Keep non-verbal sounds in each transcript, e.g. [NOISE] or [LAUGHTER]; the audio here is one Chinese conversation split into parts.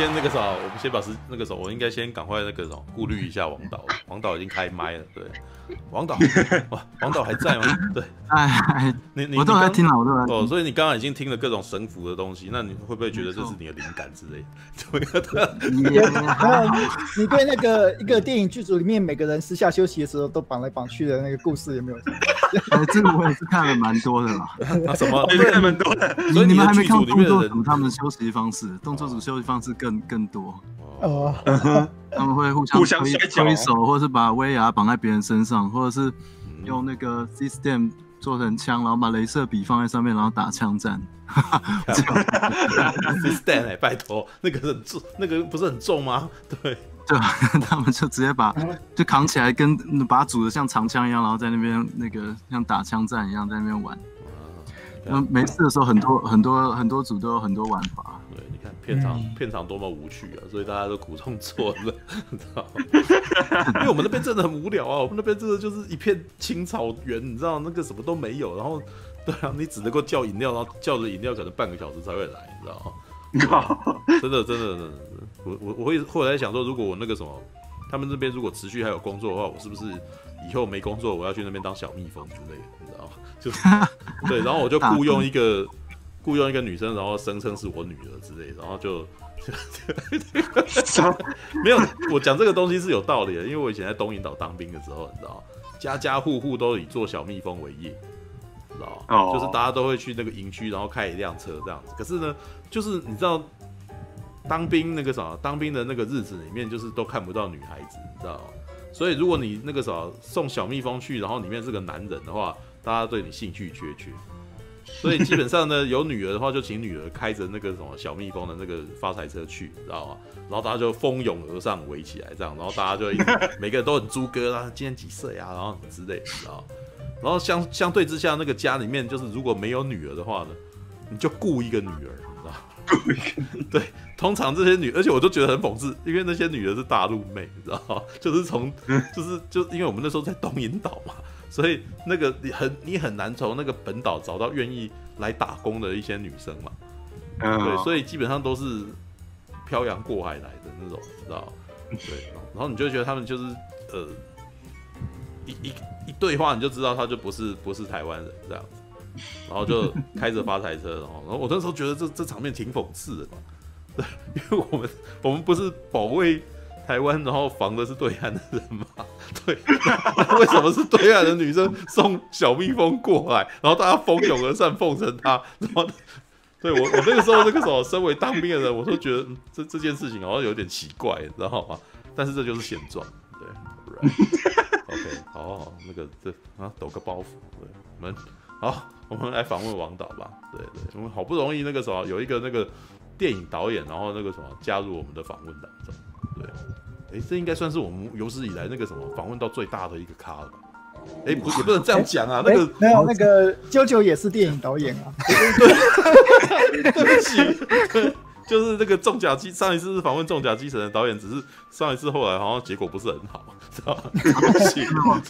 先那个啥，我们先把时那个时候，我应该先赶快那个什么顾虑一下王导，王导已经开麦了，对。[LAUGHS] 王导，哇，王导还在吗？[LAUGHS] 对，哎，你你我都在听了，我都在听。哦，所以你刚刚已经听了各种神符的东西，那你会不会觉得这是你的灵感之类的？[LAUGHS] 你你对那个一个电影剧组里面每个人私下休息的时候都绑来绑去的那个故事有没有？哎，这个我也是看了蛮多的啦。啊，什么？对，蛮多的。所以你们还没看动作组他们休息方式？动作组休息方式更更多。哦，[LAUGHS] 他们会互相互相推推手，或者是把威亚绑在别人身上，或者是用那个 system 做成枪，然后把镭射笔放在上面，然后打枪战。[LAUGHS] system 哎，拜托，那个很重，那个不是很重吗？对，对，[LAUGHS] 他们就直接把就扛起来，跟把它组的像长枪一样，然后在那边那个像打枪战一样在那边玩。嗯，没事的时候，很多很多很多组都有很多玩法。对，你看片场片场多么无趣啊，[LAUGHS] 所以大家都苦中作乐，[LAUGHS] 你知道吗？因为我们那边真的很无聊啊，我们那边真的就是一片青草原，你知道那个什么都没有，然后 [LAUGHS] 对啊，你只能够叫饮料，然后叫着饮料可能半个小时才会来，你知道吗？真的真的真的，我我我会后来想说，如果我那个什么，他们这边如果持续还有工作的话，我是不是以后没工作，我要去那边当小蜜蜂之类的，你知道吗？就是对，然后我就雇佣一个雇佣一个女生，然后声称是我女儿之类，然后就 [LAUGHS] 没有。我讲这个东西是有道理的，因为我以前在东引岛当兵的时候，你知道，家家户户都以做小蜜蜂为业，知道？Oh. 就是大家都会去那个营区，然后开一辆车这样子。可是呢，就是你知道，当兵那个啥，当兵的那个日子里面，就是都看不到女孩子，你知道？所以如果你那个啥送小蜜蜂去，然后里面是个男人的话。大家对你兴趣缺缺，所以基本上呢，有女儿的话就请女儿开着那个什么小蜜蜂的那个发财车去，知道吗？然后大家就蜂拥而上围起来，这样，然后大家就每个人都很猪哥啊，今年几岁啊，然后之类，知道吗？然后相相对之下，那个家里面就是如果没有女儿的话呢，你就雇一个女儿，你知道吗？对，通常这些女，而且我就觉得很讽刺，因为那些女儿是大陆妹，你知道吗？[LAUGHS] 就是从就是就因为我们那时候在东引岛嘛。所以那个你很你很难从那个本岛找到愿意来打工的一些女生嘛，对，所以基本上都是漂洋过海来的那种，知道？对，[LAUGHS] 然后你就觉得他们就是呃一一一对话你就知道他就不是不是台湾人这样子，然后就开着发财车，然后然后我那时候觉得这这场面挺讽刺的嘛，对，因为我们我们不是保卫。台湾，然后防的是对岸的人吗？[LAUGHS] 对，[LAUGHS] 为什么是对岸的女生送小蜜蜂过来，然后大家蜂拥而上奉承她？[LAUGHS] 然后，对我我那个时候那个时候身为当兵的人，我都觉得这这件事情好像有点奇怪，你知道吗？但是这就是现状，对。Right. OK，好，好，那个这啊抖个包袱，对，我们好，我们来访问王导吧。对对，我们好不容易那个时候有一个那个电影导演，然后那个什么加入我们的访问当中。对，哎，这应该算是我们有史以来那个什么访问到最大的一个咖了吧？哎，不，也不能这样讲啊。那个没有，那个啾啾也是电影导演啊。[LAUGHS] 对，对不起。就是那个重甲机，上一次是访问重甲机神的导演，只是上一次后来好像结果不是很好，知道吗？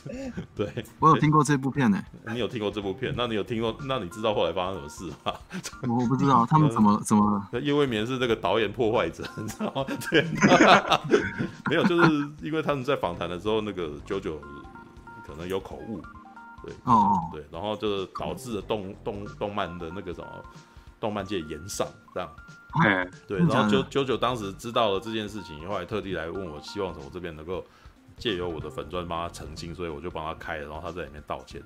对，我有听过这部片呢。[LAUGHS] 你有听过这部片？那你有听过？那你知道后来发生什么事吗？我不知道 [LAUGHS] 他们怎么怎么了。叶未眠是那个导演破坏者，你知道吗？对，没有，就是因为他们在访谈的时候，那个 JoJo 可能有口误，对，哦，对，然后就是导致了动动动漫的那个什么动漫界延上这样。哎，对，然后九九九当时知道了这件事情，后来特地来问我，希望从我这边能够借由我的粉钻帮他澄清，所以我就帮他开了，然后他在里面道歉。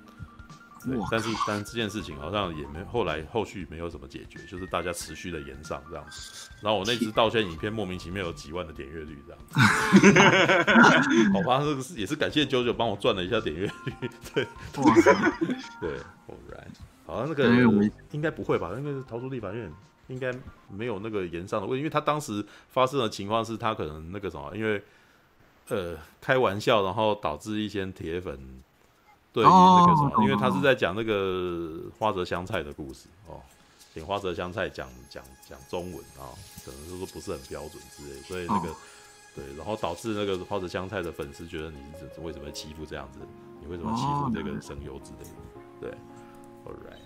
对，但是但是这件事情好像也没后来后续没有什么解决，就是大家持续的延上这样子。然后我那支道歉影片莫名其妙有几万的点阅率这样子。[LAUGHS] 好吧，这个是也是感谢九九帮我赚了一下点阅率。对，对，Alright，好像那个应该不会吧？那个逃出立法院。应该没有那个炎上的问题，因为他当时发生的情况是他可能那个什么，因为呃开玩笑，然后导致一些铁粉对于那个什么，哦、因为他是在讲那个花泽香菜的故事哦，请花泽香菜讲讲讲中文啊，可能是说不是很标准之类，所以那个、哦、对，然后导致那个花泽香菜的粉丝觉得你为什么欺负这样子，你为什么欺负这个声优之类的，对，All right。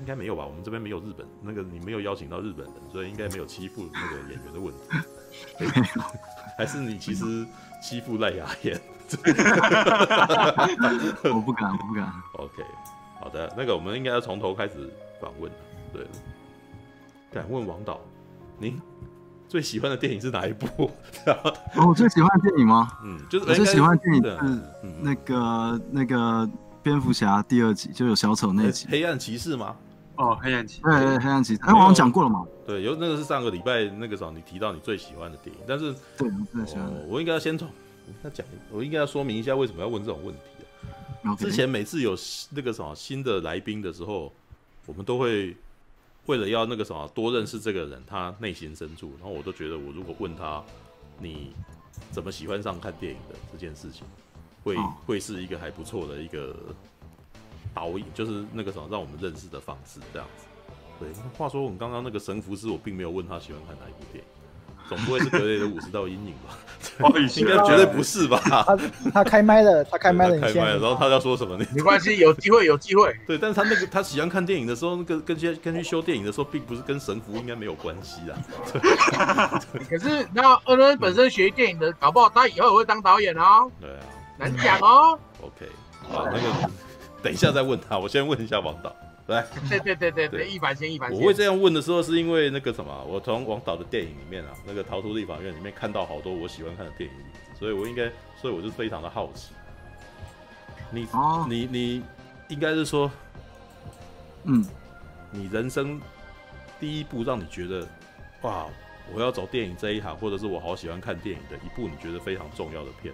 应该没有吧？我们这边没有日本那个，你没有邀请到日本人，所以应该没有欺负那个演员的问题。[LAUGHS] 还是你其实欺负赖雅妍？我不敢，我不敢。OK，好的，那个我们应该要从头开始访问。对，敢问王导，您最喜欢的电影是哪一部？我最喜欢的电影吗？嗯，就是我最喜欢的电影是那个那个蝙蝠侠第二集，就有小丑那集。黑暗骑士吗？哦，黑暗骑士。对对，黑暗骑士。哎，我好像讲过了嘛？对，有那个是上个礼拜那个时候你提到你最喜欢的电影，但是对，我最喜欢。我应该要先从他讲，我应该要说明一下为什么要问这种问题啊。之前每次有那个什么新的来宾的时候，我们都会。为了要那个什么多认识这个人，他内心深处，然后我都觉得，我如果问他你怎么喜欢上看电影的这件事情，会会是一个还不错的一个导引，就是那个什么让我们认识的方式，这样子。对，话说我们刚刚那个神符师，我并没有问他喜欢看哪一部电影。总不会是格雷的五十道阴影吧？[LAUGHS] 应该绝对不是吧？他他开麦了，他开麦了，[LAUGHS] 开麦了。然后他要说什么呢？没关系，有机会，有机会。[LAUGHS] 对，但是他那个他喜欢看电影的时候，那个跟去跟去修电影的时候，并不是跟神符应该没有关系啊。可是那恩恩本身学电影的，搞不好他以后也会当导演哦。对啊，难讲哦。[LAUGHS] OK，好，那个等一下再问他，我先问一下王导。来，对对对对对，一百先一百。我会这样问的时候，是因为那个什么，我从王导的电影里面啊，那个《逃出立法院》里面看到好多我喜欢看的电影，所以我应该，所以我就非常的好奇。你、哦、你你应该是说，嗯，你人生第一部让你觉得哇，我要走电影这一行，或者是我好喜欢看电影的一部，你觉得非常重要的片。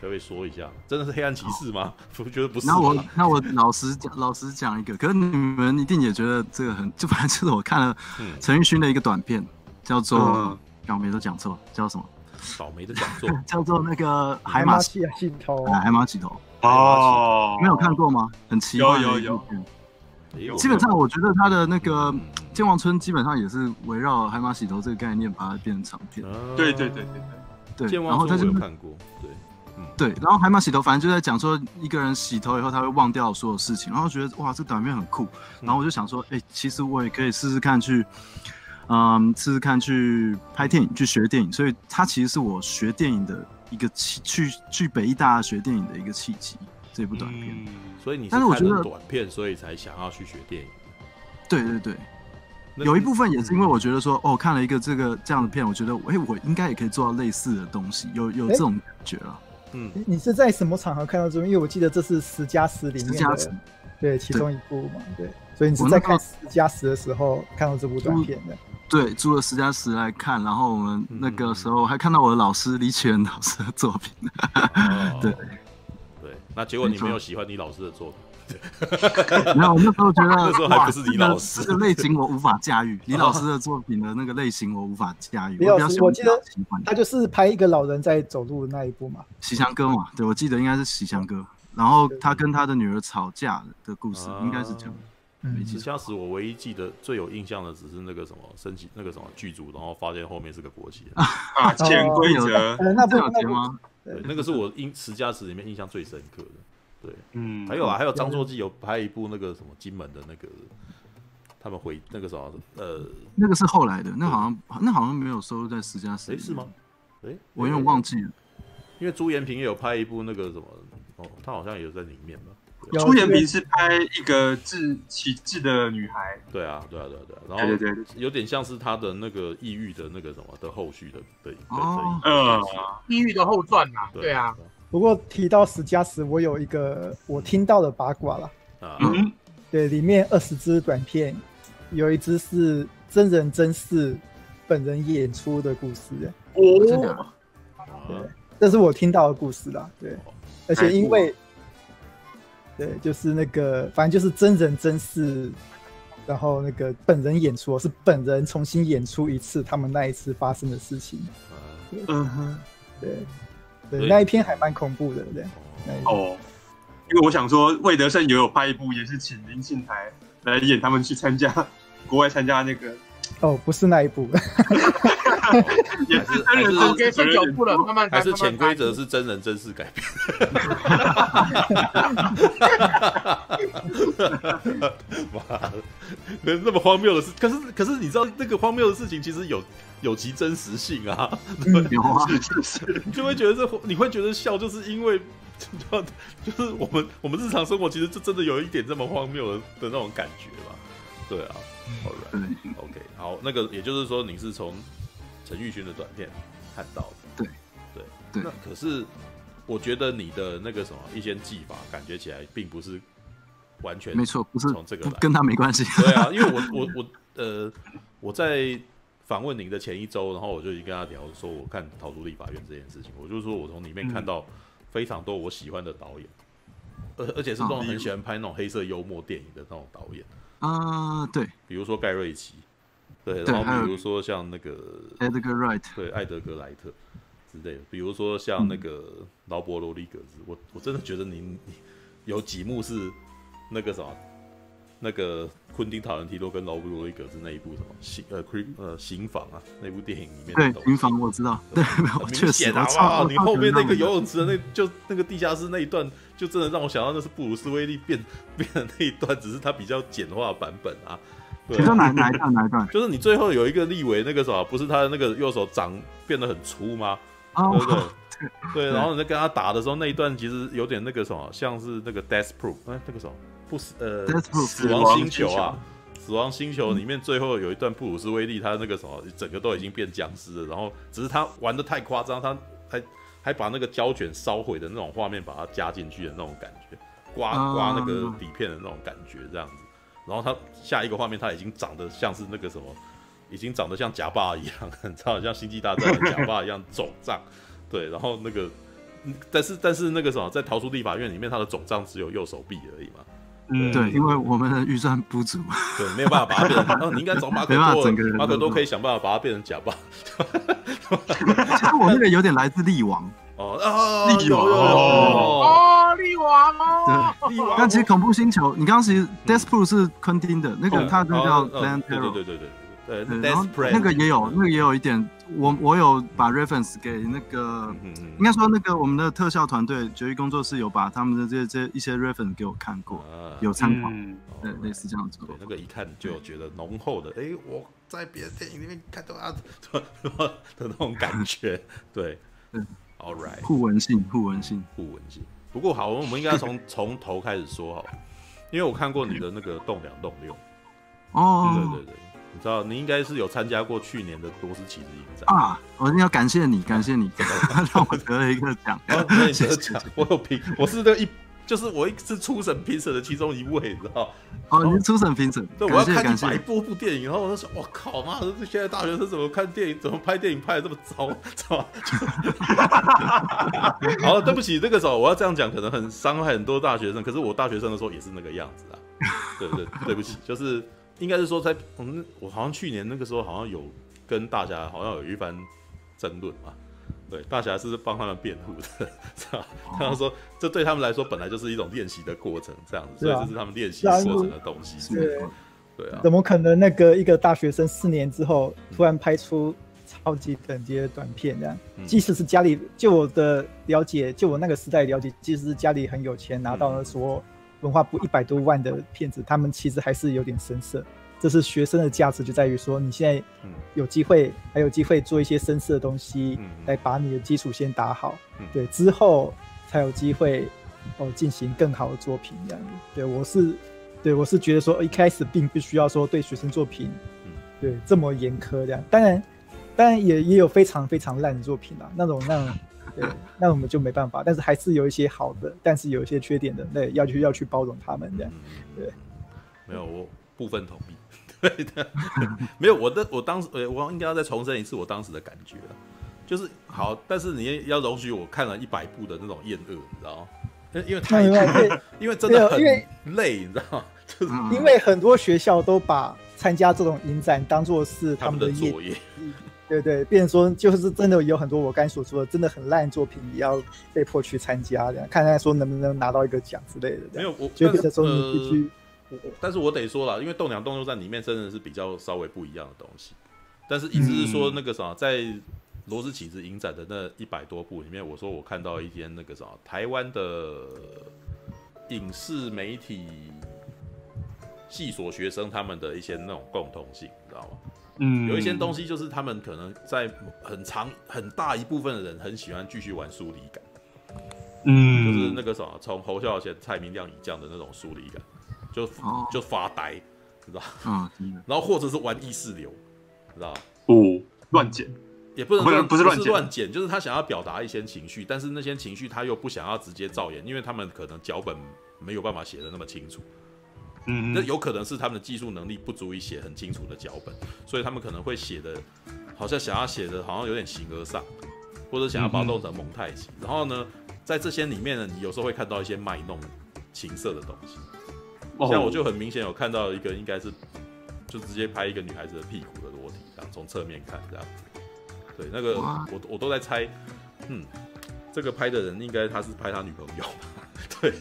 可不可以说一下，真的是黑暗骑士吗？[LAUGHS] 我觉得不是。那我那我老实讲，老实讲一个，可是你们一定也觉得这个很，就反正就是我看了陈奕迅的一个短片，叫做倒霉都讲错，叫什么？倒霉的讲座，[LAUGHS] 叫做那个海马洗头，海马洗头。哦，没有看过吗？很奇怪。有有有。基本上我觉得他的那个健忘村基本上也是围绕海马洗头这个概念把它变成长片。对对对对对。然后他就看过，对。对，然后海马洗头，反正就在讲说一个人洗头以后他会忘掉所有事情，然后觉得哇，这短片很酷，然后我就想说，哎、欸，其实我也可以试试看去，嗯，试试看去拍电影，去学电影，所以它其实是我学电影的一个契，去去北艺大学电影的一个契机，这部短片。嗯、所以你但是我觉得短片，所以才想要去学电影。对对对，有一部分也是因为我觉得说，哦，看了一个这个这样的片，我觉得，哎、欸，我应该也可以做到类似的东西，有有这种感觉了。嗯，你是在什么场合看到这部？因为我记得这是十加十里面的，对，其中一部嘛，对，对，所以你是在看十加十的时候看到这部短片的。对，租了十加十来看，然后我们那个时候还看到我的老师李启源老师的作品。哦、[LAUGHS] 对，对，那结果你没有喜欢你老师的作品。[LAUGHS] 没有，我那时候觉得 [LAUGHS] 那时候还不是李老师，这个类型我无法驾驭。[LAUGHS] 李老师的作品的那个类型我无法驾驭。李老师，我记得他就是拍一个老人在走路的那一部嘛，《喜祥哥》嘛，对，我记得应该是《喜祥哥》。然后他跟他的女儿吵架的故事，应该是这样。嗯，十加十我唯一记得最有印象的只是那个什么升级那个什么剧组，然后发现后面是个国旗啊，潜规则，那不有钱吗？对，那个是我印十佳十里面印象最深刻的。对，嗯，还有啊，还有张作骥有拍一部那个什么金门的那个，他们回那个什么，呃，那个是后来的，那好像那好像没有收录在十加十，是吗？哎，我有点忘记了，因为朱延平也有拍一部那个什么，哦，他好像也有在里面吧。朱延平是拍一个智启智的女孩，对啊，对啊，对啊，对啊，然后对对，有点像是他的那个抑郁的那个什么的后续的的哦，嗯，抑郁的后传呐，对啊。不过提到十加十，我有一个我听到的八卦了。嗯，对，里面二十支短片，有一支是真人真事本人演出的故事。哦，真的。对，这是我听到的故事啦。对，而且因为，对，就是那个，反正就是真人真事，然后那个本人演出是本人重新演出一次他们那一次发生的事情。嗯哼，对。对，那一篇还蛮恐怖的，对。哦，因为我想说，魏德圣也有拍一部，也是请林信台来演他们去参加 [LAUGHS] 国外参加那个。哦，不是那一部。[LAUGHS] 也是还是 OK，剩九部了，慢慢还是潜规则是真人真事改编。[LAUGHS] 妈，那么荒谬的事，可是可是你知道那个荒谬的事情其实有有其真实性啊，有啊，[LAUGHS] 你就会觉得这你会觉得笑，就是因为就 [LAUGHS] 就是我们我们日常生活其实就真的有一点这么荒谬的的那种感觉吧，对啊。好，OK，好，那个也就是说，你是从陈玉勋的短片看到的，对，对，对。那可是，我觉得你的那个什么一些技法，感觉起来并不是完全没错，不是从这个来，跟他没关系。对啊，因为我我我呃，我在访问您的前一周，然后我就已经跟他聊说，我看《逃出立法院》这件事情，我就说我从里面看到非常多我喜欢的导演，而、嗯、而且是那种很喜欢拍那种黑色幽默电影的那种导演。啊，对，比如说盖瑞奇，对，然后比如说像那个 Edgar Wright，对，艾德格莱特之类的，比如说像那个劳勃罗利格兹，我我真的觉得你你有几幕是那个什么，那个昆汀塔伦提诺跟劳勃罗伊格兹那一部什么刑呃呃刑房啊那部电影里面，对，刑房我知道，对，确实啊，哇，你后面那个游泳池的那就那个地下室那一段。就真的让我想到那是布鲁斯威利变变的那一段，只是它比较简化版本啊。你说哪哪一段哪一段？就是你最后有一个立维那个什么，不是他的那个右手掌变得很粗吗？对不对？对，然后你在跟他打的时候，那一段其实有点那个什么，像是那个 Death Proof，哎，那个什么不死呃死亡星球啊，死亡星球里面最后有一段布鲁斯威利他那个什么，整个都已经变僵尸了，然后只是他玩的太夸张，他还。还把那个胶卷烧毁的那种画面，把它加进去的那种感觉，刮刮那个底片的那种感觉，这样子。然后他下一个画面，他已经长得像是那个什么，已经长得像假巴一样，[LAUGHS] 你知道，像星际大战的假巴一样 [LAUGHS] 肿胀。对，然后那个，但是但是那个什么，在逃出立法院里面，他的肿胀只有右手臂而已嘛。嗯，对，因为我们的预算不足，[LAUGHS] 对，没有办法把它变成。哦，你应该找马可多，马可多可以想办法把它变成假巴。其实我那个有点来自力王哦啊，力王哦，力王哦，对，力王。但其实恐怖星球，你刚刚其实 Death Proof 是昆汀的那个，他就叫 Land Terror，对对对对。对，然后那个也有，那个也有一点，我我有把 reference 给那个，应该说那个我们的特效团队绝育工作室有把他们的这这一些 reference 给我看过，有参考，对，类似这样子。对，那个一看就觉得浓厚的，哎，我在别的电影里面看到啊的那种感觉，对，[LAUGHS] 嗯，All right，互文性，互文性，互文性。不过好，我们应该从 [LAUGHS] 从头开始说好，因为我看过你的那个动两动六，哦，对对对。你知道，你应该是有参加过去年的多斯棋子影展啊！我一定要感谢你，感谢你，[LAUGHS] 让我得了一个奖。得奖，我有评，我是这一，就是我一是初审评审的其中一位，你知道？哦，你是初审评审。对，我要看一百部部电影，然后我就说，我靠妈的，这现在大学生怎么看电影，怎么拍电影拍的这么糟，[LAUGHS] 糟？[LAUGHS] 好了，对不起，那个时候我要这样讲，可能很伤害很多大学生。可是我大学生的时候也是那个样子啊。对对，对不起，就是。应该是说，在我们我好像去年那个时候，好像有跟大侠好像有一番争论嘛。对，大侠是帮他们辩护的，[LAUGHS] 是吧？他说，这对他们来说本来就是一种练习的过程，这样子，所以这是他们练习过程的东西。对，对啊。怎么可能那个一个大学生四年之后突然拍出超级等级的短片这样？即使是家里，就我的了解，就我那个时代了解，即使是家里很有钱，拿到了说。文化部一百多万的片子，他们其实还是有点生涩。这是学生的价值，就在于说你现在有机会，还有机会做一些深色的东西，来把你的基础先打好，对，之后才有机会哦进行更好的作品这样子。对，我是，对我是觉得说一开始并不需要说对学生作品，对这么严苛这样。当然，当然也也有非常非常烂的作品啦，那种那种。对，那我们就没办法，但是还是有一些好的，但是有一些缺点的，那，要去要去包容他们这样，对，没有，我部分同意，[LAUGHS] 对的，没有，我的，我当时，我应该要再重申一次我当时的感觉，就是好，但是你要容许我看了一百部的那种厌恶，你知道吗？因为太，因为真的很累，你知道吗？[LAUGHS] 就是因为很多学校都把参加这种影展当做是他们的作业。对对，变成说就是真的有很多我刚才所说的真的很烂作品，也要被迫去参加，这样看看说能不能拿到一个奖之类的。没有，我就变成说你必须、呃。但是我得说了，因为《栋梁动作在里面真的是比较稍微不一样的东西。但是意思是说那个啥，在罗斯起子影展的那一百多部里面，我说我看到一间那个啥，台湾的影视媒体系所学生他们的一些那种共同性，你知道吗？嗯，有一些东西就是他们可能在很长很大一部分的人很喜欢继续玩疏离感，嗯，就是那个什么，从侯孝贤、蔡明亮以降的那种疏离感，就就发呆，知道吗？嗯，然后或者是玩意识流。知道不？乱剪也不能不是不是乱剪，就是他想要表达一些情绪，但是那些情绪他又不想要直接造言，因为他们可能脚本没有办法写的那么清楚。嗯，那有可能是他们的技术能力不足以写很清楚的脚本，所以他们可能会写的，好像想要写的好像有点形而上，或者想要把它弄成蒙太奇。然后呢，在这些里面呢，你有时候会看到一些卖弄情色的东西，像我就很明显有看到一个，应该是就直接拍一个女孩子的屁股的裸体。这样从侧面看这样。子，对，那个我我都在猜，嗯，这个拍的人应该他是拍他女朋友，对，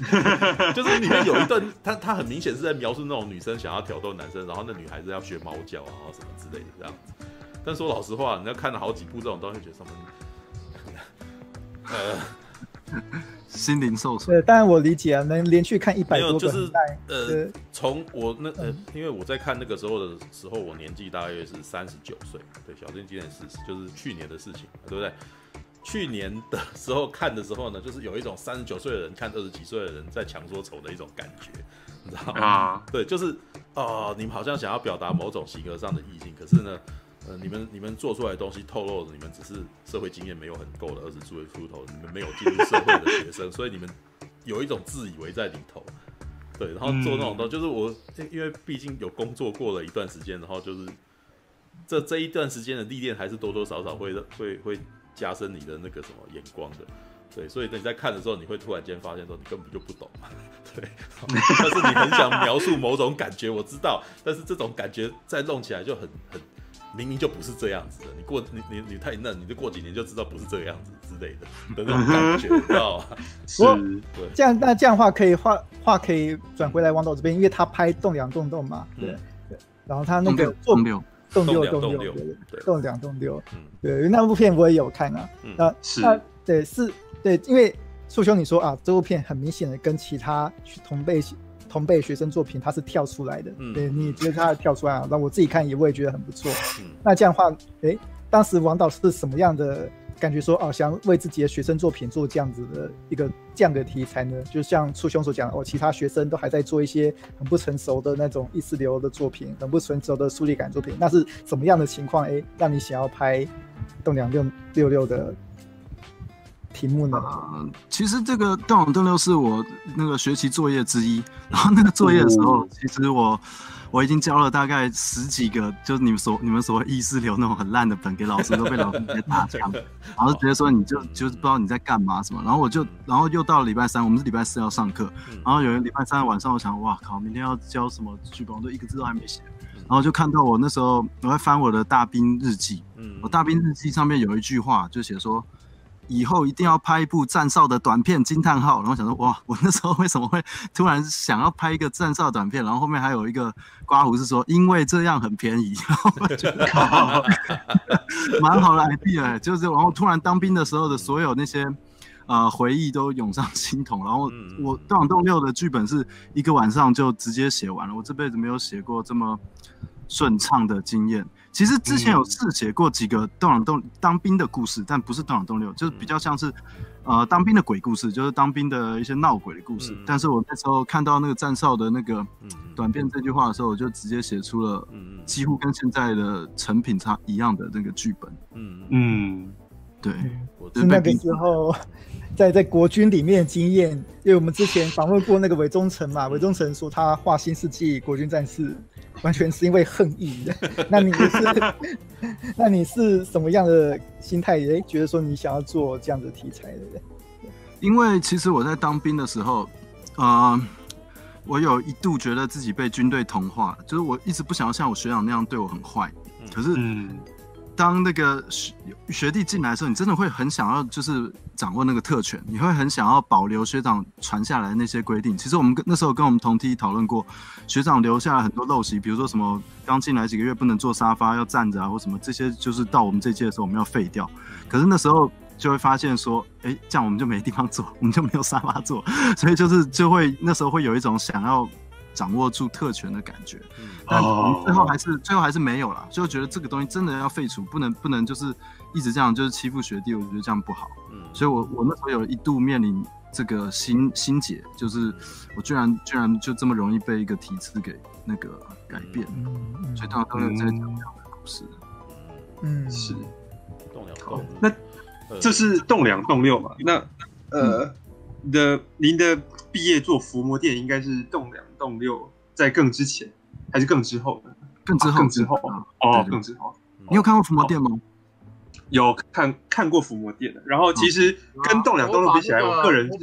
就是里面有一段，他他很明显是在描述那种女生想要挑逗男生，然后那女孩子要学猫叫啊，然后什么之类的这样子。但说老实话，你要看了好几部这种东西，觉得什么？呃。[LAUGHS] 心灵受损。对，当然我理解啊，能连续看一百多个。就是呃，从我那呃，因为我在看那个时候的时候，我年纪大约是三十九岁。对，小镇今年四十，就是去年的事情，对不对？去年的时候看的时候呢，就是有一种三十九岁的人看二十几岁的人在强说丑的一种感觉，你知道吗？啊，对，就是哦、呃，你们好像想要表达某种性格上的意境，可是呢。呃，你们你们做出来的东西透露了你们只是社会经验没有很够的二十岁出头，你们没有进入社会的学生，所以你们有一种自以为在里头，对，然后做那种东西，就是我因为毕竟有工作过了一段时间，然后就是这这一段时间的历练还是多多少少会会会加深你的那个什么眼光的，对，所以等你在看的时候，你会突然间发现说你根本就不懂。嘛，[LAUGHS] 对，但是你很想描述某种感觉，我知道，但是这种感觉再弄起来就很很。明明就不是这样子的，你过你你你太嫩，你就过几年就知道不是这个样子之类的的那种感觉，你知道吗？[LAUGHS] 是，对，这样那这样的话可以话话可以转回来王导这边，因为他拍动两动动嘛，对。对，然后他那个动六动六动六对动两动六，嗯，对，那部片我也有看啊，那是对是，对，因为素兄你说啊，这部片很明显的跟其他同辈。同辈学生作品，它是跳出来的，嗯、对，你也觉得他跳出来啊？那我自己看也，我也觉得很不错。嗯、那这样的话，哎，当时王导是什么样的感觉说？说哦，想为自己的学生作品做这样子的一个这样的题材呢？就像初兄所讲，哦，其他学生都还在做一些很不成熟的那种意识流的作品，很不成熟的疏离感作品。那是怎么样的情况？哎，让你想要拍动两六六六的？题目呢？呃，其实这个《动两六六》是我那个学期作业之一。然后那个作业的时候，其实我我已经交了大概十几个，就是你们所你们所谓意识流那种很烂的本给老师，都被老师直接打枪。[LAUGHS] 然后直接说你就就是不知道你在干嘛什么。然后我就然后又到了礼拜三，我们是礼拜四要上课。然后有人礼拜三晚上，我想哇靠，明天要交什么剧本，我都一个字都还没写。然后就看到我那时候我在翻我的大兵日记，我大兵日记上面有一句话，就写说。以后一定要拍一部战少的短片惊叹号，然后想说哇，我那时候为什么会突然想要拍一个战少短片？然后后面还有一个刮胡是说，因为这样很便宜，[LAUGHS] 然后我觉得蛮好的 idea，就是然后突然当兵的时候的所有那些呃回忆都涌上心头，然后我《动两动六》的剧本是一个晚上就直接写完了，我这辈子没有写过这么顺畅的经验。其实之前有试写过几个动两动当兵的故事，但不是动两动六，就是比较像是，呃，当兵的鬼故事，就是当兵的一些闹鬼的故事。但是我那时候看到那个站哨的那个短片这句话的时候，我就直接写出了几乎跟现在的成品差一样的那个剧本。嗯嗯，对，是那个时候在在国军里面的经验，因为我们之前访问过那个韦忠诚嘛，韦忠诚说他画新世纪国军战士。[LAUGHS] 完全是因为恨意，[LAUGHS] 那你是，[LAUGHS] 那你是什么样的心态？诶，觉得说你想要做这样的题材的？因为其实我在当兵的时候，呃，我有一度觉得自己被军队同化，就是我一直不想要像我学长那样对我很坏。可是，当那个学学弟进来的时候，你真的会很想要就是掌握那个特权，你会很想要保留学长传下来的那些规定。其实我们跟那时候跟我们同梯讨论过，学长留下了很多陋习，比如说什么刚进来几个月不能坐沙发要站着啊，或什么这些，就是到我们这届的时候我们要废掉。[LAUGHS] 可是那时候就会发现说，哎，这样我们就没地方坐，我们就没有沙发坐，所以就是就会那时候会有一种想要。掌握住特权的感觉，但最后还是、oh. 最后还是没有了，就觉得这个东西真的要废除，不能不能就是一直这样就是欺负学弟，我觉得这样不好。嗯，所以我我那时候有一度面临这个心心结，就是我居然居然就这么容易被一个体制给那个改变，嗯、所以当时在讲这样的故事。嗯，是栋梁栋，那这是栋梁栋六嘛？那呃，你的您的毕业做《伏魔殿》应该是栋梁。栋六在更之前还是更之后的？更之后，更之后哦，更之后。你有看过伏魔殿吗？有看看过伏魔殿的。然后其实跟栋梁栋六比起来，我个人是，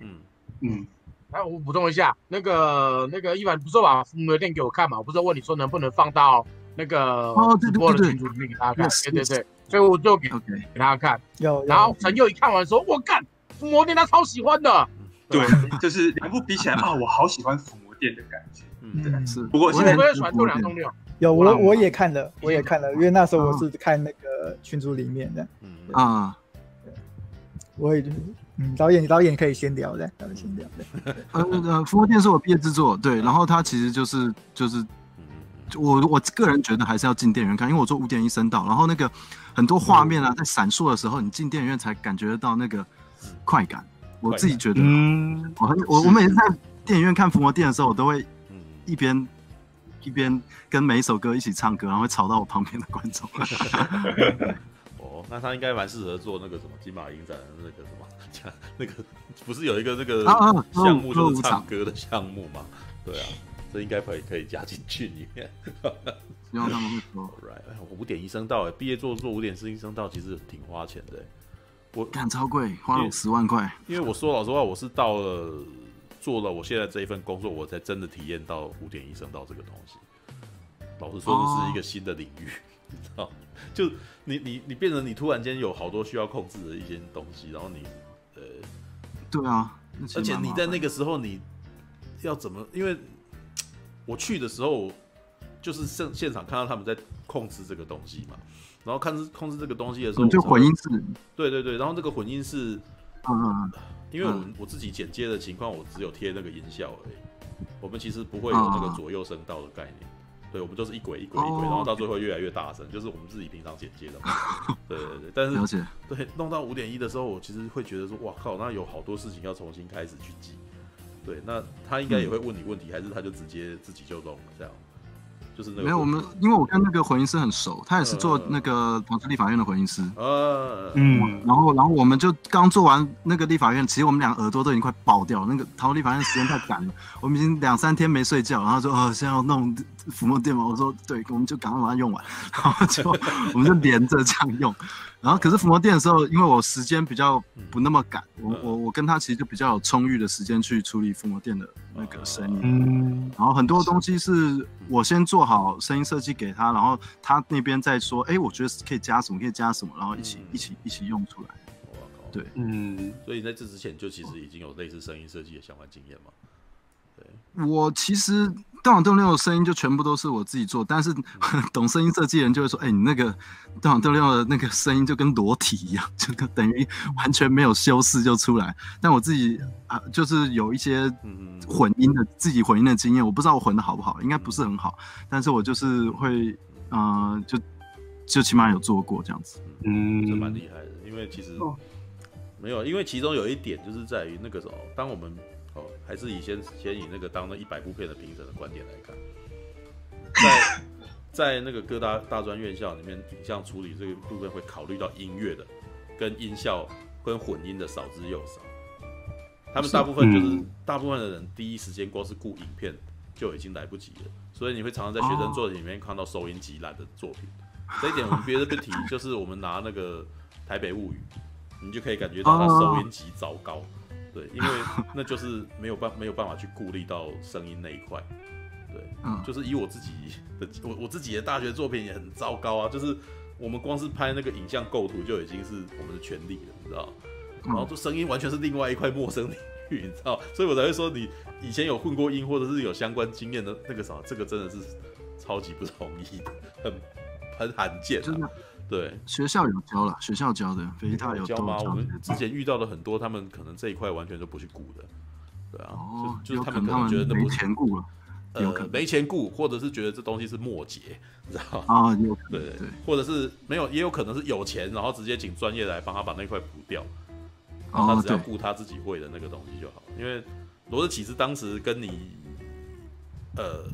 嗯嗯。来，我补充一下，那个那个一凡不是把伏魔殿给我看嘛？我不是问你说能不能放到那个直播的群组里面给大家看？对对对，所以我就给给大家看。有。然后陈佑一看完说：“我干，伏魔殿他超喜欢的。”对，就是两部比起来啊，我好喜欢伏魔殿的感觉。嗯，对，是。不过现在我也喜欢栋梁栋六。有我我也看了，我也看了，因为那时候我是看那个群组里面的。嗯。啊。我也嗯，导演导演可以先聊的，导演先聊的。呃 [LAUGHS] 呃，伏魔殿是我毕业制作，对，然后它其实就是就是，我我个人觉得还是要进电影院看，因为我做五点一声道，然后那个很多画面啊，在闪烁的时候，你进电影院才感觉得到那个快感。我自己觉得，嗯，我很我我每次在电影院看伏魔殿的时候，我都会一边一边跟每一首歌一起唱歌，然后会吵到我旁边的观众。[LAUGHS] 哦，那他应该蛮适合做那个什么金马影展的那个什么，[LAUGHS] 那个不是有一个那个项目就是唱歌的项目吗？对啊，这应该可以可以加进去里面。希望他们会说，[LAUGHS] right，五点一声道，哎，毕业做做五点四一声道，其实挺花钱的。我干超贵，花了十万块。因为我说老实话，我是到了做了我现在这一份工作，我才真的体验到五点一声道这个东西。老实说，这是一个新的领域，你知道？就你你你变成你突然间有好多需要控制的一些东西，然后你呃，对啊，而且你在那个时候你要怎么？因为我去的时候就是现现场看到他们在控制这个东西嘛。然后看控制这个东西的时候，就混音室。对对对，然后这个混音室，嗯，因为我我自己剪接的情况，我只有贴那个音效而已。我们其实不会有那个左右声道的概念，对，我们就是一轨一轨一轨，然后到最后越来越大声，就是我们自己平常剪接的嘛。[LAUGHS] 对对对，但是对弄到五点一的时候，我其实会觉得说，哇靠，那有好多事情要重新开始去记。对，那他应该也会问你问题，还是他就直接自己就弄了这样？就是没有我们，因为我跟那个混音师很熟，他也是做那个同治立法院的混音师。呃，嗯，然后然后我们就刚做完那个立法院，其实我们俩耳朵都已经快爆掉了。那个逃立法院时间太赶了，我们已经两三天没睡觉。然后说，哦，现在要弄伏魔殿嘛？我说，对，我们就赶快把它用完。[LAUGHS] 然后就我们就连着这样用。然后可是伏魔殿的时候，因为我时间比较不那么赶，我我我跟他其实就比较有充裕的时间去处理伏魔殿的那个声音。嗯，然后很多东西是我先做好声音设计给他，然后他那边再说，哎，我觉得可以加什么，可以加什么，然后一起一起一起用出来。对，嗯，所以在这之前就其实已经有类似声音设计的相关经验嘛。对我其实栋梁栋六的声音就全部都是我自己做，但是 [LAUGHS] 懂声音设计人就会说：“哎、欸，你那个栋梁栋六的那个声音就跟裸体一样，就等于完全没有修饰就出来。”但我自己啊，就是有一些混音的自己混音的经验，我不知道我混的好不好，应该不是很好，但是我就是会，呃，就就起码有做过这样子。嗯，这蛮厉害的，因为其实没有，因为其中有一点就是在于那个时候，当我们。哦，还是以先先以那个当那一百部片的评审的观点来看，[LAUGHS] 在在那个各大大专院校里面，影像处理这个部分会考虑到音乐的跟音效跟混音的少之又少。他们大部分就是大部分的人第一时间光是顾影片就已经来不及了，所以你会常常在学生作品里面看到收音极烂的作品。这一点我们别的不提，[LAUGHS] 就是我们拿那个台北物语，你就可以感觉到它收音极糟糕。对，因为那就是没有办没有办法去顾虑到声音那一块，对，嗯，就是以我自己的我我自己的大学作品也很糟糕啊，就是我们光是拍那个影像构图就已经是我们的权利了，你知道？然后这声音完全是另外一块陌生领域，你知道？所以我才会说，你以前有混过音或者是有相关经验的那个啥，这个真的是超级不容易的，很很罕见。真的，对，学校有教了，学校教的，北艺大有教吗？我们之前遇到的很多，他们可能这一块完全都不去顾的，对啊，哦、就就是他们可能觉得那不是钱顾了。呃，没钱顾，或者是觉得这东西是末节，你知道吗？啊，有对对对，或者是没有，也有可能是有钱，然后直接请专业来帮他把那块补掉，然后他只要顾他自己会的那个东西就好。因为罗斯起司当时跟你，呃，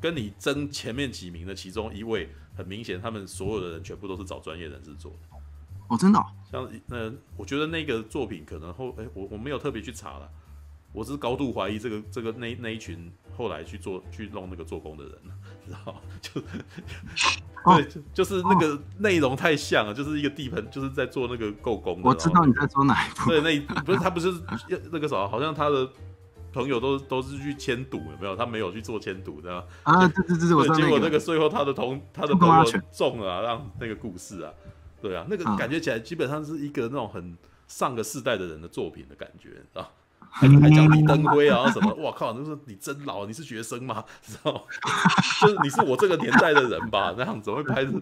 跟你争前面几名的其中一位，很明显，他们所有的人全部都是找专业人士做的。哦，真的？像那，我觉得那个作品可能后，哎，我我没有特别去查了。我是高度怀疑这个这个那那一群后来去做去弄那个做工的人，知道 [LAUGHS] 就 [LAUGHS] 对，就就是那个内容太像了，就是一个地盆，就是在做那个构工的。我知道你在说哪一部？对，那不是他不是那个啥，好像他的朋友都都是去签赌，有没有？他没有去做签赌，知道吗？啊，对对对我，结果那个最后他的同他的朋友中了，让那个故事啊，对啊，那个感觉起来基本上是一个那种很上个世代的人的作品的感觉，啊。还还讲李登辉啊什么？哇靠！你说你真老，你是学生吗？[LAUGHS] 知道？[LAUGHS] 就是你是我这个年代的人吧？那样子会拍的。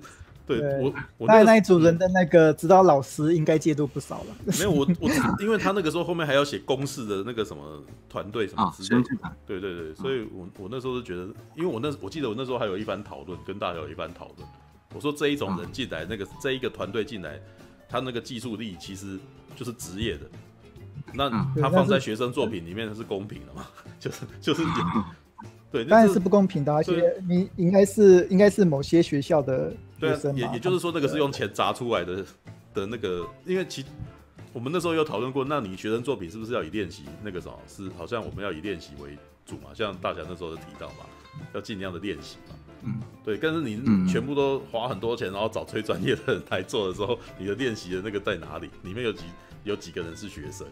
对，我我那那一组人的那个指导老师应该戒度不少了。没有我我，因为他那个时候后面还要写公式的那个什么团队什么之类的。对对对，所以我我那时候是觉得，因为我那我记得我那时候还有一番讨论，跟大家有一番讨论。我说这一种人进来，那个这一个团队进来，他那个技术力其实就是职业的。那他放在学生作品里面是公平的吗？就是就是有，对，当然是不公平的。而且你应该是应该是某些学校的学生，也也就是说那个 [LAUGHS] 是用钱砸出来的的那个，因为其我们那时候有讨论过，那你学生作品是不是要以练习那个什么？是好像我们要以练习为主嘛？像大侠那时候就提到嘛，要尽量的练习嘛。嗯，对。但是你全部都花很多钱，然后找最专业的人来做的时候，你的练习的那个在哪里？里面有几？有几个人是学生，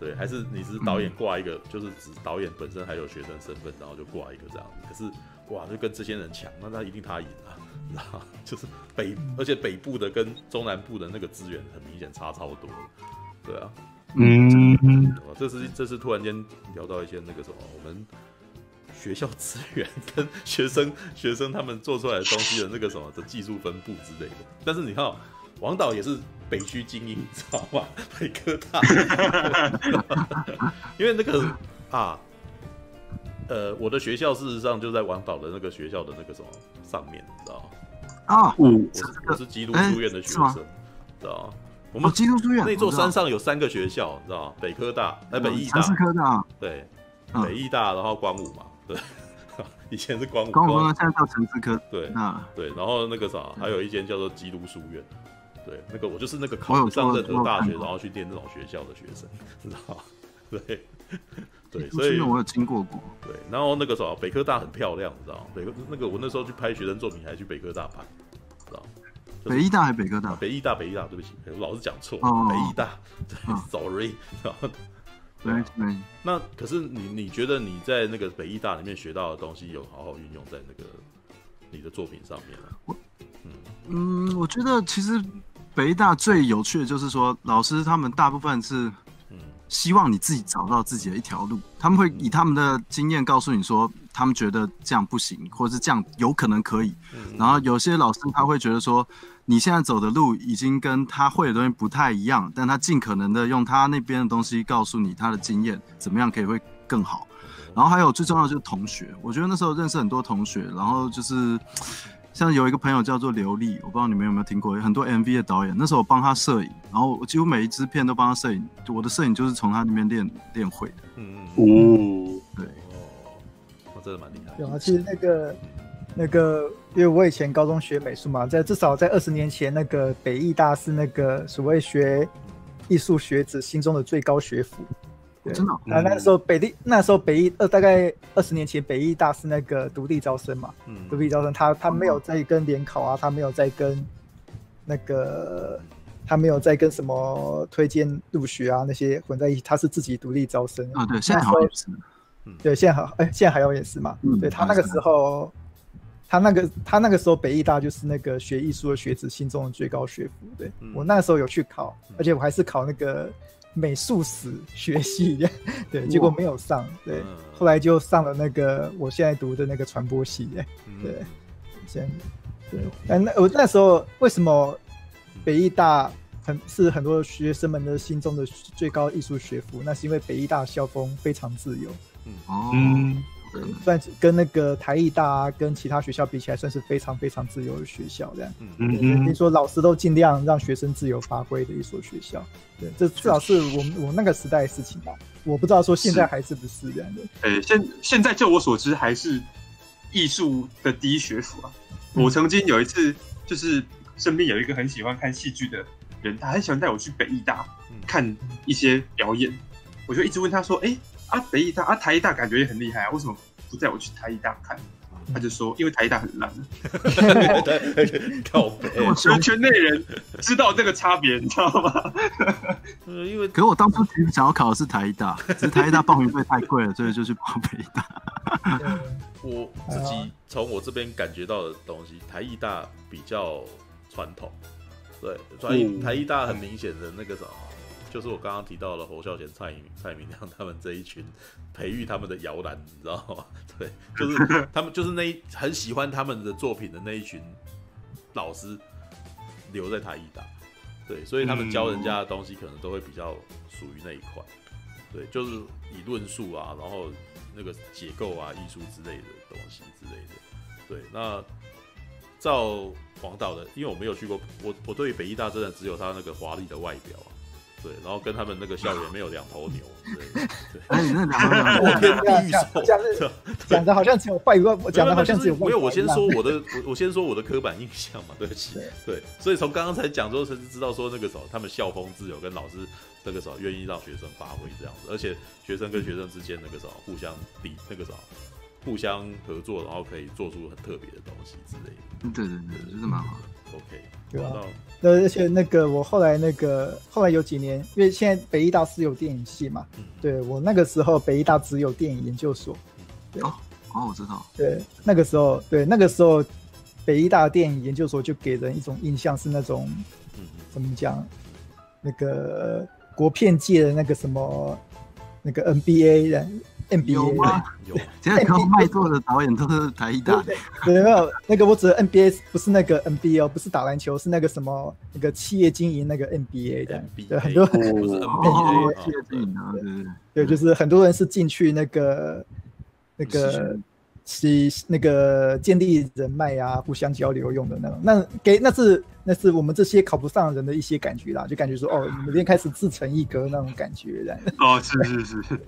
对，还是你是导演挂一个，嗯、就是指导演本身还有学生身份，然后就挂一个这样子。可是哇，就跟这些人抢，那他一定他赢了，你知道吗？就是北，而且北部的跟中南部的那个资源很明显差超多，对啊，嗯，这是这是突然间聊到一些那个什么，我们学校资源跟学生学生他们做出来的东西的那个什么的技术分布之类的。但是你看，王导也是。北区精英，知道吗？[LAUGHS] 北科大，[LAUGHS] 因为那个啊，呃，我的学校事实上就在王导的那个学校的那个什么上面，你知道吗？啊，我是我是基督书院的学生，知道吗？我们基督书院那座山上有三个学校，知道吗？北科大、哎，北艺大、科大，对，北艺大，然后光武嘛，对，[LAUGHS] 以前是光武，光武现在叫城市科，对，对，然后那个啥，还有一间叫做基督书院。对，那个我就是那个考上任何大学，然后去念那种学校的学生，知道吗？[LAUGHS] 对，对，所以我有经过过。对，然后那个时候北科大很漂亮，你知道吗？北科那个我那时候去拍学生作品，还去北科大拍，知道吗？北医大还是北科大？北医大，北医大，对不起，我老是讲错。北医大，对，sorry。对，[LAUGHS] 对。那可是你你觉得你在那个北医大里面学到的东西，有好好运用在那个你的作品上面吗？嗯嗯，我觉得其实。北大最有趣的就是说，老师他们大部分是，希望你自己找到自己的一条路。他们会以他们的经验告诉你说，他们觉得这样不行，或者是这样有可能可以。然后有些老师他会觉得说，你现在走的路已经跟他会的东西不太一样，但他尽可能的用他那边的东西告诉你他的经验怎么样可以会更好。然后还有最重要的就是同学，我觉得那时候认识很多同学，然后就是。像有一个朋友叫做刘丽，我不知道你们有没有听过，有很多 MV 的导演。那时候我帮他摄影，然后我几乎每一支片都帮他摄影。我的摄影就是从他那边练练会的。嗯嗯。哦，对。哦，我真的蛮厉害。有啊，其实那个那个，因为我以前高中学美术嘛，在至少在二十年前，那个北艺大是那个所谓学艺术学子心中的最高学府。真的，那那时候北艺，那时候北艺呃，大概二十年前，北艺大是那个独立招生嘛，嗯，独立招生，他他没有在跟联考啊，他没有在跟那个，他没有在跟什么推荐入学啊那些混在一起，他是自己独立招生啊，对，现在好像也是，对，现在好，哎，现在还有也是嘛，对他那个时候，他那个他那个时候北艺大就是那个学艺术的学子心中的最高学府。对、嗯、我那时候有去考，而且我还是考那个美术史学系，[LAUGHS] 对，结果没有上。对，后来就上了那个我现在读的那个传播系。对，对，现对。但那我那时候为什么北艺大很是很多学生们的心中的最高艺术学府？那是因为北艺大校风非常自由。嗯哦。嗯算跟那个台艺大啊，跟其他学校比起来，算是非常非常自由的学校，这样。嗯嗯。听说老师都尽量让学生自由发挥的一所学校。对，这至少是我们我那个时代的事情吧。我不知道说现在还是不是这样的。呃，现现在就我所知，还是艺术的第一学府啊。我曾经有一次，就是身边有一个很喜欢看戏剧的人，他很喜欢带我去北艺大看一些表演。我就一直问他说：“哎。”啊，北艺大啊，台艺大感觉也很厉害啊，为什么不带我去台艺大看？他就说，因为台艺大很烂。靠北，我圈圈内人知道这个差别，你知道吗？嗯，因为可是我当初其实想要考的是台艺大，只是台艺大报名费太贵了，所以就去报北艺大。我自己从我这边感觉到的东西，台艺大比较传统，对，所以台艺大很明显的那个什么。就是我刚刚提到了侯孝贤、蔡明蔡明亮他们这一群培育他们的摇篮，你知道吗？[LAUGHS] 对，就是 [LAUGHS] 他们就是那一很喜欢他们的作品的那一群老师留在台艺大，对，所以他们教人家的东西可能都会比较属于那一块，对，就是以论述啊，然后那个结构啊、艺术之类的东西之类的，对。那照黄导的，因为我没有去过，我我对北艺大真的只有他那个华丽的外表啊。对，然后跟他们那个校园没有两头牛，对，[LAUGHS] 哎，那两头牛，我天地狱兽，讲讲的好像只有坏话，讲的好像只有。没有，我先说我的，我我先说我的刻板印象嘛，对不起，对，所以从刚刚才讲之后，才知道说那个时候他们校风自由，跟老师那个时候愿意让学生发挥这样子，而且学生跟学生之间那个时候互相比那个时候互相合作，然后可以做出很特别的东西之类的。对对对，就是蛮好的。OK，对啊。那而且那个我后来那个后来有几年，因为现在北艺大是有电影系嘛，对我那个时候北艺大只有电影研究所。对哦，哦，我知道。对，那个时候，对那个时候，北艺大电影研究所就给人一种印象是那种，怎么讲，那个国片界的那个什么，那个 NBA 人。NBA 有吗？有，现在刚卖座的导演都是台一大。[LAUGHS] 对，没有那个，我指的 NBA 不是那个 NBA 哦，不是打篮球，是那个什么那个企业经营那个 NBA 的。对，很多不是 NBA 企业经营啊，对对，就是很多人是进去那个那个。是那个建立人脉啊，互相交流用的那种，那给那是那是我们这些考不上人的一些感觉啦，就感觉说哦，你们今天开始自成一格那种感觉，哦，是是是，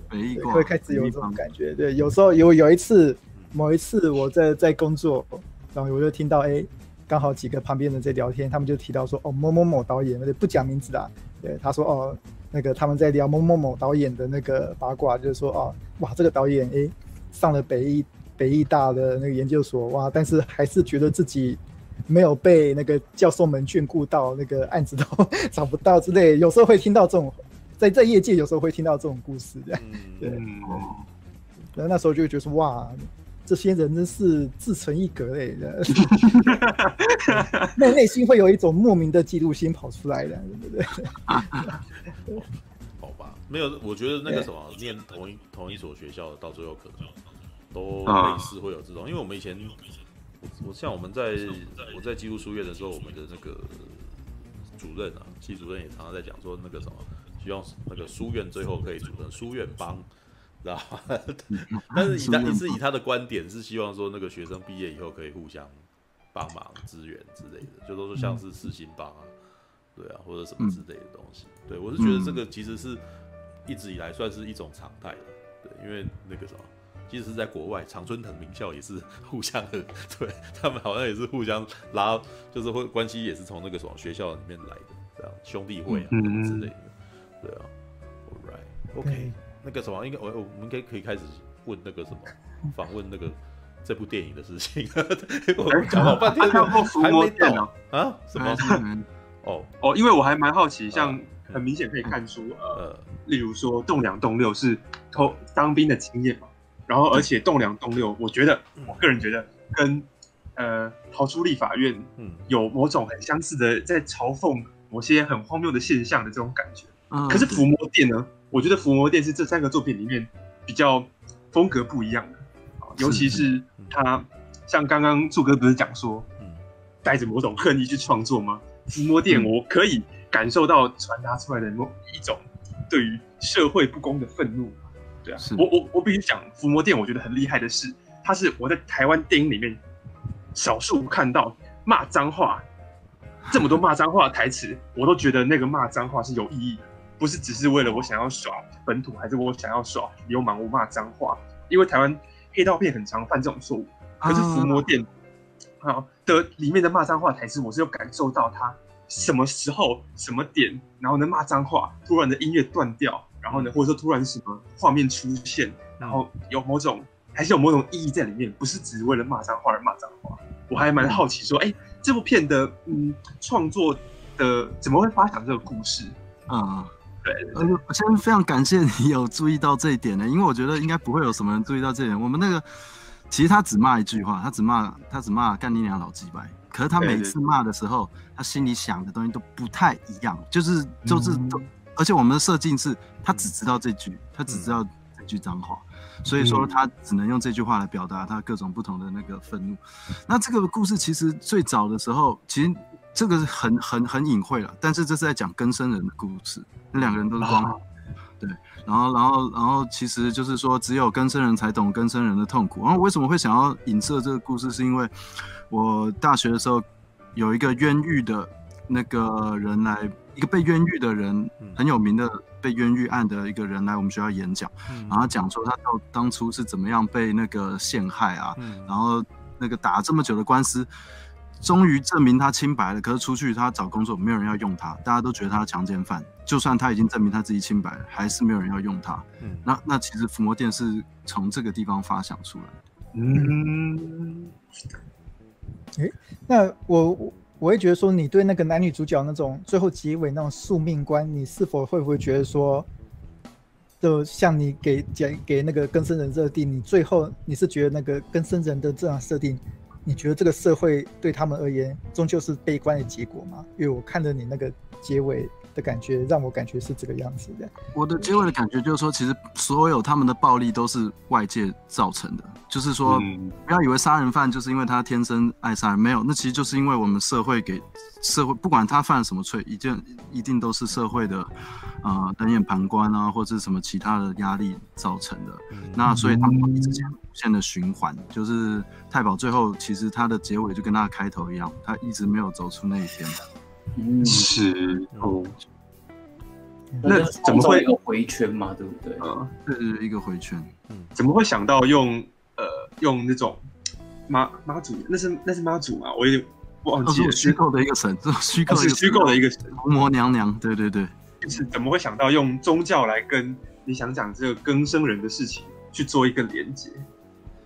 会开始有这种感觉。对，有时候有有一次，某一次我在在工作，然后我就听到哎，刚好几个旁边人在聊天，他们就提到说哦，某某某导演，不讲名字啦，对，他说哦，那个他们在聊某某某导演的那个八卦，就是说哦，哇，这个导演哎上了北艺。北艺大的那个研究所哇，但是还是觉得自己没有被那个教授们眷顾到，那个案子都找不到之类。有时候会听到这种，在在业界有时候会听到这种故事，这样。对。然后那时候就会觉得哇，这些人真是自成一格类的，内内心会有一种莫名的嫉妒心跑出来的，对不对？[LAUGHS] 好吧，没有，我觉得那个什么，念同一同一所学校的，到最后可能。都类似会有这种，因为我们以前，我像我们在我在基督书院的时候，我们的那个主任啊，系主任也常常在讲说那个什么，希望那个书院最后可以组成书院帮，知道吧？[LAUGHS] 但是以他也是以他的观点是希望说那个学生毕业以后可以互相帮忙支援之类的，就都是像是四星帮啊，对啊，或者什么之类的东西。对，我是觉得这个其实是一直以来算是一种常态的，对，因为那个什么。即使是在国外，常春藤名校也是互相的，[LAUGHS] 对他们好像也是互相拉，就是会关系也是从那个什么学校里面来的，这样兄弟会啊之类的，对啊，All right，OK，、okay. 那个什么，应该我我们应该可以开始问那个什么，访问那个这部电影的事情。[LAUGHS] 我讲了半天，还没到啊？什么？[LAUGHS] 哦哦，因为我还蛮好奇，像很明显可以看出，呃，例如说栋梁栋六是偷当兵的经验嘛。然后，而且栋梁栋六，我觉得，我个人觉得跟，呃逃出立法院，嗯，有某种很相似的在嘲讽某些很荒谬的现象的这种感觉。嗯，可是伏魔殿呢？我觉得伏魔殿是这三个作品里面比较风格不一样的，尤其是他像刚刚柱哥不是讲说，嗯，带着某种恨意去创作吗？[LAUGHS] 伏魔殿我可以感受到传达出来的某一种对于社会不公的愤怒。对啊，是我我我必须讲伏魔殿，我觉得很厉害的是，它是我在台湾电影里面少数看到骂脏话这么多骂脏话的台词，我都觉得那个骂脏话是有意义的。不是只是为了我想要耍本土，还是我想要耍流氓，我骂脏话。因为台湾黑道片很常犯这种错误。可是伏魔殿好的里面的骂脏话台词，我是有感受到他什么时候什么点，然后呢骂脏话，突然的音乐断掉，然后呢或者说突然什么画面出现，然后有某种还是有某种意义在里面，不是只是为了骂脏话而骂脏话。我还蛮好奇说，哎、欸，这部片的嗯创作的怎么会发想这个故事啊？嗯对，呃，我先非常感谢你有注意到这一点呢，因为我觉得应该不会有什么人注意到这一点。我们那个其实他只骂一句话，他只骂他只骂干你娘老鸡掰，可是他每次骂的时候，他心里想的东西都不太一样，就是就是都，而且我们的设定是，他只知道这句，他只知道这句脏话，所以说他只能用这句话来表达他各种不同的那个愤怒。那这个故事其实最早的时候，其实。这个是很很很隐晦了，但是这是在讲更生人的故事，那两个人都是光头，[LAUGHS] 对，然后然后然后其实就是说，只有更生人才懂更生人的痛苦。然后为什么会想要影射这个故事，是因为我大学的时候有一个冤狱的那个人来，一个被冤狱的人，很有名的被冤狱案的一个人来我们学校演讲，然后讲说他到当初是怎么样被那个陷害啊，然后那个打这么久的官司。终于证明他清白了，可是出去他找工作，没有人要用他，大家都觉得他是强奸犯。就算他已经证明他自己清白了，还是没有人要用他。嗯，那那其实伏魔殿是从这个地方发想出来的。嗯，诶，那我我会觉得说，你对那个男女主角那种最后结尾那种宿命观，你是否会不会觉得说，就像你给讲给那个更生人设定，你最后你是觉得那个更生人的这样设定？你觉得这个社会对他们而言，终究是悲观的结果吗？因为我看着你那个结尾的感觉，让我感觉是这个样子的。我的结尾的感觉就是说，其实所有他们的暴力都是外界造成的，就是说，不要以为杀人犯就是因为他天生爱杀人，没有，那其实就是因为我们社会给社会，不管他犯了什么罪，一定一定都是社会的，呃，冷眼旁观啊，或者是什么其他的压力造成的。那所以他们一直这样。线的循环就是太保最后其实他的结尾就跟他的开头一样，他一直没有走出那一天。嗯，是哦。那怎么会一个回圈嘛？对不对？嗯，这是，一个回圈。嗯，怎么会想到用呃用那种妈妈祖？那是那是妈祖吗？我有点忘记了。虚构的一个神，这虚构是虚构的一个神，伏魔娘娘。对对对，就是怎么会想到用宗教来跟你想讲这个更生人的事情去做一个连接？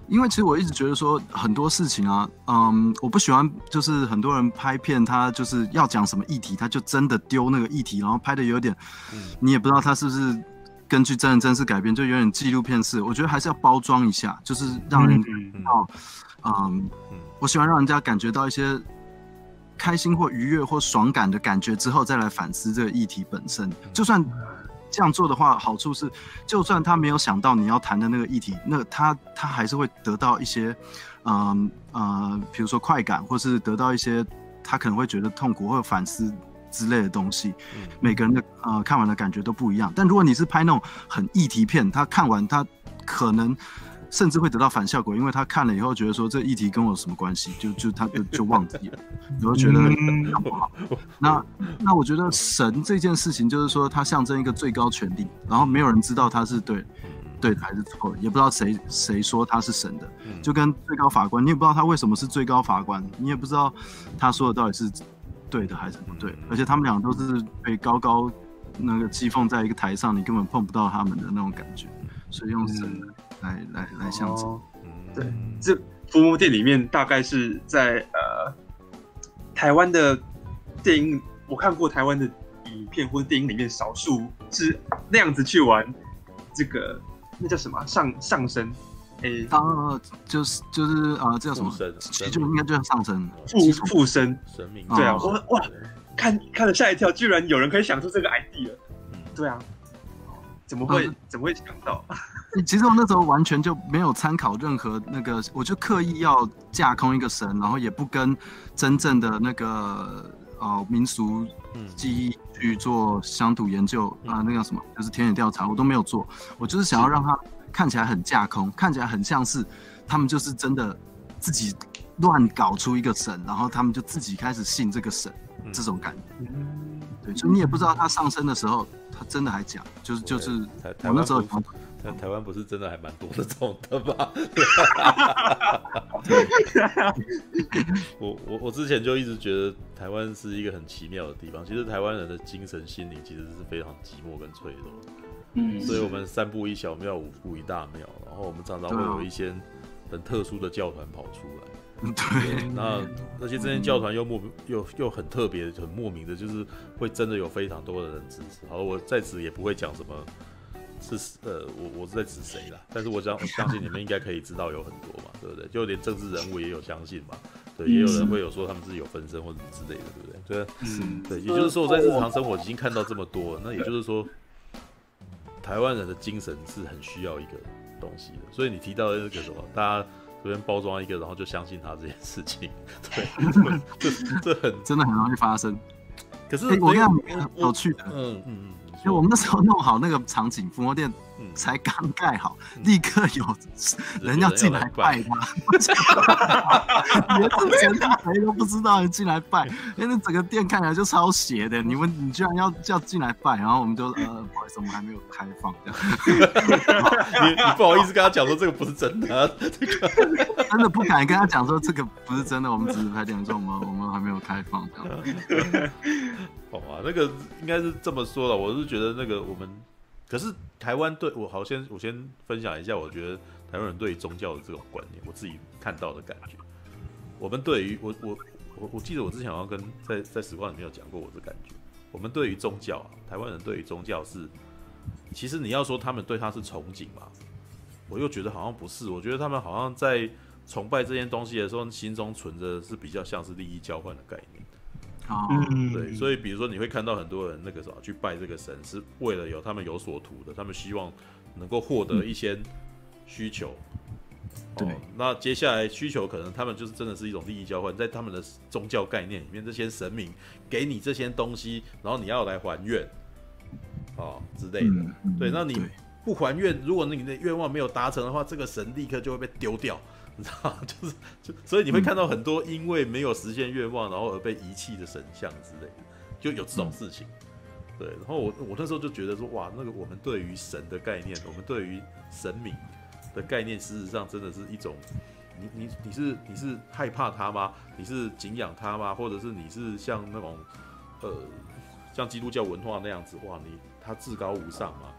因为其实我一直觉得说很多事情啊，嗯，我不喜欢就是很多人拍片，他就是要讲什么议题，他就真的丢那个议题，然后拍的有点，你也不知道他是不是根据真人真事改编，就有点纪录片式。我觉得还是要包装一下，就是让人感到，嗯，我喜欢让人家感觉到一些开心或愉悦或爽感的感觉之后，再来反思这个议题本身，就算。这样做的话，好处是，就算他没有想到你要谈的那个议题，那他他还是会得到一些，嗯呃，比如说快感，或是得到一些他可能会觉得痛苦或反思之类的东西。每个人的呃看完的感觉都不一样。但如果你是拍那种很议题片，他看完他可能。甚至会得到反效果，因为他看了以后觉得说，这议题跟我有什么关系，就就他就就忘记了，然后觉得不好。那那我觉得神这件事情就是说，它象征一个最高权力，然后没有人知道他是对对的还是错的，也不知道谁谁说他是神的，就跟最高法官，你也不知道他为什么是最高法官，你也不知道他说的到底是对的还是不对，而且他们俩都是被高高那个讥讽在一个台上，你根本碰不到他们的那种感觉，所以用神。来来来，象征、哦。对，这伏魔殿里面大概是在呃台湾的电影，我看过台湾的影片或者电影里面，少数是那样子去玩这个那叫什么上上身，诶，啊，就是就是啊，这叫什么？其实就应该就叫上升，附附身神明。对啊，我哇，看看了吓一跳，居然有人可以想出这个 idea 对啊，怎么会怎么会想到？其实我那时候完全就没有参考任何那个，我就刻意要架空一个神，然后也不跟真正的那个呃民俗记忆去做乡土研究啊，那个什么就是田野调查，我都没有做。我就是想要让它看起来很架空，看起来很像是他们就是真的自己乱搞出一个神，然后他们就自己开始信这个神，这种感觉。对，就你也不知道他上升的时候，他真的还假，就是就是我那时候。但台湾不是真的还蛮多这种的吗？[LAUGHS] 我我我之前就一直觉得台湾是一个很奇妙的地方。其实台湾人的精神心灵其实是非常寂寞跟脆弱。嗯，所以我们三步一小庙，五步一大庙，然后我们常常会有一些很特殊的教团跑出来。对，那那些这些教团又莫又又很特别、很莫名的，就是会真的有非常多的人支持。好，我在此也不会讲什么。是呃，我我是在指谁啦？但是我想我相信你们应该可以知道有很多嘛，对不对？就连政治人物也有相信嘛，对，也有人会有说他们自己有分身或者之类的，对不对？对，嗯，对，也就是说我在日常生活已经看到这么多，那也就是说，台湾人的精神是很需要一个东西的。所以你提到的那个什么，大家随便包装一个，然后就相信他这件事情，对，[LAUGHS] 这这很真的很容易发生。可是我跟你有趣的，嗯嗯嗯。就我们那时候弄好那个场景，福摩店才刚盖好，立刻有人要进来拜他，[LAUGHS] 连这前台谁都不知道人进来拜，因为那整个店看起来就超邪的。你们你居然要叫进来拜，然后我们就呃 [LAUGHS] 不好意思，我们还没有开放这样。[LAUGHS] 你你不好意思跟他讲说这个不是真的，这个真的不敢跟他讲说这个不是真的，我们只是拍点说我们我们还没有开放这样。好啊，那个应该是这么说的。我是觉得那个我们，可是台湾对我好，先我先分享一下，我觉得台湾人对于宗教的这种观念，我自己看到的感觉。我们对于我我我我记得我之前好像跟在在时光里面有讲过我的感觉。我们对于宗教啊，台湾人对于宗教是，其实你要说他们对他是憧憬嘛，我又觉得好像不是。我觉得他们好像在崇拜这件东西的时候，心中存着是比较像是利益交换的概念。啊，对，所以比如说你会看到很多人那个什么去拜这个神，是为了有他们有所图的，他们希望能够获得一些需求。对，那接下来需求可能他们就是真的是一种利益交换，在他们的宗教概念里面，这些神明给你这些东西，然后你要来还愿，啊之类的。对，那你不还愿，如果你的愿望没有达成的话，这个神立刻就会被丢掉。[LAUGHS] 你知道，[LAUGHS] 就是就，所以你会看到很多因为没有实现愿望，然后而被遗弃的神像之类的，就有这种事情。对，然后我我那时候就觉得说，哇，那个我们对于神的概念，我们对于神明的概念，事实上真的是一种，你你你是你是害怕他吗？你是敬仰他吗？或者是你是像那种呃，像基督教文化那样子，哇，你他至高无上吗？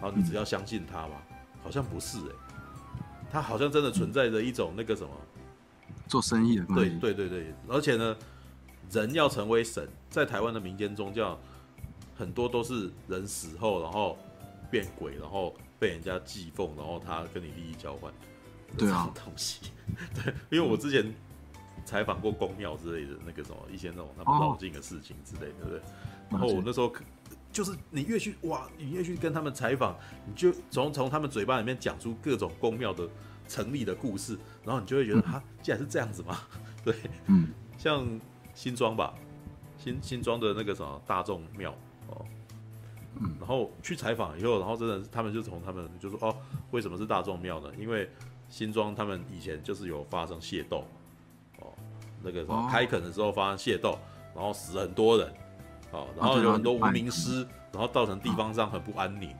然后你只要相信他吗？好像不是诶、欸。它好像真的存在着一种那个什么，做生意的关系。对对对对，而且呢，人要成为神，在台湾的民间宗教，很多都是人死后然后变鬼，然后被人家祭奉，然后他跟你利益交换，对啊，东西。[LAUGHS] 对，因为我之前采访过宫庙之类的那个什么一些那种他们绕境的事情之类的，对不对？然后我那时候。就是你越去哇，你越去跟他们采访，你就从从他们嘴巴里面讲出各种宫庙的成立的故事，然后你就会觉得啊，竟然是这样子吗？[LAUGHS] 对，嗯，像新庄吧，新新庄的那个什么大众庙哦，嗯，然后去采访以后，然后真的他们就从他们就说哦，为什么是大众庙呢？因为新庄他们以前就是有发生械斗哦，那个什么开垦的时候发生械斗，然后死了很多人。哦，然后有很多无名尸，然后造成地方上很不安宁，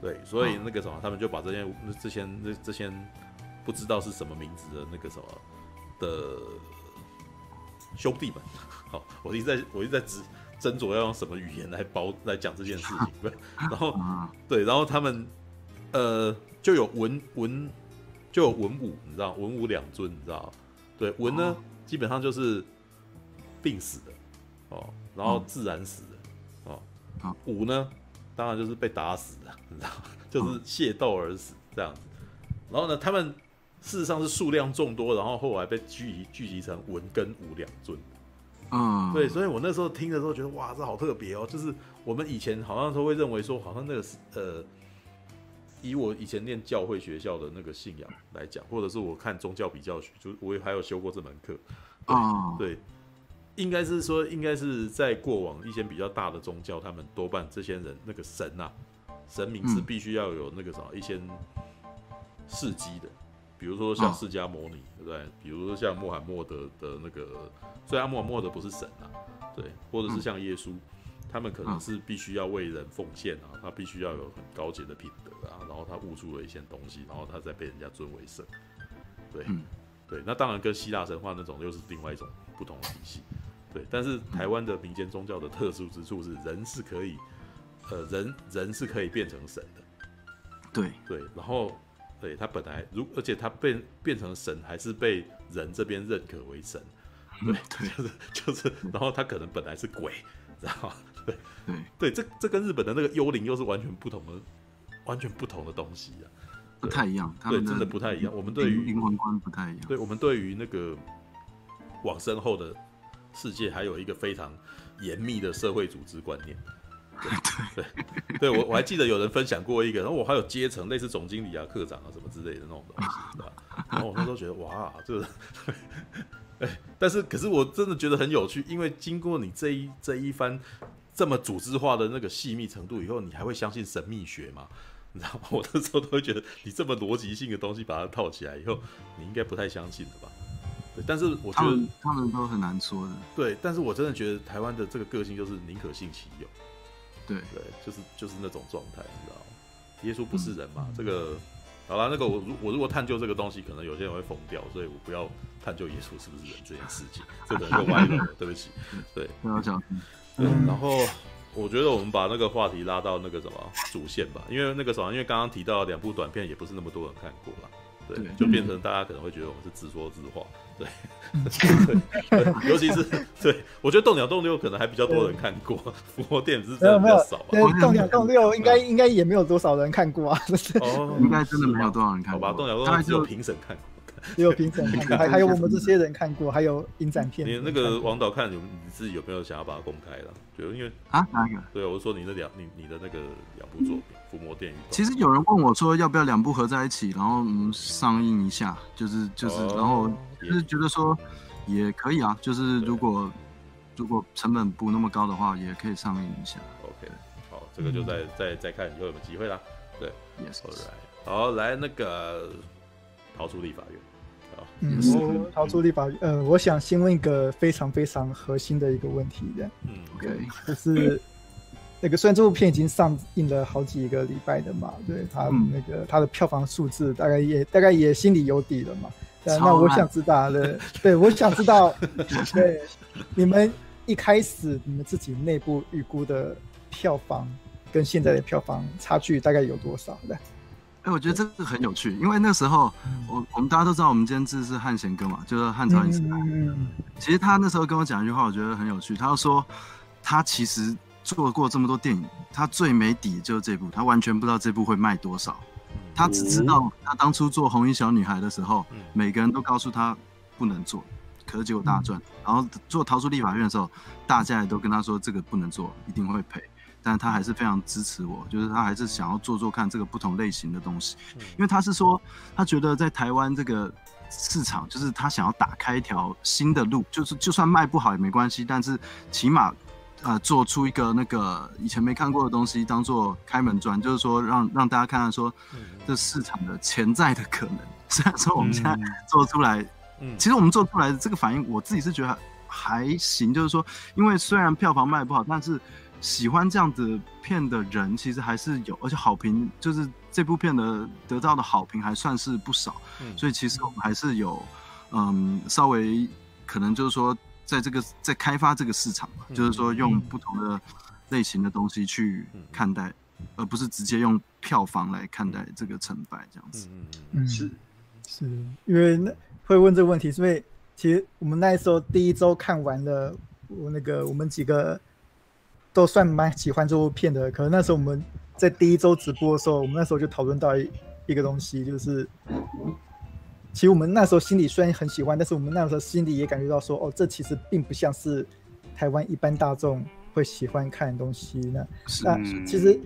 对，所以那个什么，他们就把这些、这些、这这些不知道是什么名字的那个什么的兄弟们，[LAUGHS] 好，我一直在我一直在斟斟酌要用什么语言来包来讲这件事情，对，[LAUGHS] 然后 [LAUGHS] 对，然后他们呃就有文文就有文武，你知道，文武两尊，你知道，对，文呢基本上就是病死的，哦。然后自然死的，哦，好，武呢，当然就是被打死的，[LAUGHS] 你知道，就是械斗而死这样子。然后呢，他们事实上是数量众多，然后后来被聚集聚集成文跟武两尊。嗯，对，所以我那时候听的时候觉得哇，这好特别哦。就是我们以前好像都会认为说，好像那个呃，以我以前念教会学校的那个信仰来讲，或者是我看宗教比较学，就我也还有修过这门课。哦，对，应该是说，应该是在过往一些比较大的宗教，他们多半这些人那个神啊，神明是必须要有那个什么一些事迹的。比如说像释迦牟尼，对不对？比如说像穆罕默德的那个，虽然穆罕默德不是神啊，对，或者是像耶稣，他们可能是必须要为人奉献啊，他必须要有很高洁的品德啊，然后他悟出了一些东西，然后他再被人家尊为神，对，对。那当然跟希腊神话那种又是另外一种不同的体系，对。但是台湾的民间宗教的特殊之处是，人是可以，呃，人人是可以变成神的，对对，然后。对他本来如，而且他变变成神，还是被人这边认可为神，对，对就是就是，然后他可能本来是鬼，然后对对对，这这跟日本的那个幽灵又是完全不同的，完全不同的东西啊，不太一样，对，真的不太一样。我们对于灵魂观不太一样，对我们对于那个往生后的世界，还有一个非常严密的社会组织观念。对 [LAUGHS] 对，对我我还记得有人分享过一个，然后我还有阶层类似总经理啊、科长啊什么之类的那种东西，对吧？然后我那时候觉得哇，这个，哎，但是可是我真的觉得很有趣，因为经过你这一这一番这么组织化的那个细密程度以后，你还会相信神秘学吗？你知道吗？我那时候都会觉得，你这么逻辑性的东西把它套起来以后，你应该不太相信的吧？对，但是我觉得他们，他们都很难说的。对，但是我真的觉得台湾的这个个性就是宁可信其有。对对，就是就是那种状态，你知道吗？耶稣不是人嘛？嗯、这个好了，那个我如我如果探究这个东西，可能有些人会疯掉，所以我不要探究耶稣是不是人这件事情，这个就歪了，对不起。[LAUGHS] 对，不要讲。嗯，然后我觉得我们把那个话题拉到那个什么主线吧，因为那个什么，因为刚刚提到两部短片，也不是那么多人看过了。对，就变成大家可能会觉得我们是自说自话，对，[LAUGHS] 对尤其是对，我觉得《斗鸟斗六》可能还比较多人看过，《伏魔殿》是真的比较少。对，《斗鸟斗六》应该应该也没有多少人看过啊，哦，应该真的没有多少人看过。好吧，《斗鸟斗六》只有评审看过。也有评审看过，还 [LAUGHS] 还有我们这些人看过，还有影展片。你那个王导看，你你自己有没有想要把它公开了？就因为啊，哪一个？对，我说你那两你你的那个两部作品《伏魔电影。其实有人问我说，要不要两部合在一起，然后我们上映一下？就是就是，然后就是觉得说也可以啊，就是如果如果成本不那么高的话，也可以上映一下。OK，好，这个就再再再看以后有没有机会啦。对，Yes，好，来那个逃出立法院。嗯，我逃出立法院。呃，我想先问一个非常非常核心的一个问题，这样。嗯，OK，就是那个虽然这部片已经上映了好几个礼拜的嘛，对他那个他的票房数字大概也大概也心里有底了嘛。对，那我想知道的，对，我想知道，[LAUGHS] 对，你们一开始你们自己内部预估的票房跟现在的票房差距大概有多少的？哎，我觉得这个很有趣，因为那时候我我们大家都知道，我们监制是汉贤哥嘛，就是汉朝影视台。其实他那时候跟我讲一句话，我觉得很有趣。他说，他其实做过这么多电影，他最没底就是这部，他完全不知道这部会卖多少。他只知道他当初做红衣小女孩的时候，每个人都告诉他不能做，可是结果大赚。然后做逃出立法院的时候，大家也都跟他说这个不能做，一定会赔。但他还是非常支持我，就是他还是想要做做看这个不同类型的东西，因为他是说他觉得在台湾这个市场，就是他想要打开一条新的路，就是就算卖不好也没关系，但是起码呃做出一个那个以前没看过的东西，当做开门砖，就是说让让大家看看说这市场的潜在的可能。虽然说我们现在做出来，其实我们做出来的这个反应，我自己是觉得还行，就是说因为虽然票房卖不好，但是。喜欢这样子片的人其实还是有，而且好评就是这部片的得到的好评还算是不少，嗯、所以其实我们还是有，嗯，稍微可能就是说，在这个在开发这个市场嘛，嗯、就是说用不同的类型的东西去看待，嗯、而不是直接用票房来看待这个成败这样子。嗯嗯，是。是。因为那会问这个问题，是因为其实我们那时候第一周看完了，我那个我们几个。都算蛮喜欢这部片的，可能那时候我们在第一周直播的时候，我们那时候就讨论到一一个东西，就是其实我们那时候心里虽然很喜欢，但是我们那时候心里也感觉到说，哦，这其实并不像是台湾一般大众会喜欢看的东西呢。那其实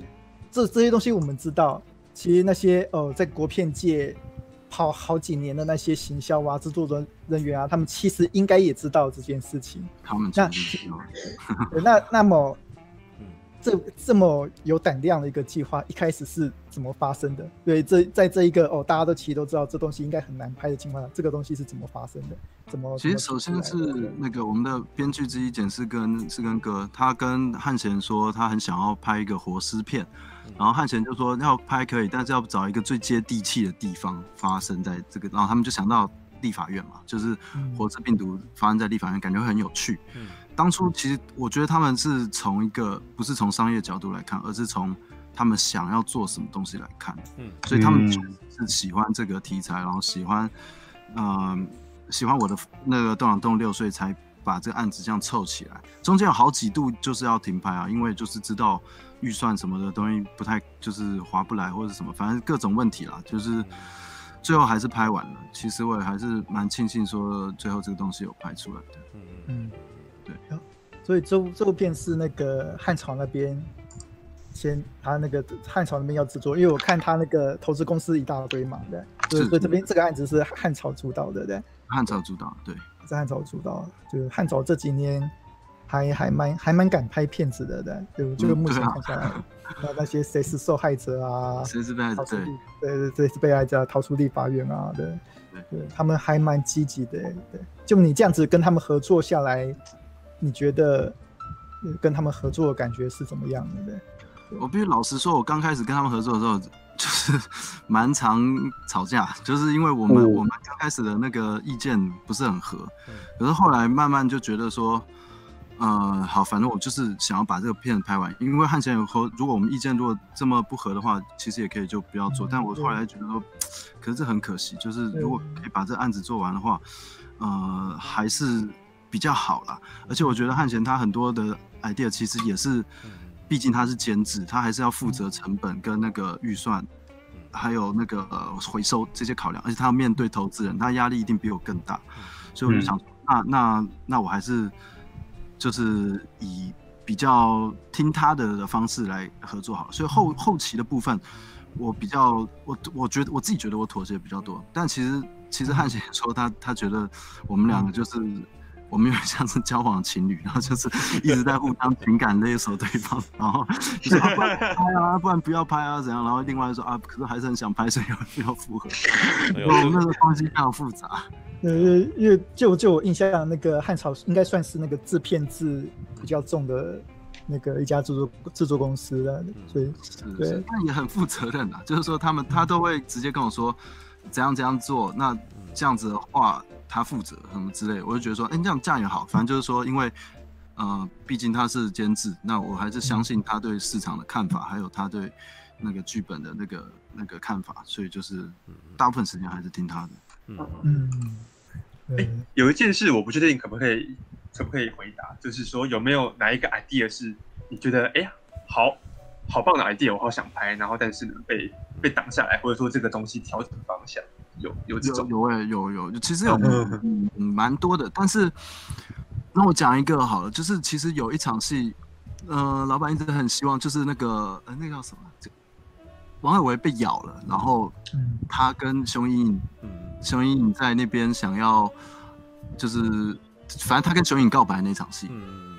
这这些东西我们知道，其实那些哦，在国片界。跑好几年的那些行销啊、制作人人员啊，他们其实应该也知道这件事情。他们那那那么，这这么有胆量的一个计划，一开始是怎么发生的？对，这在这一个哦，大家都其实都知道这东西应该很难拍的情况下，这个东西是怎么发生的？怎么？其实首先是那个我们的编剧之一简士根士根哥，他跟汉贤说，他很想要拍一个活尸片。然后汉贤就说要拍可以，但是要找一个最接地气的地方发生在这个，然后他们就想到立法院嘛，就是活尸病毒发生在立法院，感觉会很有趣。嗯，当初其实我觉得他们是从一个不是从商业角度来看，而是从他们想要做什么东西来看。嗯，所以他们是喜欢这个题材，然后喜欢，嗯、呃，喜欢我的那个动两动六岁才把这个案子这样凑起来。中间有好几度就是要停拍啊，因为就是知道。预算什么的东西不太就是划不来或者什么，反正各种问题啦，就是最后还是拍完了。其实我也还是蛮庆幸说最后这个东西有拍出来的。嗯嗯，对。所以这这部片是那个汉朝那边先他那个汉朝那边要制作，因为我看他那个投资公司一大堆嘛，对。所以这边这个案子是汉朝主导的，对。汉朝主导，对。是汉朝主导，就是汉朝这几年。还还蛮还蛮敢拍片子的，对，就就目前看下来，那、嗯、那些谁是受害者啊？谁是被害者？对对对，是被害者逃出立法院啊？对对，对，他们还蛮积极的，对。就你这样子跟他们合作下来，你觉得跟他们合作的感觉是怎么样的？对，我必须老实说，我刚开始跟他们合作的时候，就是蛮常吵架，就是因为我们、哦、我们刚开始的那个意见不是很合，可是后来慢慢就觉得说。呃，好，反正我就是想要把这个片子拍完，因为汉贤有说，如果我们意见如果这么不合的话，其实也可以就不要做。嗯、但我后来觉得说，[TSK] 可是这很可惜，就是如果可以把这个案子做完的话，呃，还是比较好啦。而且我觉得汉贤他很多的 idea 其实也是，毕竟他是监制，他还是要负责成本跟那个预算，还有那个呃回收这些考量，而且他要面对投资人，他压力一定比我更大。所以我就想说，那那那我还是。就是以比较听他的的方式来合作好了，所以后后期的部分，我比较我我觉得我自己觉得我妥协比较多，但其实其实汉贤说他他觉得我们两个就是。我们有点像是交往情侣，然后就是一直在互相情感勒索对方，然后就说不然拍啊，不然不要拍啊，怎样？然后另外说啊，可是还是很想拍，所以要 [LAUGHS] 要复合。我们那个关系非常复杂。呃，因为就就我印象，那个汉朝应该算是那个制片制比较重的那个一家制作制作公司的，所以对，那也很负责任啊。就是说他们他都会直接跟我说怎样怎样做，那这样子的话。他负责什么之类，我就觉得说，哎、欸，这样这样也好，反正就是说，因为，呃，毕竟他是监制，那我还是相信他对市场的看法，还有他对那个剧本的那个那个看法，所以就是大部分时间还是听他的。嗯嗯。哎、欸，有一件事我不确定可不可以可不可以回答，就是说有没有哪一个 idea 是你觉得哎呀、欸、好好棒的 idea，我好想拍，然后但是呢被被挡下来，或者说这个东西调整方向。有有这种。有有有有，其实有嗯蛮多的，但是那我讲一个好了，就是其实有一场戏，呃，老板一直很希望，就是那个呃，那个叫什么？王海维被咬了，然后他跟熊颖颖，熊颖颖在那边想要，就是反正他跟熊颖告白那场戏，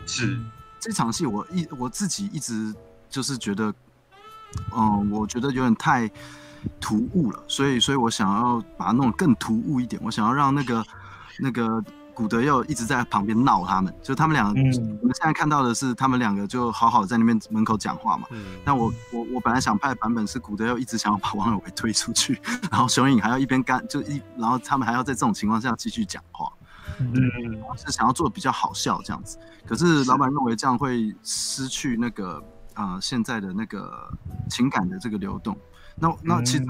是这场戏，我一我自己一直就是觉得，嗯，我觉得有点太。突兀了，所以，所以我想要把它弄得更突兀一点。我想要让那个那个古德又一直在旁边闹他们，就他们两个，嗯、我们现在看到的是他们两个就好好在那边门口讲话嘛。嗯、但我我我本来想拍的版本是古德又一直想要把王有为推出去，然后熊影还要一边干就一，然后他们还要在这种情况下继续讲话。嗯，是想要做比较好笑这样子。可是老板认为这样会失去那个啊、呃、现在的那个情感的这个流动。那那其实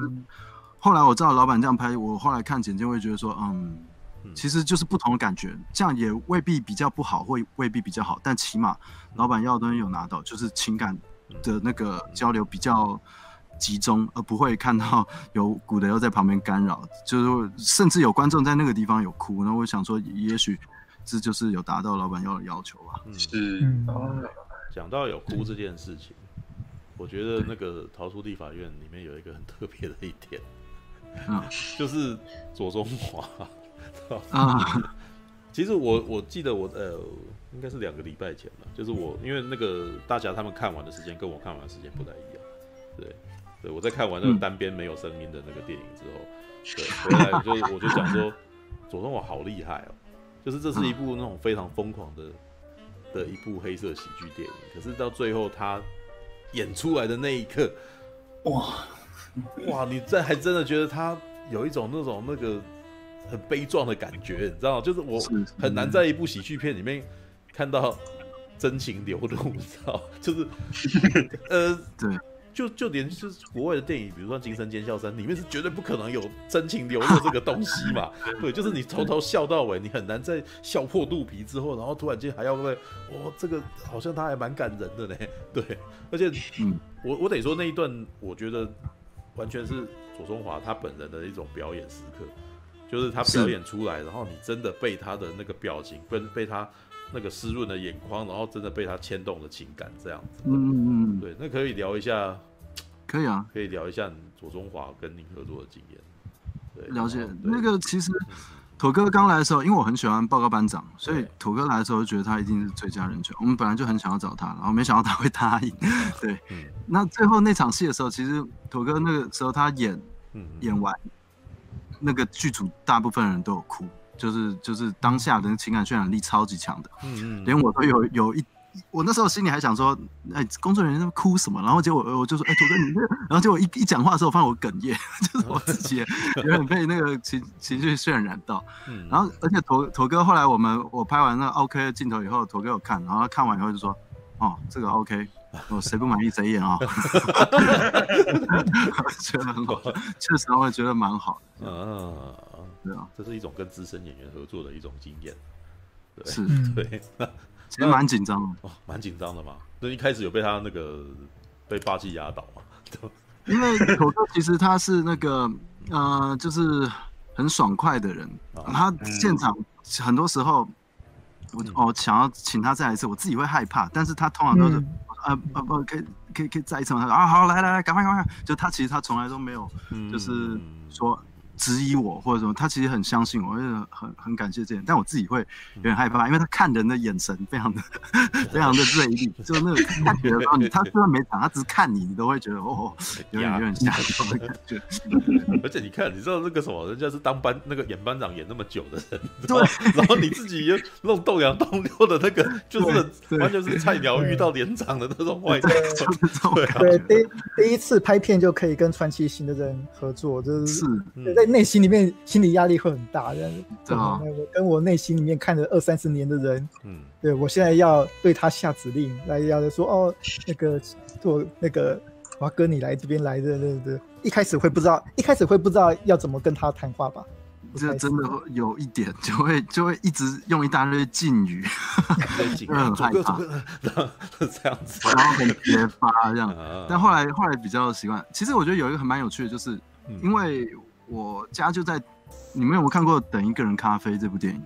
后来我知道老板这样拍，我后来看简介会觉得说，嗯，其实就是不同的感觉，这样也未必比较不好，或未必比较好，但起码老板要的东西有拿到，就是情感的那个交流比较集中，而不会看到有古德又在旁边干扰，就是甚至有观众在那个地方有哭。那我想说，也许这就是有达到老板要的要求吧。是，讲到有哭这件事情，我觉得那个逃出立法院里面有一个很特别的一点，嗯，就是左中华啊。[LAUGHS] 其实我我记得我呃，应该是两个礼拜前吧，就是我因为那个大家他们看完的时间跟我看完的时间不太一样，对。对，我在看完那个单边没有声音的那个电影之后，对，[LAUGHS] 回来就我就想说，左中华好厉害哦，就是这是一部那种非常疯狂的的一部黑色喜剧电影，可是到最后他演出来的那一刻，哇哇，你这还真的觉得他有一种那种那个很悲壮的感觉，你知道？就是我很难在一部喜剧片里面看到真情流露，你知道，就是 [LAUGHS] 呃，对。就就连就是国外的电影，比如说《惊声尖笑三》，里面是绝对不可能有真情流露这个东西嘛。[LAUGHS] 对，就是你从头笑到尾，你很难在笑破肚皮之后，然后突然间还要问，哦，这个好像他还蛮感人的呢。[LAUGHS] 对，而且，嗯，我我得说那一段，我觉得完全是左中华他本人的一种表演时刻，就是他表演出来，然后你真的被他的那个表情跟被他。那个湿润的眼眶，然后真的被他牵动的情感，这样子。嗯嗯对，那可以聊一下，可以啊，可以聊一下左中华跟您合作的经验。对，了解。那个其实，土哥刚来的时候，因为我很喜欢报告班长，所以土哥来的时候就觉得他一定是最佳人选。我们本来就很想要找他，然后没想到他会答应。[LAUGHS] 对，那最后那场戏的时候，其实土哥那个时候他演，演完，那个剧组大部分人都有哭。就是就是当下的情感渲染力超级强的，嗯嗯，连我都有有一，我那时候心里还想说，哎、欸，工作人员在哭什么？然后结果我就说，哎、欸，土哥你这，然后结果一一讲话的时候，我发现我哽咽，[LAUGHS] 就是我自己有点被那个情情绪渲染到，嗯，然后而且土土哥后来我们我拍完那 OK 的镜头以后，土哥有看，然后他看完以后就说，哦，这个 OK，我 [LAUGHS] 谁不满意谁演啊，[LAUGHS] [LAUGHS] 觉得很好，确实我也觉得蛮好的，嗯。对啊，这是一种跟资深演员合作的一种经验，对，是，对，其实蛮紧张的。哦，蛮紧张的嘛。那一开始有被他那个被霸气压倒嘛？因为口哥其实他是那个呃，就是很爽快的人，他现场很多时候我哦想要请他再来一次，我自己会害怕，但是他通常都是啊啊不可以可以可以再一次吗？他说啊好来来来，赶快赶快，就他其实他从来都没有就是说。质疑我或者什么，他其实很相信我，就是很很感谢这点，但我自己会有点害怕，因为他看人的眼神非常的 [LAUGHS] 非常的锐利，[LAUGHS] 就那个感觉，然后你他虽然没讲，他只是看你，你都会觉得哦，有点有点吓到的感觉。[LAUGHS] 而且你看，你知道那个什么，人家是当班那个演班长演那么久的人，对，然后你自己又那种动摇动溜的那个，就是完全是菜鸟遇到连长的那种外对，对，第第一次拍片就可以跟传奇型的人合作，就是在。内心里面心理压力会很大，这样子。对啊。跟我内心里面看了二三十年的人，嗯，对我现在要对他下指令，来要说哦，那个做那个华哥，你来这边来的，对对对。一开始会不知道，一开始会不知道要怎么跟他谈话吧？这真的有一点，就会就会一直用一大堆敬语，就 [LAUGHS] 很害怕，[LAUGHS] 这样子，然后很结巴这样。但后来后来比较习惯。其实我觉得有一个很蛮有趣的，就是因为。我家就在，你们有没有看过《等一个人咖啡》这部电影？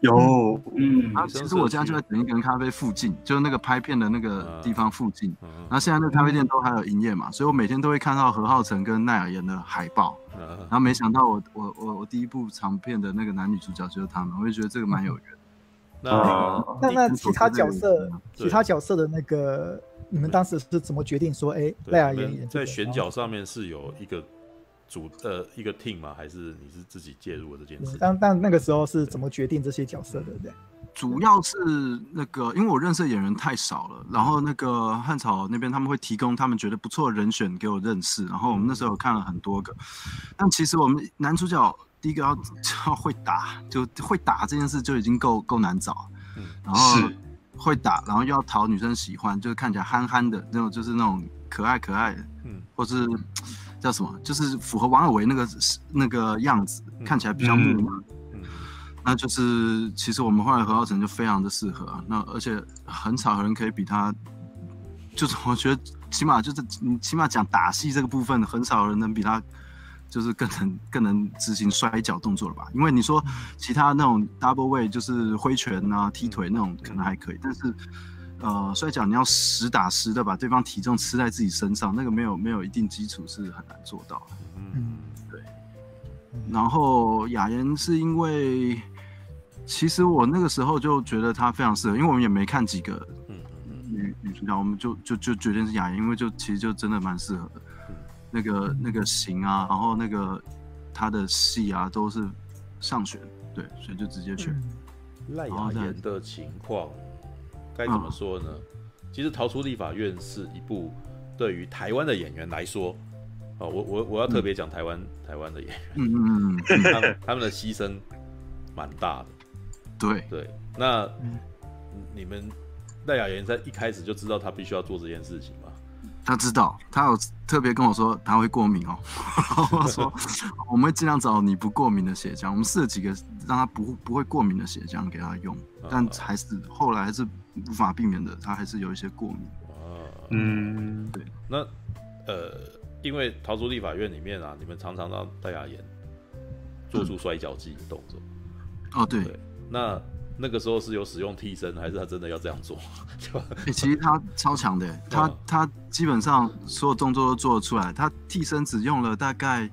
有，嗯，然后其实我家就在《等一个人咖啡》附近，就是那个拍片的那个地方附近。然后现在那个咖啡店都还有营业嘛，所以我每天都会看到何浩晨跟奈尔妍的海报。然后没想到我我我我第一部长片的那个男女主角就是他们，我就觉得这个蛮有缘。[LAUGHS] 那那那其他角色，其他角色的那个，你们当时是怎么决定说，哎，奈尔演演？在选角上面是有一个。组呃一个 team 吗？还是你是自己介入了这件事？但但那个时候是怎么决定这些角色的？对，主要是那个，因为我认识的演员太少了，然后那个汉草那边他们会提供他们觉得不错的人选给我认识，然后我们那时候有看了很多个。但其实我们男主角第一个要 [LAUGHS] 要会打，就会打这件事就已经够够难找。嗯然后会打，然后又要讨女生喜欢，就是看起来憨憨的那种，就是那种可爱可爱的，嗯，或是。[LAUGHS] 叫什么？就是符合王尔维那个那个样子，嗯、看起来比较木讷。嗯，那就是其实我们后来何浩晨就非常的适合。那而且很少有人可以比他，就是我觉得起码就是你起码讲打戏这个部分，很少人能比他就是更能更能执行摔跤动作了吧？因为你说其他那种 double way 就是挥拳啊、踢腿那种可能还可以，但是呃摔跤你要实打实的把对方体重吃在自己身上，那个没有没有一定基础是很难做到的。嗯，对。然后雅妍是因为。其实我那个时候就觉得她非常适合，因为我们也没看几个女女主角，我们就就就决定是雅妍，因为就其实就真的蛮适合的，那个那个型啊，然后那个她的戏啊都是上选，对，所以就直接选。赖雅妍的情况该怎么说呢？其实《逃出立法院》是一部对于台湾的演员来说，哦，我我我要特别讲台湾台湾的演员，嗯嗯嗯，他们他们的牺牲蛮大的。对对，那你们赖雅妍在一开始就知道他必须要做这件事情吗？他知道，他有特别跟我说他会过敏哦。[LAUGHS] 我说 [LAUGHS] 我们会尽量找你不过敏的血浆，我们试了几个让他不不会过敏的血浆给他用，但还是后来还是无法避免的，他还是有一些过敏。啊，嗯，对。那呃，因为逃出立法院里面啊，你们常常让戴雅妍做出摔跤技的动作。哦，对。对那那个时候是有使用替身，还是他真的要这样做？[LAUGHS] 欸、其实他超强的，他他基本上所有动作都做得出来。他替身只用了大概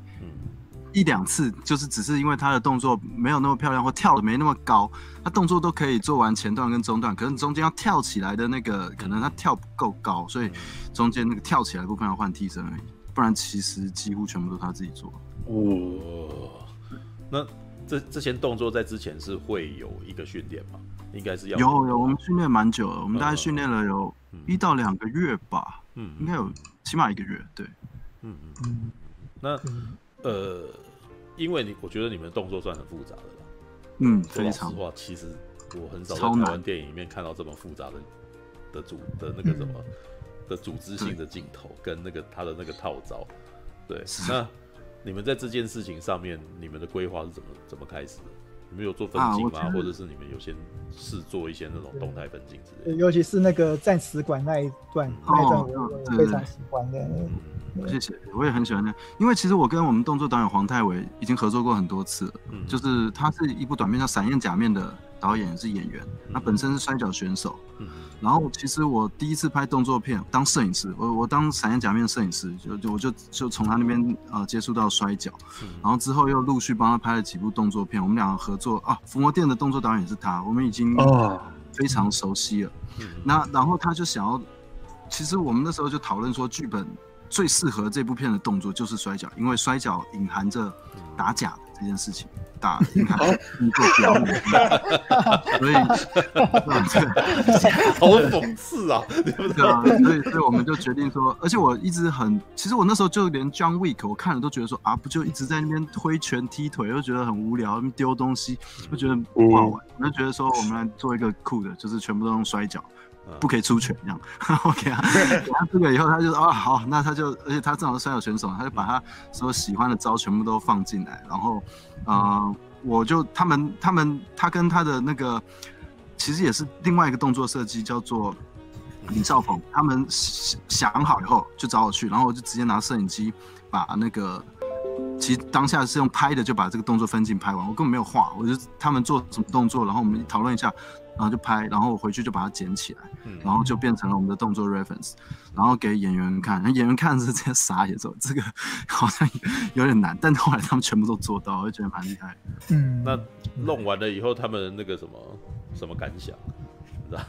一两次，就是只是因为他的动作没有那么漂亮，或跳的没那么高，他动作都可以做完前段跟中段，可是中间要跳起来的那个，可能他跳不够高，所以中间那个跳起来的部分要换替身而已。不然其实几乎全部都是他自己做。哦，那。这这些动作在之前是会有一个训练吗？应该是要有有，我们训练蛮久了，我们大概训练了有一到两个月吧，嗯，应该有起码一个月，对，嗯嗯嗯。那呃，因为你我觉得你们动作算很复杂的了，嗯，非常。说实话，其实我很少在台湾电影里面看到这么复杂的的组的那个什么的组织性的镜头跟那个他的那个套招，对，那。你们在这件事情上面，你们的规划是怎么怎么开始的？你们有做分镜吗？啊、或者是你们有先试做一些那种动态分镜之类的？尤其是那个战史馆那一段，嗯、那一段我非常喜欢的。嗯，谢谢，我也很喜欢那。因为其实我跟我们动作导演黄泰伟已经合作过很多次了。嗯，就是他是一部短片叫《闪焰假面》的导演，是演员，他本身是摔角选手。嗯。然后其实我第一次拍动作片当摄影师，我我当闪焰假面摄影师，就就我就就从他那边呃接触到摔角，然后之后又陆续帮他拍了几部动作片，我们两个合作啊，伏魔殿的动作导演是他，我们已经非常熟悉了。哦、那然后他就想要，其实我们那时候就讨论说，剧本最适合这部片的动作就是摔角，因为摔角隐含着打假的这件事情。大，你看，你做表演，所以，[LAUGHS] 好讽刺啊，对不对啊？所以，所以我们就决定说，而且我一直很，其实我那时候就连 John Wick 我看了都觉得说啊，不就一直在那边挥拳踢腿，又觉得很无聊，丢东西，就觉得不好玩，我就觉得说我们来做一个酷的，就是全部都用摔角。不可以出拳这样，[LAUGHS] OK 啊？他这个以后他就啊好，那他就而且他正好是摔角选手，他就把他所有喜欢的招全部都放进来，然后呃，我就他们他们他跟他的那个其实也是另外一个动作设计叫做李兆鹏，他们想好以后就找我去，然后我就直接拿摄影机把那个其实当下是用拍的就把这个动作分镜拍完，我根本没有画，我就他们做什么动作，然后我们讨论一下。然后就拍，然后我回去就把它捡起来，然后就变成了我们的动作 reference，然后给演员看，演员看是直接傻眼，说这个 [LAUGHS] 好像有点难，但后来他们全部都做到，我就觉得蛮厉害。嗯，那弄完了以后，他们那个什么什么感想，你知道？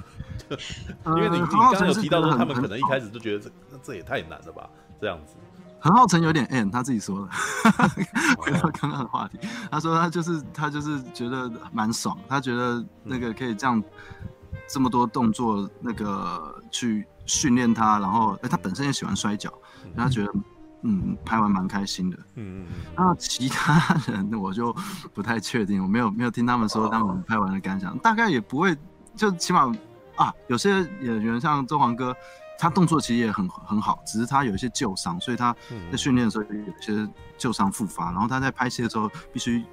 因为你你刚刚有提到说，他们可能一开始就觉得这这也太难了吧，这样子。陈浩成有点 N，他自己说的。回到刚刚的话题，他说他就是他就是觉得蛮爽，他觉得那个可以这样这么多动作那个去训练他，然后哎他本身也喜欢摔跤，他觉得嗯拍完蛮开心的。嗯嗯。那其他人我就不太确定，我没有没有听他们说他们拍完的感想，大概也不会就起码啊有些演员像周黄哥。他动作其实也很很好，只是他有一些旧伤，所以他在训练的时候有一些旧伤复发，然后他在拍戏的时候必须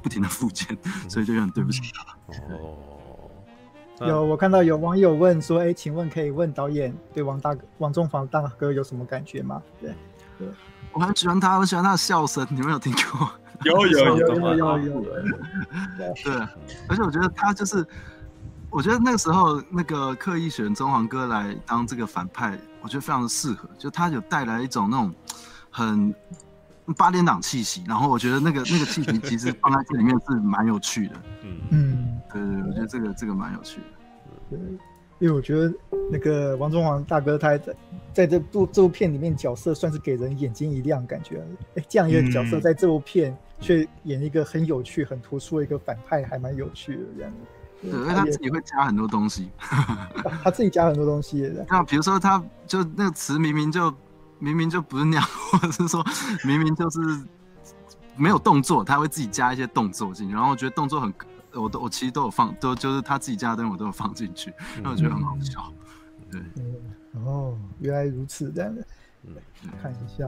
不停的复健，[LAUGHS] 所以就有点对不起他。哦，[LAUGHS] 有，我看到有网友问说：“哎，请问可以问导演对王大哥、王中房大哥有什么感觉吗？”对，对，我很喜欢他，我喜欢他的笑声，你们有听过？有有有有有有。[LAUGHS] 对，而且我觉得他就是，我觉得那个时候那个刻意选中皇哥来当这个反派，我觉得非常的适合，就他有带来一种那种很八点档气息，然后我觉得那个 [LAUGHS] 那个气息其实放在这里面是蛮有趣的。嗯嗯。对对，我觉得这个这个蛮有趣的。对，因为我觉得那个王中皇大哥他在在这部这部片里面角色算是给人眼睛一亮，感觉哎，这样一个角色在这部片却演一个很有趣、很突出的一个反派，还蛮有趣的这样。对，因为他自己会加很多东西，[LAUGHS] 他自己加很多东西。那比如说，他就那个词明明就明明就不是那样，或者是说明明就是没有动作，他会自己加一些动作进去，然后我觉得动作很。我都我其实都有放，都就是他自己加的灯我都有放进去，那、嗯、我觉得很好笑。对，哦，原来如此，这样的，嗯，看一下。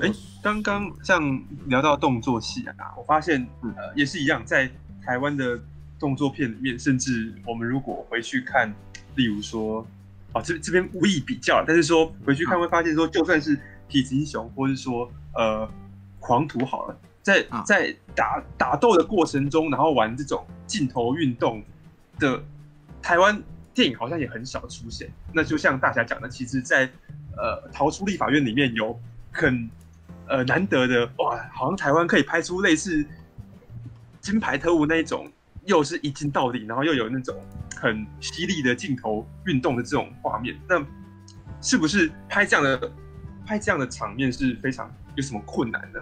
哎、欸，刚刚像聊到动作戏啊，我发现呃也是一样，在台湾的动作片里面，甚至我们如果回去看，例如说，啊这这边无意比较，但是说回去看会发现说，就算是痞子英雄，或是说呃狂徒好了。在在打打斗的过程中，然后玩这种镜头运动的台湾电影好像也很少出现。那就像大侠讲的，其实在，在呃逃出立法院里面有很呃难得的哇，好像台湾可以拍出类似金牌特务那一种，又是一镜到底，然后又有那种很犀利的镜头运动的这种画面。那是不是拍这样的拍这样的场面是非常有什么困难呢？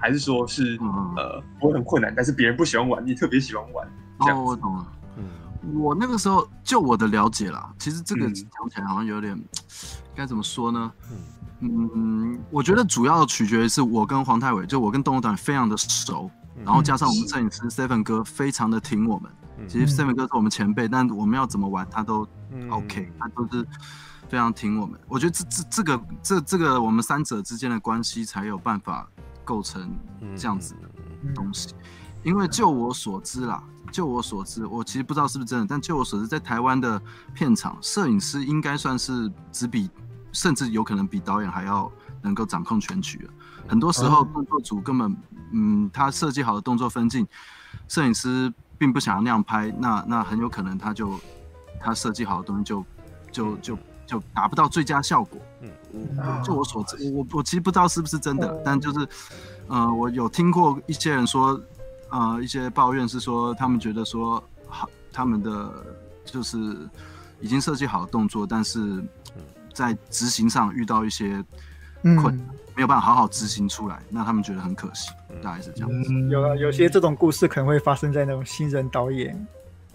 还是说是、嗯、呃，我很困难，但是别人不喜欢玩，你特别喜欢玩。哦，我懂了。嗯，我那个时候就我的了解啦，其实这个讲起来好像有点该、嗯、怎么说呢？嗯嗯，我觉得主要取决于是我跟黄泰伟，就我跟动物导演非常的熟，嗯、然后加上我们摄影师 Seven 哥非常的挺我们。嗯、其实 Seven 哥是我们前辈，但我们要怎么玩他都 OK，、嗯、他都是非常挺我们。我觉得这这这个这这个我们三者之间的关系才有办法。构成这样子的东西，因为就我所知啦，就我所知，我其实不知道是不是真的，但就我所知，在台湾的片场，摄影师应该算是只比，甚至有可能比导演还要能够掌控全局了。很多时候，动作组根本，嗯，他设计好的动作分镜，摄影师并不想要那样拍，那那很有可能他就他设计好的东西就就就就达不到最佳效果。嗯，就我所知，我我其实不知道是不是真的，但就是，呃，我有听过一些人说，呃，一些抱怨是说，他们觉得说，好，他们的就是已经设计好的动作，但是在执行上遇到一些困难，没有办法好好执行出来，那他们觉得很可惜，大概是这样子。嗯，有啊，有些这种故事可能会发生在那种新人导演。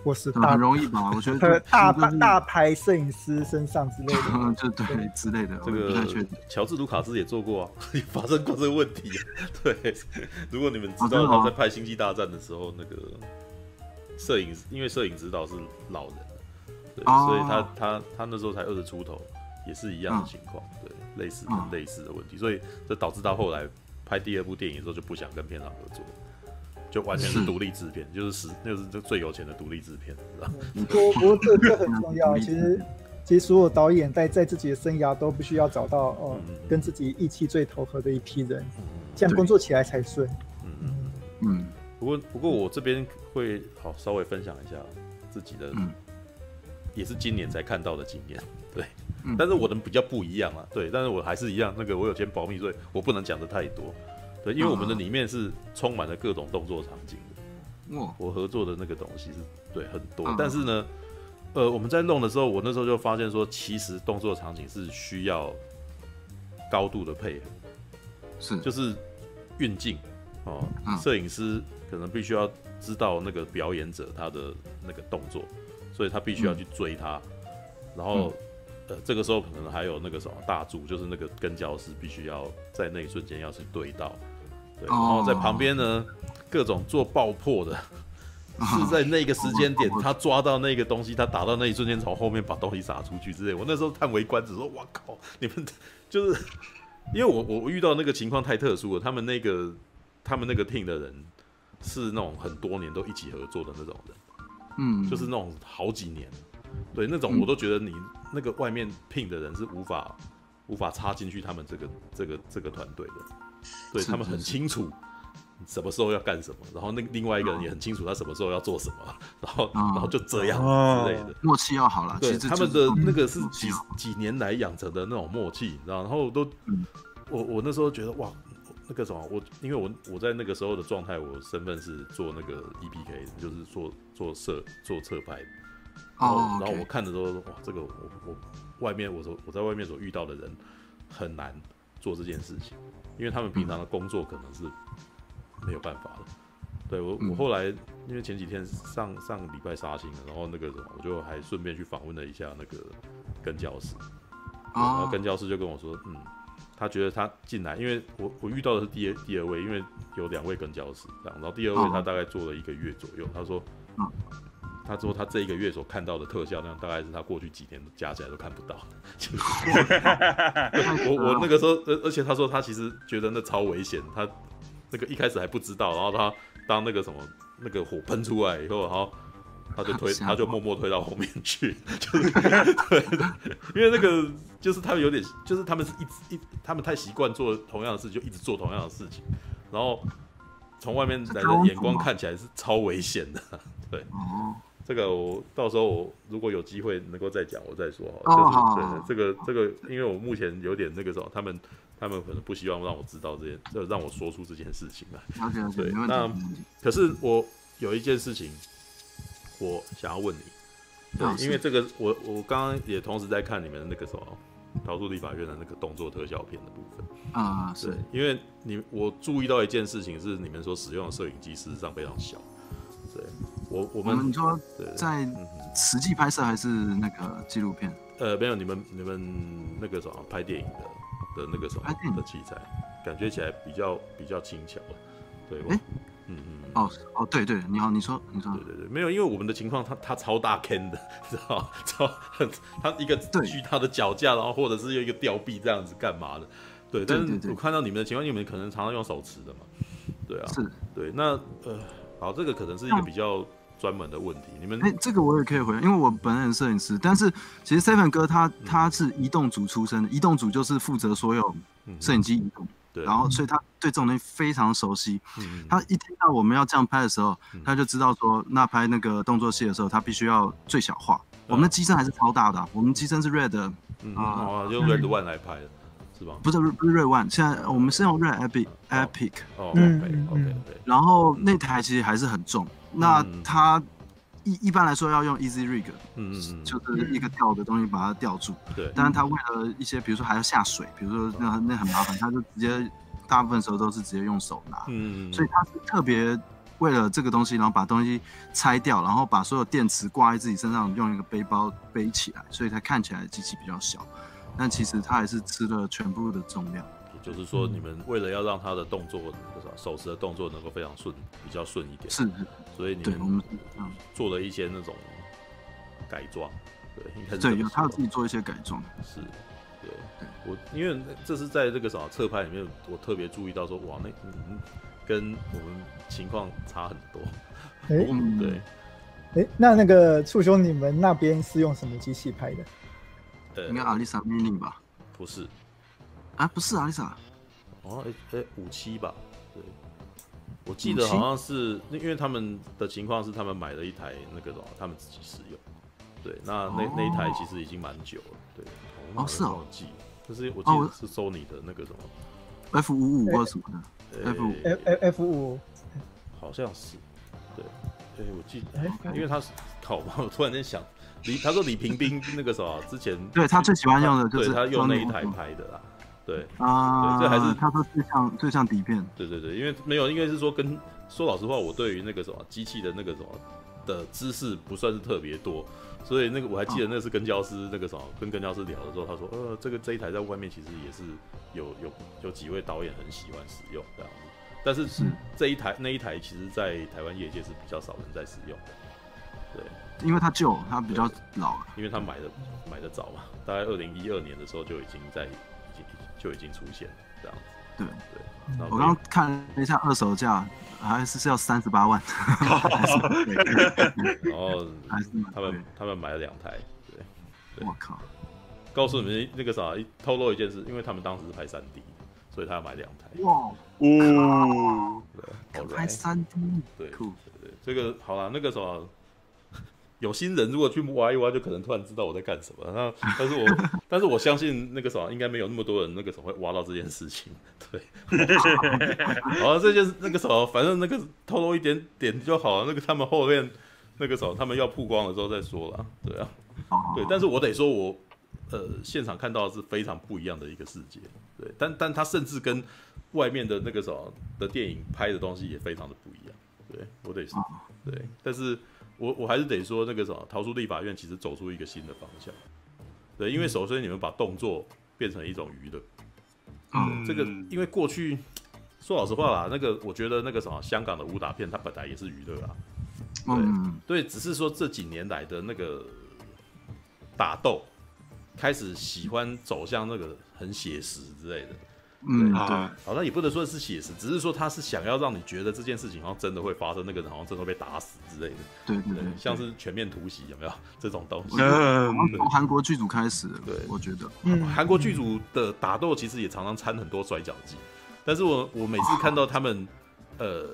或是很容易吧？我觉得 [LAUGHS] 大大牌摄影师身上之类的，就 [LAUGHS] 对之类的。这个乔治卢卡斯也做过啊，[LAUGHS] 也发生过这个问题。对，如果你们知道他在拍《星际大战》的时候，那个摄影因为摄影指导是老人，对，所以他他他那时候才二十出头，也是一样的情况，对，类似很类似的问题，所以这导致到后来拍第二部电影的时候就不想跟片场合作。就完全是独立制片，就是实，就是这最有钱的独立制片，知道吗？[LAUGHS] 不过不过这这很重要。其实其实所有导演在在自己的生涯都必须要找到哦，嗯、跟自己意气最投合的一批人，嗯、这样工作起来才顺。嗯嗯嗯。不过不过我这边会好稍微分享一下自己的，嗯、也是今年才看到的经验，对。嗯、但是我的比较不一样啊，对。但是我还是一样，那个我有签保密，所以我不能讲的太多。对，因为我们的里面是充满了各种动作场景的。哦，我合作的那个东西是对很多，但是呢，呃，我们在弄的时候，我那时候就发现说，其实动作场景是需要高度的配合，是。就是运镜哦，摄影师可能必须要知道那个表演者他的那个动作，所以他必须要去追他，然后呃，这个时候可能还有那个什么大柱，就是那个跟教师必须要在那一瞬间要去对到。对然后在旁边呢，各种做爆破的，是在那个时间点，他抓到那个东西，他打到那一瞬间，从后面把东西撒出去之类。我那时候叹为观止，说：“哇靠，你们就是因为我我遇到那个情况太特殊了，他们那个他们那个 team 的人是那种很多年都一起合作的那种人，嗯，就是那种好几年，对，那种我都觉得你那个外面聘的人是无法无法插进去他们这个这个这个团队的，对他们很清楚。什么时候要干什么，然后那另外一个人也很清楚他什么时候要做什么，[LAUGHS] 然后、嗯、然后就这样之类的。默契要好了。对，他们的那个是几几年来养成的那种默契，然后都，嗯、我我那时候觉得哇，那个什么，我因为我我在那个时候的状态，我身份是做那个 EPK，就是做做摄做侧拍，然后、哦、然后我看的时候哇，这个我我外面我说我在外面所遇到的人很难做这件事情，因为他们平常的工作可能是。没有办法的，对我我后来因为前几天上上礼拜杀青了，然后那个什么我就还顺便去访问了一下那个跟教师，然后跟教师就跟我说，嗯，他觉得他进来，因为我我遇到的是第二第二位，因为有两位跟教师这样，然后第二位他大概做了一个月左右，他说，他说他这一个月所看到的特效量，大概是他过去几年加起来都看不到。[LAUGHS] 我我那个时候，而而且他说他其实觉得那超危险，他。那个一开始还不知道，然后他当那个什么那个火喷出来以后，然后他就推，他就默默推到后面去，[LAUGHS] 就是对，因为那个就是他们有点，就是他们是一直一，他们太习惯做同样的事，就一直做同样的事情，然后从外面来的眼光看起来是超危险的，对，这个我到时候我如果有机会能够再讲，我再说哈，就是对这个这个，因为我目前有点那个什么，他们。他们可能不希望让我知道这件，就让我说出这件事情来。对，那可是我有一件事情，我想要问你。对，因为这个我我刚刚也同时在看你们那个什么逃出立法院的那个动作特效片的部分啊。对，因为你我注意到一件事情是，你们所使用的摄影机事实上非常小。对，我我们你说在实际拍摄还是那个纪录片？呃，没有，你们你们那个什么拍电影的。的那个什么的器材，感觉起来比较比较轻巧，对，哎、欸，嗯嗯，哦哦，对对，你好，你说你说，对对对，没有，因为我们的情况，它它超大坑的，[LAUGHS] 知道超很，它一个巨大的脚架，然后或者是用一个吊臂这样子干嘛的，对，但是我看到你们的情况，你们可能常常用手持的嘛，对啊，是，对，那呃，好，这个可能是一个比较。专门的问题，你们哎、欸，这个我也可以回答，因为我本人摄影师，但是其实 Seven 哥他他是移动组出身的，移动组就是负责所有摄影机移动，对，然后所以他对这种东西非常熟悉。他一听到我们要这样拍的时候，他就知道说，那拍那个动作戏的时候，他必须要最小化。我们的机身还是超大的、啊，我们机身是 Red，啊，用 Red One 来拍的，是吧？不是不是 Red One，现在我们是用 Red Epic Epic，哦，OK OK，然后那台其实还是很重。那它一一般来说要用 Easy Rig，嗯嗯，就是一个吊的东西把它吊住。对，但是它为了一些，比如说还要下水，比如说那那很麻烦，他就直接大部分时候都是直接用手拿。嗯嗯。所以他是特别为了这个东西，然后把东西拆掉，然后把所有电池挂在自己身上，用一个背包背起来，所以它看起来机器比较小，但其实它还是吃了全部的重量。就是说，你们为了要让他的动作，手持的动作能够非常顺，比较顺一点，是，所以你们做了一些那种改装，对，应该是对，有他自己做一些改装，是，对，我因为这是在这个什么侧拍里面，我特别注意到说，哇，那嗯，跟我们情况差很多，哎、欸，[LAUGHS] 对，哎、欸，那那个畜兄，你们那边是用什么机器拍的？呃，应该阿丽莎 Mini 吧？不是。啊，不是啊，Lisa，哦，哎哎，五七吧，对，我记得好像是，因为他们的情况是他们买了一台那个什么，他们自己使用，对，那那那一台其实已经蛮久了，对，哦是哦，记，就是我记得是 Sony 的那个什么，F 五五或什么的，F 五。F F 五，好像是，对，哎，我记得，因为他是考嘛，我突然间想，李他说李平冰那个什么之前，对他最喜欢用的就是他用那一台拍的啦。对啊，对，这还是他说最像最像底片。对对对，因为没有，应该是说跟说老实话，我对于那个什么机器的那个什么的知识不算是特别多，所以那个我还记得那是跟教师那个什么跟跟教师聊的时候，他说呃这个这一台在外面其实也是有有有几位导演很喜欢使用这样子，但是是。这一台那一台其实在台湾业界是比较少人在使用的，对，因为它旧，它比较老，因为他买的买的早嘛，大概二零一二年的时候就已经在。就已经出现了这样子，对对，我刚刚看了一下二手价，还是是要三十八万。[LAUGHS] 然后 [LAUGHS] 他们他们买了两台，对，我靠！告诉你们那个啥，透露一件事，因为他们当时是拍三 D，所以他要买两台。哇哦，拍三 D，对，酷，对对，这个好了，那个什么。有心人如果去挖一挖，就可能突然知道我在干什么。那但是我 [LAUGHS] 但是我相信那个什么，应该没有那么多人那个什么会挖到这件事情。对，[LAUGHS] 好，这件那个什么，反正那个透露一点点就好了。那个他们后面那个什么，他们要曝光的时候再说了。对啊，对，但是我得说我呃现场看到的是非常不一样的一个世界。对，但但他甚至跟外面的那个什么的电影拍的东西也非常的不一样。对，我得说，对，但是。我我还是得说那个什么，逃出立法院其实走出一个新的方向，对，因为首先你们把动作变成一种娱乐，嗯，这个因为过去说老实话啦，那个我觉得那个什么香港的武打片它本来也是娱乐啊，对、嗯、对，只是说这几年来的那个打斗开始喜欢走向那个很写实之类的。嗯，对，好像也不能说是写实，只是说他是想要让你觉得这件事情好像真的会发生，那个人好像真的会被打死之类的。对对对，像是全面突袭有没有这种东西？嗯，从韩国剧组开始，对，我觉得，嗯，韩国剧组的打斗其实也常常掺很多摔跤技，但是我我每次看到他们，呃，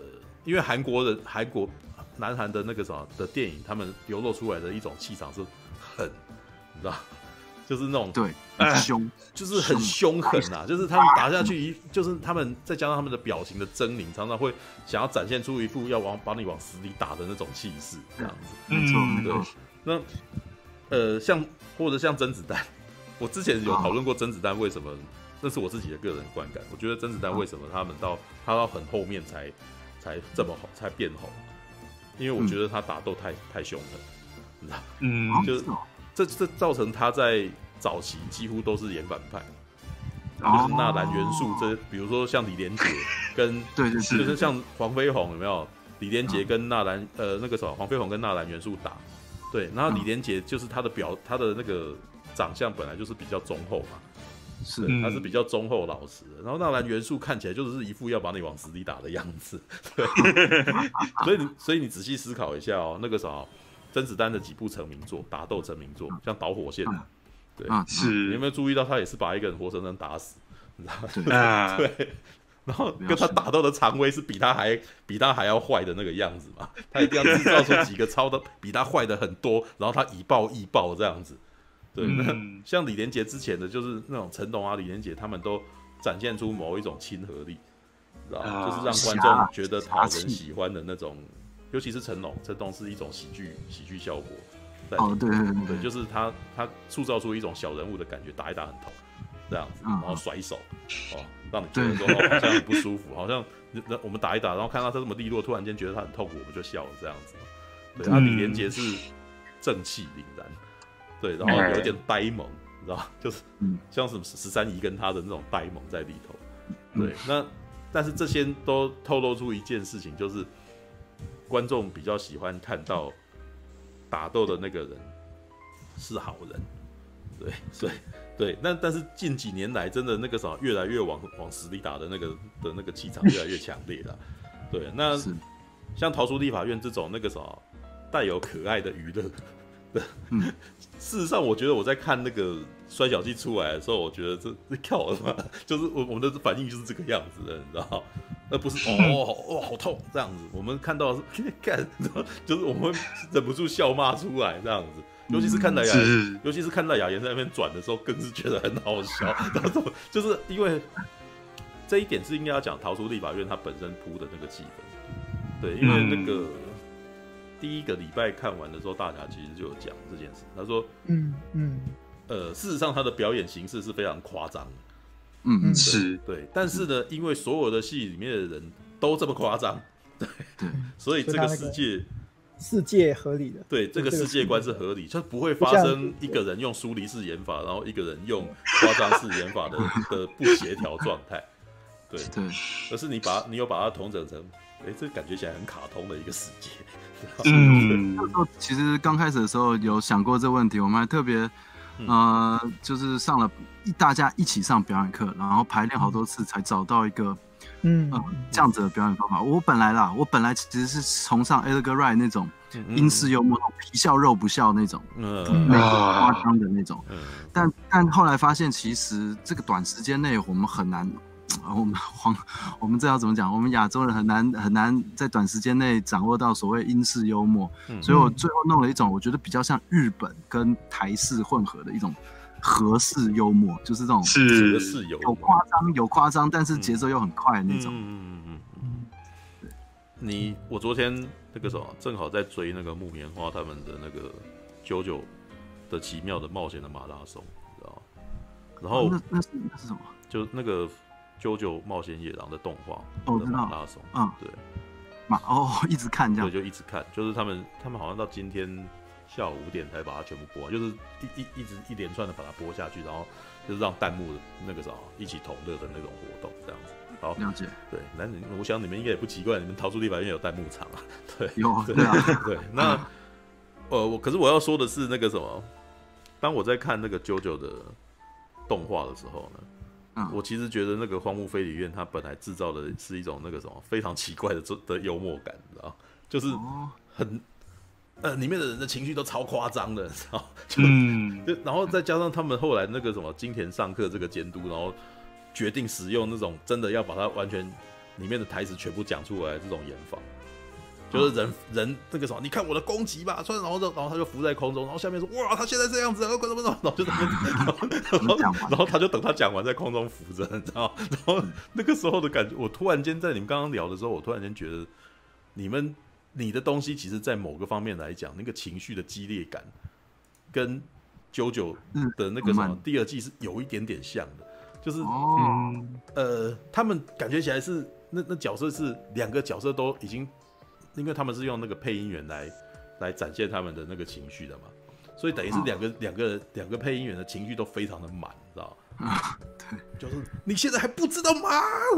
因为韩国的韩国南韩的那个什么的电影，他们流露出来的一种气场是很，你知道。就是那种对，很凶，就是很凶狠呐、啊。就是他们打下去一，就是他们再加上他们的表情的狰狞，常常会想要展现出一副要往把你往死里打的那种气势，这样子。没错，对。那呃，像或者像甄子丹，[LAUGHS] 我之前有讨论过甄子丹为什么，那是我自己的个人观感。我觉得甄子丹为什么他们到他到很后面才才这么好，才变红，因为我觉得他打斗太太凶狠，你知道？嗯，就是。这这造成他在早期几乎都是演反派，就是纳兰元素这，比如说像李连杰跟 [LAUGHS] 对对就是像黄飞鸿有没有？李连杰跟纳兰呃那个什么黄飞鸿跟纳兰元素打，对，然后李连杰就是他的表他的那个长相本来就是比较忠厚嘛，是。他是比较忠厚老实的，然后纳兰元素看起来就是一副要把你往死里打的样子，对，[LAUGHS] 所以你所以你仔细思考一下哦，那个啥。甄子丹的几部成名作，打斗成名作，像导火线，对，是，你有没有注意到他也是把一个人活生生打死，你知道吗？对，[LAUGHS] 然后跟他打斗的常威是比他还比他还要坏的那个样子嘛，他一定要制造出几个超的 [LAUGHS] 比他坏的很多，然后他以暴易暴这样子，对，那 [LAUGHS] 像李连杰之前的就是那种成龙啊，李连杰他们都展现出某一种亲和力，知道吗？就是让观众觉得讨人喜欢的那种。尤其是成龙，成龙是一种喜剧喜剧效果。哦，对对对，对，就是他他塑造出一种小人物的感觉，打一打很痛，这样子，然后甩手，哦，让你觉得说好像很不舒服，好像那我们打一打，然后看到他这么利落，突然间觉得他很痛苦，我们就笑了，这样子。对，他李连杰是正气凛然，对，然后有点呆萌，你知道 [LAUGHS] 就是像什么十三姨跟他的那种呆萌在里头。对，那但是这些都透露出一件事情，就是。观众比较喜欢看到打斗的那个人是好人，对，对，对。那但是近几年来，真的那个啥，越来越往往死里打的那个的那个气场越来越强烈了。[LAUGHS] 对，那像逃出立法院这种那个啥，带有可爱的娱乐。[LAUGHS] 对，事实上，我觉得我在看那个摔角技出来的时候，我觉得这 [LAUGHS] 这跳了嘛，[LAUGHS] 就是我我们的反应就是这个样子的，你知道而不是哦哦好痛这样子。我们看到的是看，[LAUGHS] 就是我们忍不住笑骂出来这样子。尤其是看到雅，尤其是看到雅妍在那边转的时候，更是觉得很好笑。然后就是因为这一点是应该要讲逃出立法院它本身铺的那个气氛，对，因为那个。第一个礼拜看完的时候，大侠其实就有讲这件事。他说：“嗯嗯，呃，事实上他的表演形式是非常夸张的，嗯嗯，是。对。但是呢，因为所有的戏里面的人都这么夸张，对。对，[LAUGHS] 所以这个世界世界合理的，对这个世界观是合理，就不会发生一个人用疏离式演法，然后一个人用夸张式演法的 [LAUGHS] 的不协调状态，对。对，而是你把你有把它统整成，哎，这感觉起来很卡通的一个世界。”嗯，其实刚开始的时候有想过这问题，我们还特别呃，就是上了一大家一起上表演课，然后排练好多次才找到一个。嗯、呃，这样子的表演方法，我本来啦，我本来其实是崇尚 Edgar Wright 那种英式幽默，嗯、皮笑肉不笑那种，嗯，那种夸张的那种。嗯、但但后来发现，其实这个短时间内我们很难，我们 [LAUGHS] 黄，我们这要怎么讲？我们亚洲人很难很难在短时间内掌握到所谓英式幽默。嗯、所以我最后弄了一种，我觉得比较像日本跟台式混合的一种。和式幽默就是这种是有夸张有夸张，但是节奏又很快的那种。嗯嗯嗯嗯。对，你我昨天那个什么，正好在追那个木棉花他们的那个《九九的奇妙的冒险》的马拉松，你知道吗？然后那那是那是什么？就那个《九九冒险野狼》的动画的马拉松。嗯，对。马哦，[LAUGHS] 一直看这样。对，就一直看，就是他们他们好像到今天。下午五点才把它全部播完，就是一一一直一连串的把它播下去，然后就是让弹幕的那个啥一起同乐的那种活动，这样子。好，了解。对，那你我想你们应该也不奇怪，你们逃出立法院有弹幕场啊。对，有对啊。对，那呃，我可是我要说的是那个什么，当我在看那个 JoJo 的动画的时候呢，嗯，我其实觉得那个荒木飞吕彦他本来制造的是一种那个什么非常奇怪的的幽默感，你知道就是很。呃，里面的人的情绪都超夸张的，知道？[LAUGHS] 嗯，就然后再加上他们后来那个什么金田上课这个监督，然后决定使用那种真的要把它完全里面的台词全部讲出来这种演法，就是人、嗯、人那个什么，你看我的攻击吧，然后然后他就浮在空中，然后下面说哇，他现在这样子，然后怎么怎么，然后就然后然后他就等他讲完在空中浮着，你知道？[LAUGHS] 然后那个时候的感觉，我突然间在你们刚刚聊的时候，我突然间觉得你们。你的东西其实，在某个方面来讲，那个情绪的激烈感，跟 JoJo 的那个什么第二季是有一点点像的，就是嗯，呃，他们感觉起来是那那角色是两个角色都已经，因为他们是用那个配音员来来展现他们的那个情绪的嘛，所以等于是两个两个两个配音员的情绪都非常的满，知道啊，对，就是你现在还不知道吗？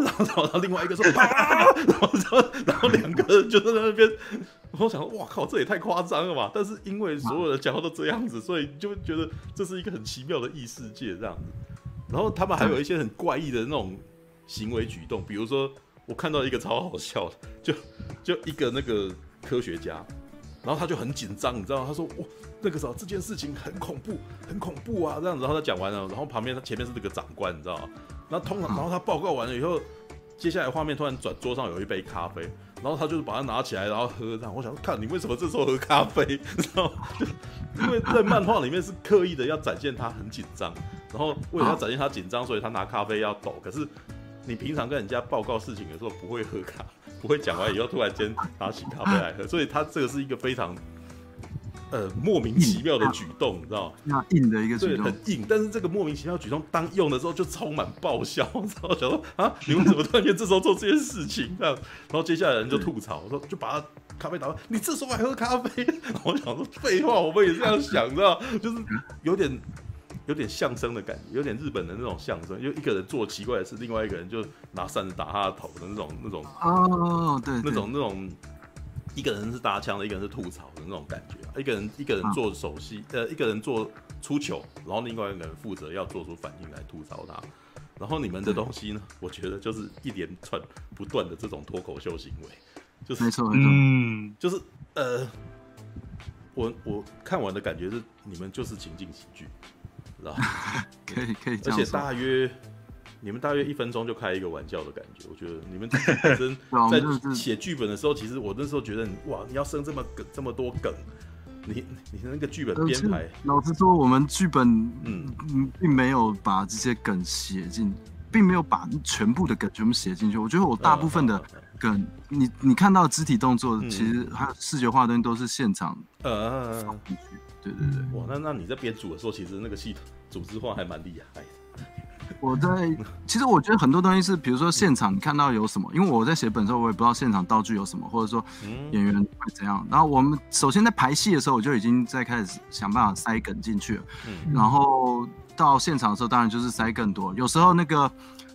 然后，然后另外一个说啊，然后，然后，然后两个人就在那边，我想说，哇靠，这也太夸张了吧！但是因为所有的讲话都这样子，所以就觉得这是一个很奇妙的异世界这样子。然后他们还有一些很怪异的那种行为举动，比如说我看到一个超好笑的，就就一个那个科学家，然后他就很紧张，你知道，他说哇。那个时候这件事情很恐怖，很恐怖啊！这样子，然后他讲完了，然后旁边他前面是那个长官，你知道吗？然后通常，然后他报告完了以后，接下来画面突然转，桌上有一杯咖啡，然后他就是把它拿起来，然后喝。这样，我想，看你为什么这时候喝咖啡？你知道吗？因为在漫画里面是刻意的要展现他很紧张，然后为了要展现他紧张，所以他拿咖啡要抖。可是 [LAUGHS] 你平常跟人家报告事情的时候不会喝咖，不会讲完以后突然间拿起咖啡来喝，所以他这个是一个非常。呃，莫名其妙的举动，你知道吗？那硬的一个举动，很硬。但是这个莫名其妙举动当用的时候，就充满爆笑。然后想说啊，你们怎么突然间这时候做这件事情？这样，然后接下来人就吐槽，说就把他咖啡打翻。你这时候还喝咖啡？[LAUGHS] 我想说废话，我们也这样想，知道？就是有点有点相声的感觉，有点日本的那种相声，就一个人做奇怪的事，另外一个人就拿扇子打他的头的那种那种哦，对，那种那种。一个人是搭腔的，一个人是吐槽的那种感觉啊。一个人一个人做手戏，呃，一个人做出糗，然后另外一个人负责要做出反应来吐槽他。然后你们的东西呢，我觉得就是一连串不断的这种脱口秀行为，就是没错没错，嗯，就是呃，我我看完的感觉是你们就是情景喜剧，知道可以 [LAUGHS] 可以，而且大约。你们大约一分钟就开一个玩笑的感觉，我觉得你们本身在 [LAUGHS] 写剧本的时候，其实我那时候觉得，哇，你要生这么梗这么多梗，你你的那个剧本编排，老实说，我们剧本嗯。嗯并没有把这些梗写进，并没有把全部的梗全部写进去。我觉得我大部分的梗，你你看到肢体动作，其实还有视觉化的东西都是现场呃对对对，哇，那那你在编组的时候，其实那个系统组织化还蛮厉害。我在，[LAUGHS] 其实我觉得很多东西是，比如说现场你看到有什么，因为我在写本的时候，我也不知道现场道具有什么，或者说演员会怎样。然后我们首先在排戏的时候，我就已经在开始想办法塞梗进去了。然后到现场的时候，当然就是塞更多。有时候那个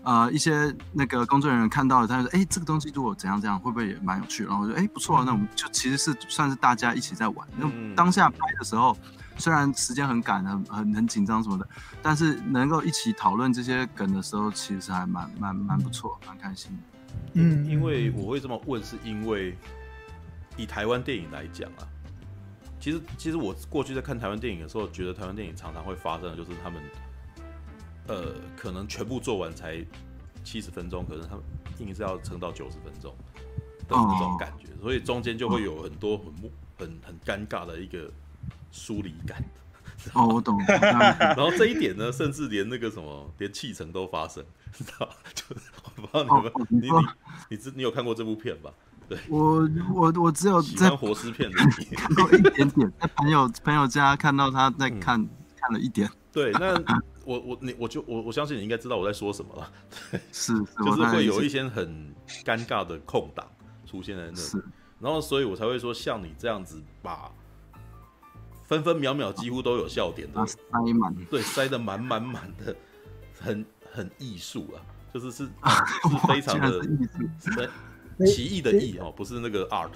呃一些那个工作人员看到了，他就说：“哎，这个东西如果怎样怎样，会不会也蛮有趣？”然后我说：“哎，不错啊，那我们就其实是算是大家一起在玩。”那当下拍的时候。虽然时间很赶，很很很紧张什么的，但是能够一起讨论这些梗的时候，其实还蛮蛮蛮不错，蛮开心的。嗯，因为我会这么问，是因为以台湾电影来讲啊，其实其实我过去在看台湾电影的时候，觉得台湾电影常常会发生的就是他们，呃，可能全部做完才七十分钟，可能他们硬是要撑到九十分钟的那种感觉，所以中间就会有很多很很很尴尬的一个疏离感。[LAUGHS] 哦，我懂。[LAUGHS] 然后这一点呢，甚至连那个什么，连弃城都发生，[LAUGHS] 知道？就是我不知道你们，哦、你你你知你有看过这部片吧？对，我我我只有在活尸片的看过一点点，在朋友朋友家看到他在看、嗯、看了一点。对，那我我你我就我我相信你应该知道我在说什么了。[LAUGHS] 对，是，就是会有一些很尴尬的空档出现在那里，是然后所以我才会说像你这样子把。分分秒秒几乎都有笑点的，塞满，对，塞的满满满的，很很艺术啊，就是是是非常的艺术，奇异的异哦，不是那个 art，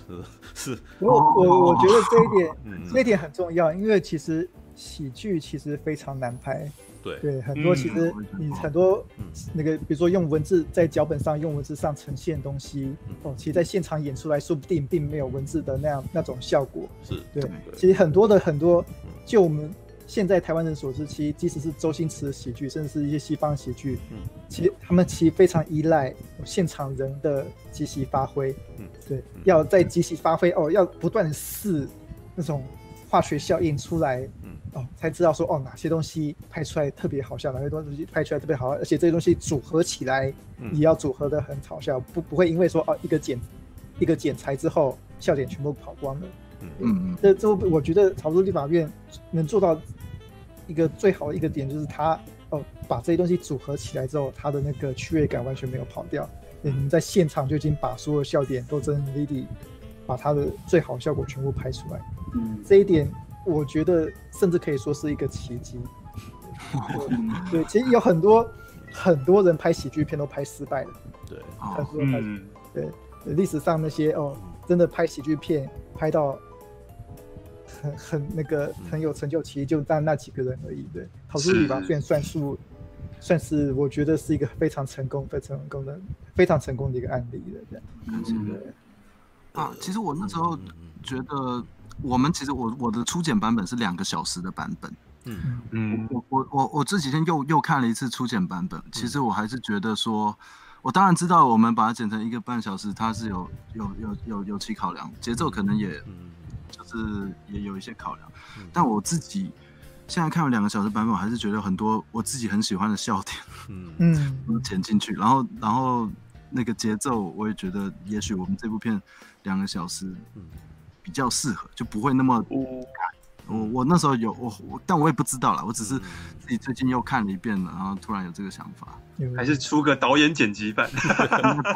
是。我我我觉得这一点，嗯，这一点很重要，因为其实喜剧其实非常难拍。对。对，很多其实你很多那个，比如说用文字在脚本上用文字上呈现东西，哦，其实在现场演出来说不定并没有文字的那样那种效果。是对，其实很多的很多，就我们现在台湾人所知，其实即使是周星驰的喜剧，甚至是一些西方喜剧，嗯，其实他们其实非常依赖现场人的即席发挥。嗯，对，要在即席发挥哦，要不断试那种化学效应出来。哦，才知道说哦，哪些东西拍出来特别好笑，哪些东西拍出来特别好，而且这些东西组合起来也要组合的很好笑，嗯、不不会因为说哦一个剪一个剪裁之后笑点全部跑光了。嗯嗯，这这我觉得潮州立法院能做到一个最好的一个点就是他哦把这些东西组合起来之后，他的那个趣味感完全没有跑掉。你们在现场就已经把所有笑点都真的把他的最好效果全部拍出来。嗯，这一点。我觉得甚至可以说是一个奇迹。[LAUGHS] 对，其实有很多很多人拍喜剧片都拍失败了。对，很多人拍，嗯，对，历史上那些哦，真的拍喜剧片拍到很很那个很有成就，其实就那那几个人而已。对，逃出立法院算数，算是我觉得是一个非常成功、非常成功的、非常成功的一个案例了这样。嗯，啊，其实我那时候觉得。我们其实我我的初剪版本是两个小时的版本，嗯。嗯，我我我我这几天又又看了一次初剪版本，其实我还是觉得说，我当然知道我们把它剪成一个半小时，它是有有有有有其考量，节奏可能也，就是也有一些考量，但我自己现在看了两个小时版本，我还是觉得很多我自己很喜欢的笑点，嗯。嗯，剪进去，然后然后那个节奏，我也觉得也许我们这部片两个小时，嗯。比较适合，就不会那么。我我那时候有我我，但我也不知道啦。我只是自己最近又看了一遍了，然后突然有这个想法，还是出个导演剪辑版。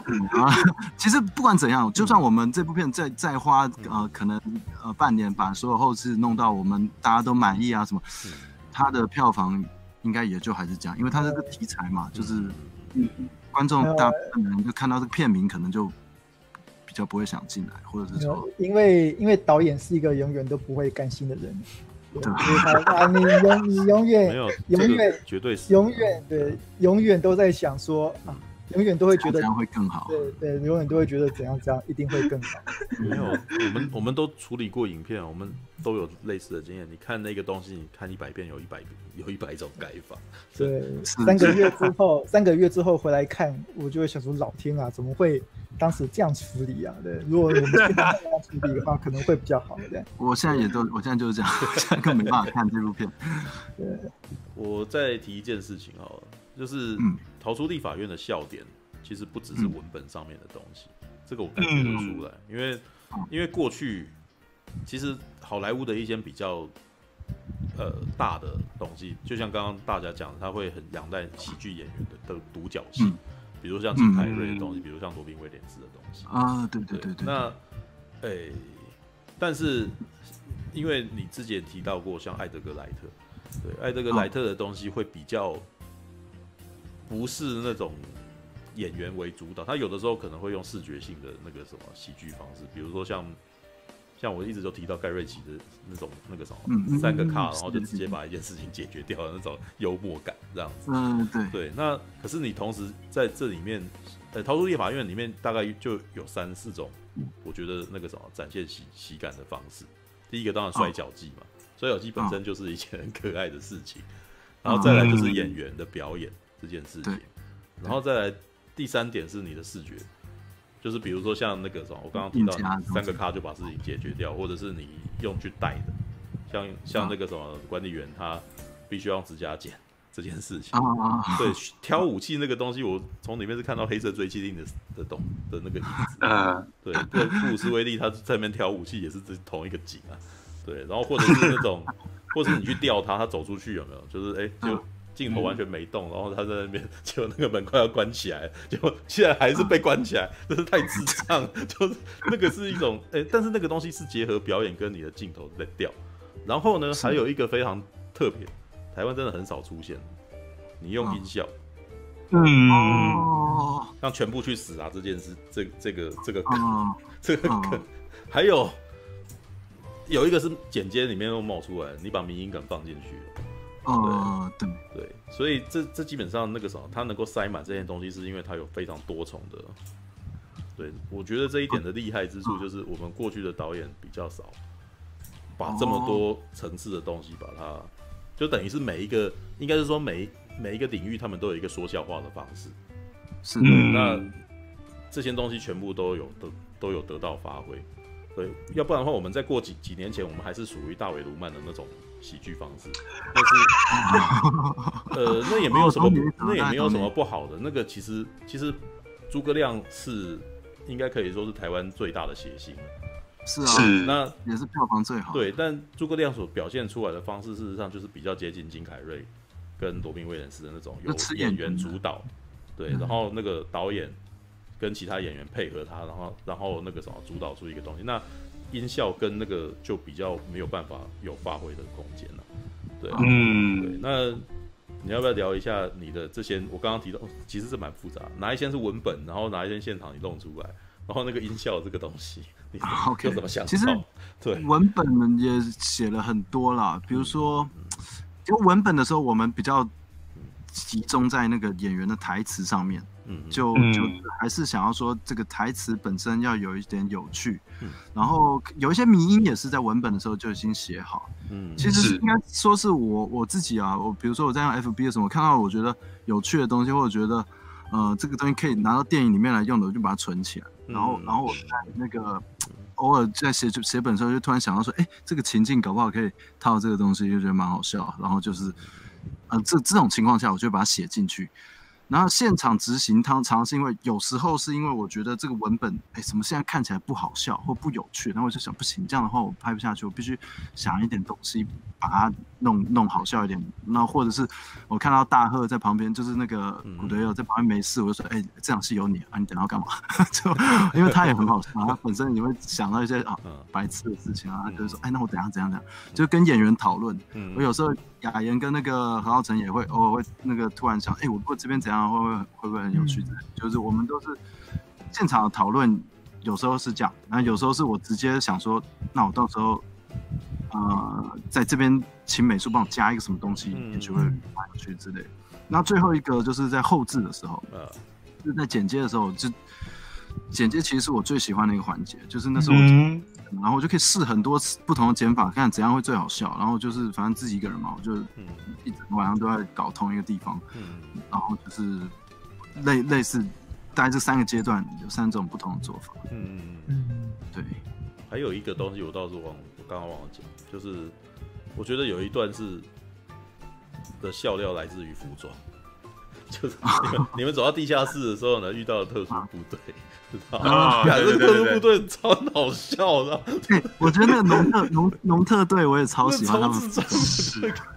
[LAUGHS] 其实不管怎样，就算我们这部片再再花呃可能呃半年把所有后制弄到我们大家都满意啊什么，它的票房应该也就还是这样，因为它这个题材嘛，就是观众大部分人就看到这个片名可能就。就不会想进来，或者是说，因为因为导演是一个永远都不会甘心的人，对，他你永你永远没有永远绝对是永远对永远都在想说啊。永远都会觉得这样会更好，对对，永远都会觉得怎样怎样一定会更好。[LAUGHS] 没有，我们我们都处理过影片，我们都有类似的经验。你看那个东西，你看一百遍，有一百有一百种改法。对，[LAUGHS] 三个月之后，[LAUGHS] 三个月之后回来看，我就会想说：老天啊，怎么会当时这样处理啊？对，如果我们现在这样处理的话，可能会比较好。对，我现在也都，我现在就是这样，现在更没办法看这部片。对，我再提一件事情好了。就是逃出立法院的笑点，其实不只是文本上面的东西，嗯、这个我感觉得出来，因为因为过去其实好莱坞的一些比较呃大的东西，就像刚刚大家讲的，他会很仰赖喜剧演员的的独角戏，嗯、比如像金凯瑞的东西，嗯、比如像罗宾威廉斯的东西。啊，对对对对，对，那诶、欸，但是因为你之前提到过像艾德格莱特，对艾德格莱特的东西会比较。不是那种演员为主导，他有的时候可能会用视觉性的那个什么喜剧方式，比如说像像我一直都提到盖瑞奇的那种那个什么三个卡，然后就直接把一件事情解决掉的那种幽默感，这样子。嗯，对对。那可是你同时在这里面，呃，逃出立法院里面大概就有三四种，我觉得那个什么展现喜喜感的方式。第一个当然摔角技嘛，摔角记本身就是一件很可爱的事情，然后再来就是演员的表演这件事情，然后再来第三点是你的视觉。就是比如说像那个什么，我刚刚提到三个卡就把事情解决掉，或者是你用去带的，像像那个什么管理员他必须要用指甲剪这件事情，[LAUGHS] 对，挑武器那个东西，我从里面是看到黑色追击令的的东的那个影子，[LAUGHS] 对，对，布鲁斯威利他在那边挑武器也是这同一个景啊，对，然后或者是那种，或者是你去钓他，他走出去有没有？就是哎、欸、就。镜头完全没动，然后他在那边，结果那个门快要关起来，结果现在还是被关起来，[LAUGHS] 真是太智障。就是那个是一种，[LAUGHS] 哎、欸，但是那个东西是结合表演跟你的镜头在调。然后呢，还有一个非常特别，台湾真的很少出现，你用音效，嗯，让全部去死啊这件事，这这个这个梗，这个 [LAUGHS] 梗，还有有一个是剪接里面又冒出来，你把迷音梗放进去。哦，对对，所以这这基本上那个什么，它能够塞满这些东西，是因为它有非常多重的。对，我觉得这一点的厉害之处就是，我们过去的导演比较少把这么多层次的东西把它，就等于是每一个，应该是说每每一个领域，他们都有一个说笑话的方式。是，那这些东西全部都有得都有得到发挥。对，要不然的话，我们再过几几年前，我们还是属于大尾卢曼的那种。喜剧方式，但是，[LAUGHS] 呃，那也没有什么，那也没有什么不好的。那个其实，其实诸葛亮是应该可以说是台湾最大的谐星。是啊，那也是票房最好。对，但诸葛亮所表现出来的方式，事实上就是比较接近金凯瑞跟罗宾威廉斯的那种由演员主导，对，然后那个导演跟其他演员配合他，然后然后那个什么主导出一个东西。那音效跟那个就比较没有办法有发挥的空间了，对，嗯，对，那你要不要聊一下你的这些？我刚刚提到，其实是蛮复杂，哪一些是文本，然后哪一些现场你弄出来，然后那个音效这个东西，[LAUGHS] 你就怎么想？其实对文本也写了很多啦，比如说，就文本的时候，我们比较集中在那个演员的台词上面。嗯，就就还是想要说这个台词本身要有一点有趣，嗯，然后有一些迷音也是在文本的时候就已经写好，嗯，其实应该说是我我自己啊，我比如说我在用 FB 的时候，我看到我觉得有趣的东西，或者觉得呃这个东西可以拿到电影里面来用的，我就把它存起来，然后然后我在那个偶尔在写写本的时候，就突然想到说，哎，这个情境搞不好可以套这个东西，就觉得蛮好笑，然后就是，呃这这种情况下，我就把它写进去。然后现场执行，常常是因为有时候是因为我觉得这个文本，哎，怎么现在看起来不好笑或不有趣，然后我就想，不行，这样的话我拍不下去，我必须想一点东西把它弄弄好笑一点。那或者是我看到大贺在旁边，就是那个古德友在旁边没事，我就说，哎，这场戏有你啊，你等下干嘛？[LAUGHS] 就因为他也很好笑，他本身你会想到一些啊白痴的事情啊，就是说，哎，那我怎样怎样怎样，就跟演员讨论。我有时候。雅妍跟那个何浩晨也会偶尔会那个突然想，哎、欸，我如果这边怎样，会不会会不会很有趣？嗯、就是我们都是现场的讨论，有时候是这样，然后有时候是我直接想说，那我到时候呃在这边请美术帮我加一个什么东西，也许会蛮有趣之类的。那最后一个就是在后置的时候，呃，就是在剪接的时候，就剪接其实是我最喜欢的一个环节，就是那时候。嗯然后我就可以试很多不同的剪法，看怎样会最好笑。然后就是反正自己一个人嘛，我就一整晚上都在搞同一个地方。嗯，然后就是类类似，大概这三个阶段有三种不同的做法。嗯嗯嗯，对。还有一个东西我倒是忘了，我刚刚忘了讲，就是我觉得有一段是的笑料来自于服装。[LAUGHS] 就是你们你们走到地下室的时候呢，遇到了特殊部队，知道吗？[LAUGHS] 这个特殊部队超好笑的。我觉得那个农特农农特队我也超喜欢他们。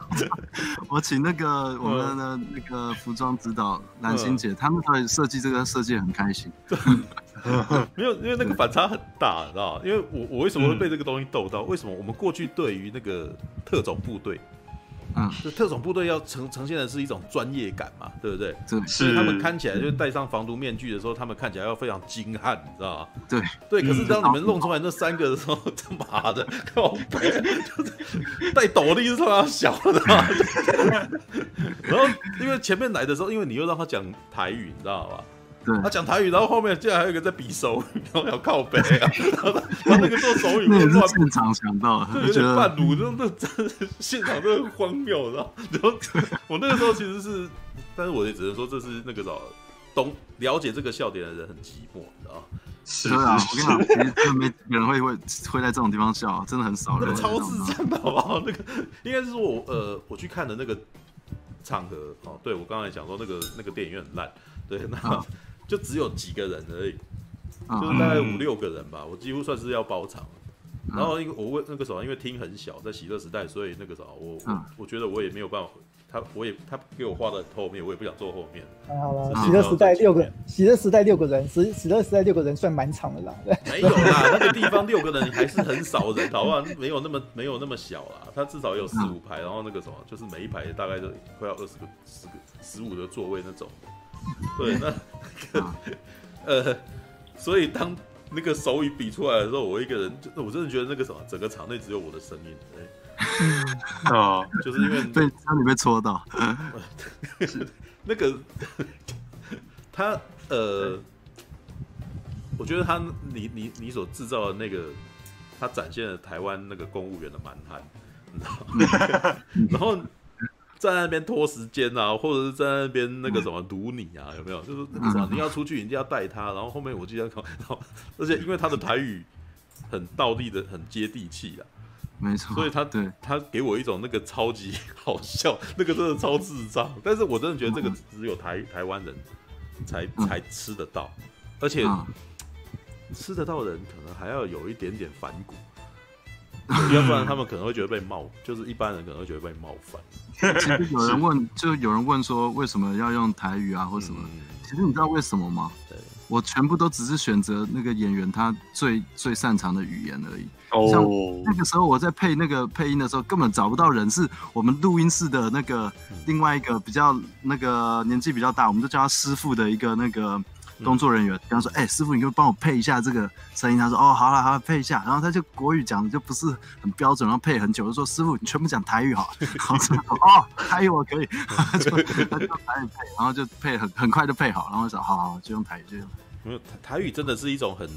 [LAUGHS] 我请那个我们的那个服装指导蓝心姐，他们在设计这个设计很开心。[LAUGHS] 没有，因为那个反差很大，知道吗？因为我我为什么会被这个东西逗到？为什么我们过去对于那个特种部队？嗯，就特种部队要呈呈现的是一种专业感嘛，对不对？是，他们看起来就戴上防毒面具的时候，他们看起来要非常精悍，你知道吗？对对。可是当你们弄出来那三个的时候，[LAUGHS] 他妈的，靠背，就是戴斗笠是他妈小的，然后因为前面来的时候，因为你又让他讲台语，你知道吗？他讲台语，然后后面竟然还有一个在比手语，然后要靠北啊，然后然后那个做手语，那也是现场想到的，就有点半路，那那真的现场真的很荒谬，然后然后我那个时候其实是，但是我也只能说这是那个啥，懂了解这个笑点的人很寂寞，你知道是啊，我跟你讲，其实真的没有人会会会在这种地方笑，真的很少人。超智障的好不好？[LAUGHS] 那个应该是说我呃我去看的那个场合哦，对我刚才讲说那个那个电影院很烂，对那。就只有几个人而已，就是大概五六个人吧，我几乎算是要包场。然后因为我问那个时候，因为厅很小，在喜乐时代，所以那个时候我我我觉得我也没有办法，他我也他给我画的后面，我也不想坐后面。好了，喜乐时代六个，喜乐时代六个人，喜喜乐时代六个人算满场的啦。[LAUGHS] 没有啦，那个地方六个人还是很少人，好不好？没有那么没有那么小啦，他至少有四五排，然后那个什么，就是每一排大概都快要二十个、十个、十五个座位那种。对，那个 [LAUGHS] 呃，所以当那个手语比出来的时候，我一个人就我真的觉得那个什么，整个场内只有我的声音。对，啊，[LAUGHS] 就是因为 [LAUGHS] 被让你被戳到，那个他呃，我觉得他你你你所制造的那个，他展现了台湾那个公务员的蛮汉，你知道吗？然后。在那边拖时间啊，[LAUGHS] 或者是在那边那个什么堵你啊，有没有？就是那个什么，你要出去，你就要带他。然后后面我记得，[LAUGHS] 然后而且因为他的台语很道地的，很接地气啊，没错。所以他对他给我一种那个超级好笑，那个真的超智障。[LAUGHS] 但是我真的觉得这个只有台台湾人才才吃得到，而且吃得到的人可能还要有一点点反骨。要不然他们可能会觉得被冒，就是一般人可能会觉得被冒犯。[LAUGHS] 其实有人问，就有人问说，为什么要用台语啊，或什么？嗯、其实你知道为什么吗？对，我全部都只是选择那个演员他最最擅长的语言而已。哦，像那个时候我在配那个配音的时候，根本找不到人，是我们录音室的那个另外一个比较那个年纪比较大，我们就叫他师傅的一个那个。工作人员跟他说：“哎、欸，师傅，你可以帮我配一下这个声音。”他说：“哦，好了，好了，配一下。”然后他就国语讲的就不是很标准，然后配很久，就说：“师傅，你全部讲台语好。[LAUGHS] ”然后说：“哦，台语我可以。[LAUGHS] ”就他就台语配，然后就配很很快就配好，然后我说：“好好，就用台语，就用。”没有台语真的是一种很，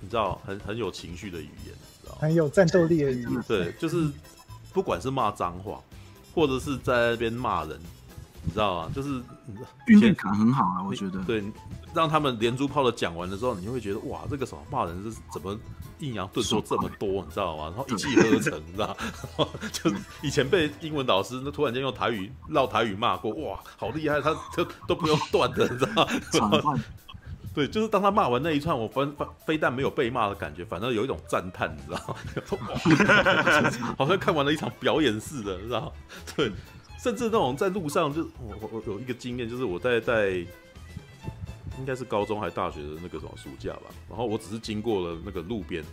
你知道，很很有情绪的语言，你知道，很有战斗力的语言。对，就是不管是骂脏话，或者是在那边骂人。你知道吗？就是训练感很好啊，我觉得。对，让他们连珠炮的讲完的时候，你就会觉得哇，这个什么骂人是怎么抑扬顿挫这么多，你知道吗？[LAUGHS] 然后一气呵成，你知道吗？就是以前被英文老师那突然间用台语绕台语骂过，哇，好厉害，他都都不用断的，你知道吗？对，就是当他骂完那一串，我反反非但没有被骂的感觉，反而有一种赞叹，你知道吗？[LAUGHS] 好像看完了一场表演似的，你知道吗？对。[LAUGHS] 甚至那种在路上，就我我有一个经验，就是我在在应该是高中还大学的那个什么暑假吧，然后我只是经过了那个路边，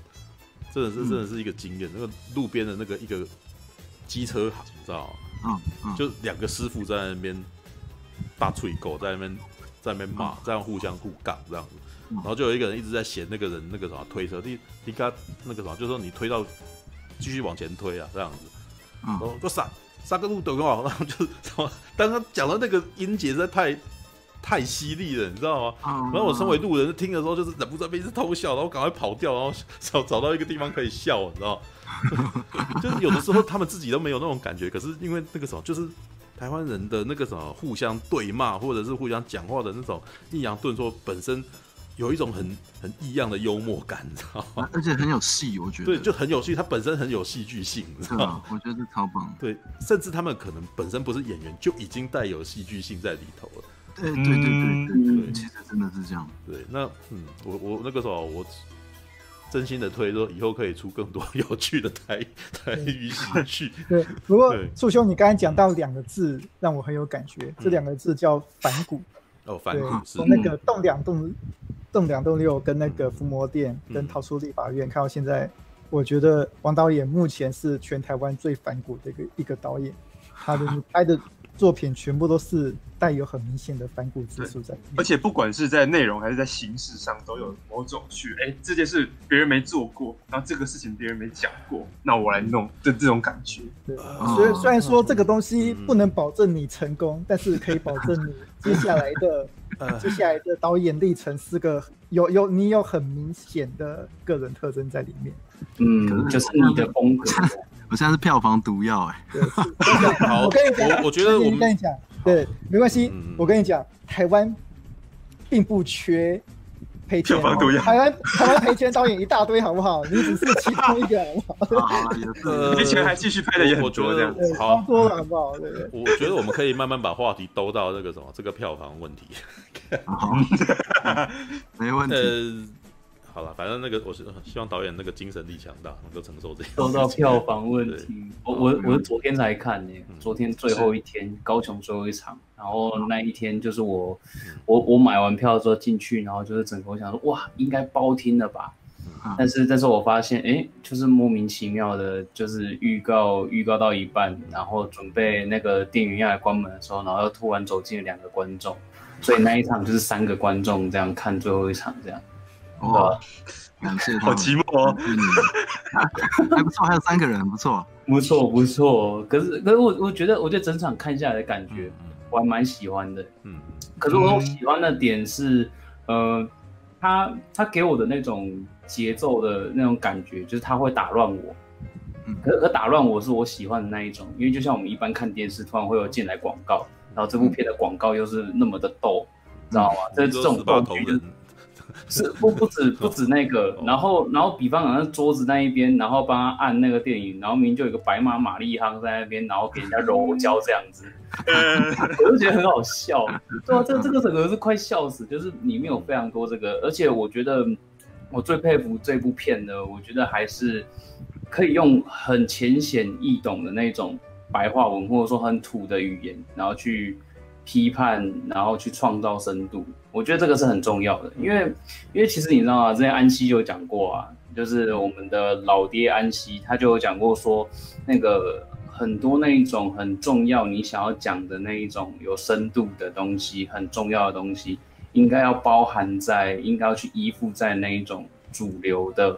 真的是真的是一个经验，嗯、那个路边的那个一个机车行，你知道吗？嗯嗯、就两个师傅在那边大吹狗在那边在那边骂，这样互相互杠这样子，然后就有一个人一直在嫌那个人那个什么推车，你你看那个什么，就是说你推到继续往前推啊这样子，然后就闪。三个路灯哦，然后就什么，当他讲的那个音节实在太太犀利了，你知道吗？然后我身为路人听的时候，就是忍不住被一直偷笑，然后赶快跑掉，然后找找到一个地方可以笑，你知道吗？[LAUGHS] 就是有的时候他们自己都没有那种感觉，可是因为那个时候就是台湾人的那个什么互相对骂或者是互相讲话的那种抑扬顿挫本身。有一种很很异样的幽默感，你知道吗？而且很有戏，我觉得。对，就很有戏，它本身很有戏剧性，你知道吗？我觉得是超棒。对，甚至他们可能本身不是演员，就已经带有戏剧性在里头了。对对对对对，对，其实真的是这样。对，那嗯，我我那个时候我真心的推说，以后可以出更多有趣的台台语戏剧。对，不过树兄，你刚才讲到两个字，让我很有感觉，这两个字叫反骨。哦，反骨是那个动两动。动两栋六跟那个伏魔殿跟逃出立法院，看到现在我觉得王导演目前是全台湾最反骨的一个一个导演，他的 [LAUGHS] 拍的作品全部都是带有很明显的反骨之处在，而且不管是在内容还是在形式上，都有某种去哎、欸，这件事别人没做过，然后这个事情别人没讲过，那我来弄的这种感觉。对，所以虽然说这个东西不能保证你成功，但是可以保证你接下来的 [LAUGHS] 呃。接下来的导演历程是个有有你有很明显的个人特征在里面，嗯，就是你的风格。[LAUGHS] 我现在是票房毒药哎。好，我跟你讲，我觉得我跟你讲，对，没关系，我跟你讲，台湾并不缺。赔钱，台湾台湾赔钱导演一大堆，好不好？你只是其中一个，好不好？啊也是，[LAUGHS] 赔钱还继续拍的也很多，这样好多了，好不好？我觉得我们可以慢慢把话题兜到这个什么，这个票房问题。[LAUGHS] 好，[LAUGHS] 没问题。好了，反正那个我是希望导演那个精神力强大，能够承受这些。说到票房问题，我我我是昨天才看呢，昨天最后一天，高雄最后一场，然后那一天就是我我我买完票之后进去，然后就是整个我想说哇，应该包厅了吧？但是但是我发现哎，就是莫名其妙的，就是预告预告到一半，然后准备那个电影院要来关门的时候，然后又突然走进了两个观众，所以那一场就是三个观众这样看最后一场这样。哇，感谢，好寂寞哦，还不错，还有三个人，不错，不错，不错。可是，可是我我觉得，我觉得整场看下来的感觉，我还蛮喜欢的。嗯，可是我喜欢的点是，呃，他他给我的那种节奏的那种感觉，就是他会打乱我。嗯，可可打乱我是我喜欢的那一种，因为就像我们一般看电视，突然会有进来广告，然后这部片的广告又是那么的逗，知道吗？这这种逗剧。是不不止不止那个，然后然后比方好像桌子那一边，然后帮他按那个电影，然后明明就有一个白马玛丽夯在那边，然后给人家揉胶这样子，[LAUGHS] 我就觉得很好笑。对啊，这这个整个是快笑死，就是里面有非常多这个，而且我觉得我最佩服这部片的，我觉得还是可以用很浅显易懂的那种白话文，或者说很土的语言，然后去批判，然后去创造深度。我觉得这个是很重要的，因为因为其实你知道啊，之前安西就有讲过啊，就是我们的老爹安西，他就有讲过说，那个很多那一种很重要，你想要讲的那一种有深度的东西，很重要的东西，应该要包含在，应该要去依附在那一种主流的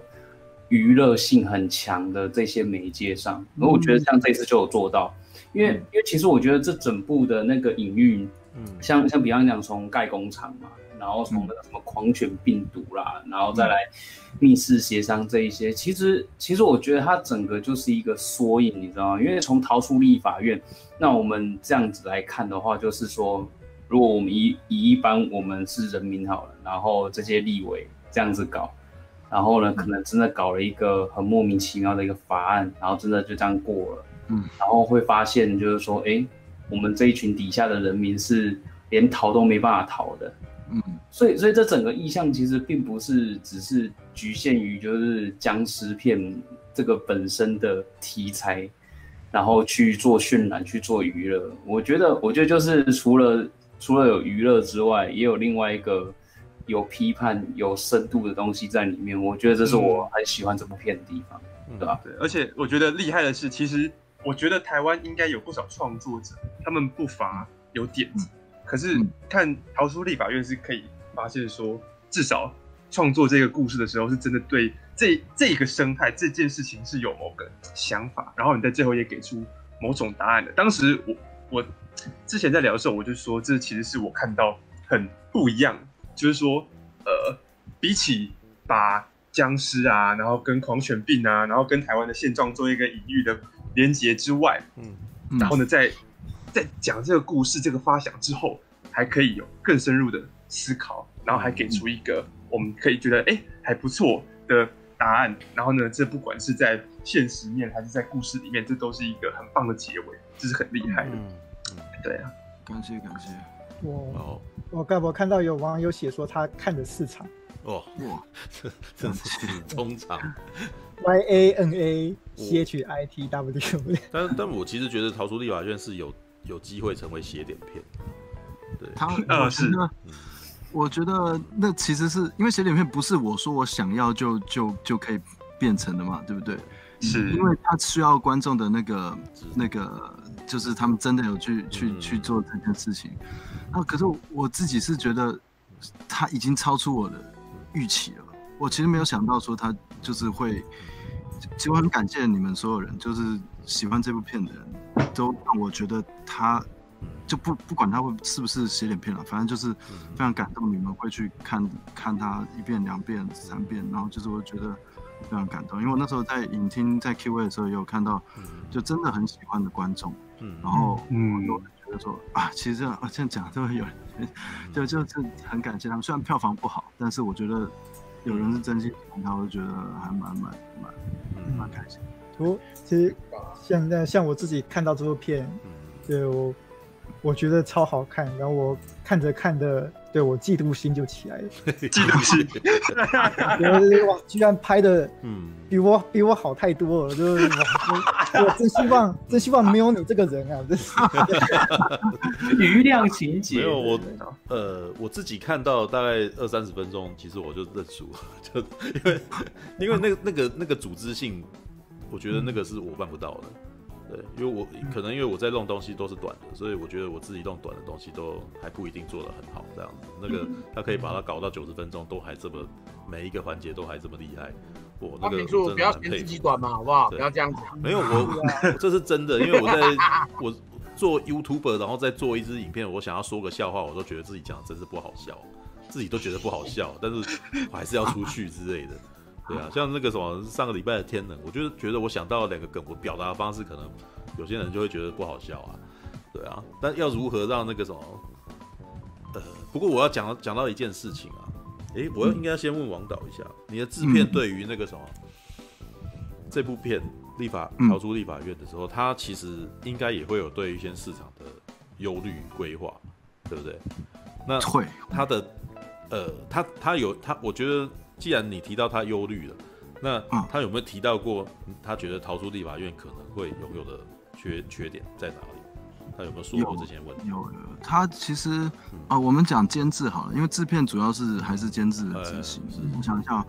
娱乐性很强的这些媒介上。而我觉得像这次就有做到，因为因为其实我觉得这整部的那个隐喻。嗯，像像比方讲从盖工厂嘛，然后从那个什么狂犬病毒啦，嗯、然后再来密室协商这一些，其实其实我觉得它整个就是一个缩影，你知道吗？因为从逃出立法院，那我们这样子来看的话，就是说，如果我们以以一般我们是人民好了，然后这些立委这样子搞，然后呢，可能真的搞了一个很莫名其妙的一个法案，然后真的就这样过了，嗯，然后会发现就是说，哎。我们这一群底下的人民是连逃都没办法逃的，嗯，所以所以这整个意象其实并不是只是局限于就是僵尸片这个本身的题材，然后去做渲染去做娱乐。我觉得我觉得就是除了除了有娱乐之外，也有另外一个有批判有深度的东西在里面。我觉得这是我很喜欢这部片的地方，嗯、对吧？对，而且我觉得厉害的是，其实。我觉得台湾应该有不少创作者，他们不乏有点子，可是看逃出立法院是可以发现说，至少创作这个故事的时候，是真的对这这个生态这件事情是有某个想法，然后你在最后也给出某种答案的。当时我我之前在聊的时候，我就说，这其实是我看到很不一样，就是说，呃，比起把僵尸啊，然后跟狂犬病啊，然后跟台湾的现状做一个隐喻的。连接之外，嗯，然后呢，在在讲这个故事、这个发想之后，还可以有更深入的思考，然后还给出一个我们可以觉得哎还不错的答案。然后呢，这不管是在现实面还是在故事里面，这都是一个很棒的结尾，这是很厉害的。嗯，对啊，感谢感谢。我我刚我看到有网友写说他看的四场。哇哇，[LAUGHS] 这 [LAUGHS] 真是中场。Y A N A C H I T W，但但我其实觉得《逃出立法院》是有有机会成为邪点片。对，他 [LAUGHS] 呃是，我觉得那其实是因为写点片不是我说我想要就就就可以变成的嘛，对不对？是因为他需要观众的那个那个，就是他们真的有去去去做这件事情。那可是我自己是觉得他已经超出我的预期了。我其实没有想到说他就是会，其实我很感谢你们所有人，就是喜欢这部片的人都让我觉得他。就不不管他会是不是写点片了，反正就是非常感动。你们会去看看他一遍、两遍、三遍，然后就是我觉得非常感动。因为我那时候在影厅在 Q&A 的时候也有看到，就真的很喜欢的观众，然后嗯，我觉得说啊，其实这样啊这样讲都会有人，就就就很感谢他们。虽然票房不好，但是我觉得有人是真心喜欢他，我就觉得还蛮蛮蛮蛮开心。我其实现在像我自己看到这部片，对我。我觉得超好看，然后我看着看着，对我嫉妒心就起来了。[LAUGHS] 嫉妒心，[LAUGHS] 哇，居然拍的，嗯，比我比我好太多了，就是我，我真希望，真希望没有你这个人啊，真是。[LAUGHS] 余量情节。没有我，呃，我自己看到大概二三十分钟，其实我就认输了，就因为因为那个那个那个组织性，我觉得那个是我办不到的。对，因为我可能因为我在弄东西都是短的，所以我觉得我自己弄短的东西都还不一定做得很好。这样子，那个他可以把它搞到九十分钟，都还这么每一个环节都还这么厉害。我那个真的不要嫌自己短嘛，好不好？不要这样讲。没有我，我 [LAUGHS] [LAUGHS] 这是真的，因为我在我做 YouTuber，然后再做一支影片，我想要说个笑话，我都觉得自己讲的真是不好笑，自己都觉得不好笑，但是我还是要出去之类的。对啊，像那个什么上个礼拜的天冷，我就是觉得我想到了两个梗，我表达的方式可能有些人就会觉得不好笑啊。对啊，但要如何让那个什么，呃，不过我要讲讲到一件事情啊，诶，我要应该先问王导一下，你的制片对于那个什么这部片立法逃出立法院的时候，他其实应该也会有对于一些市场的忧虑规划，对不对？那会他的呃，他他有他，我觉得。既然你提到他忧虑了，那他有没有提到过他觉得逃出立法院可能会拥有的缺缺点在哪里？他有没有说过这些问题？有，有，他其实啊、嗯呃，我们讲监制好了，因为制片主要是还是监制的执行。我想一下，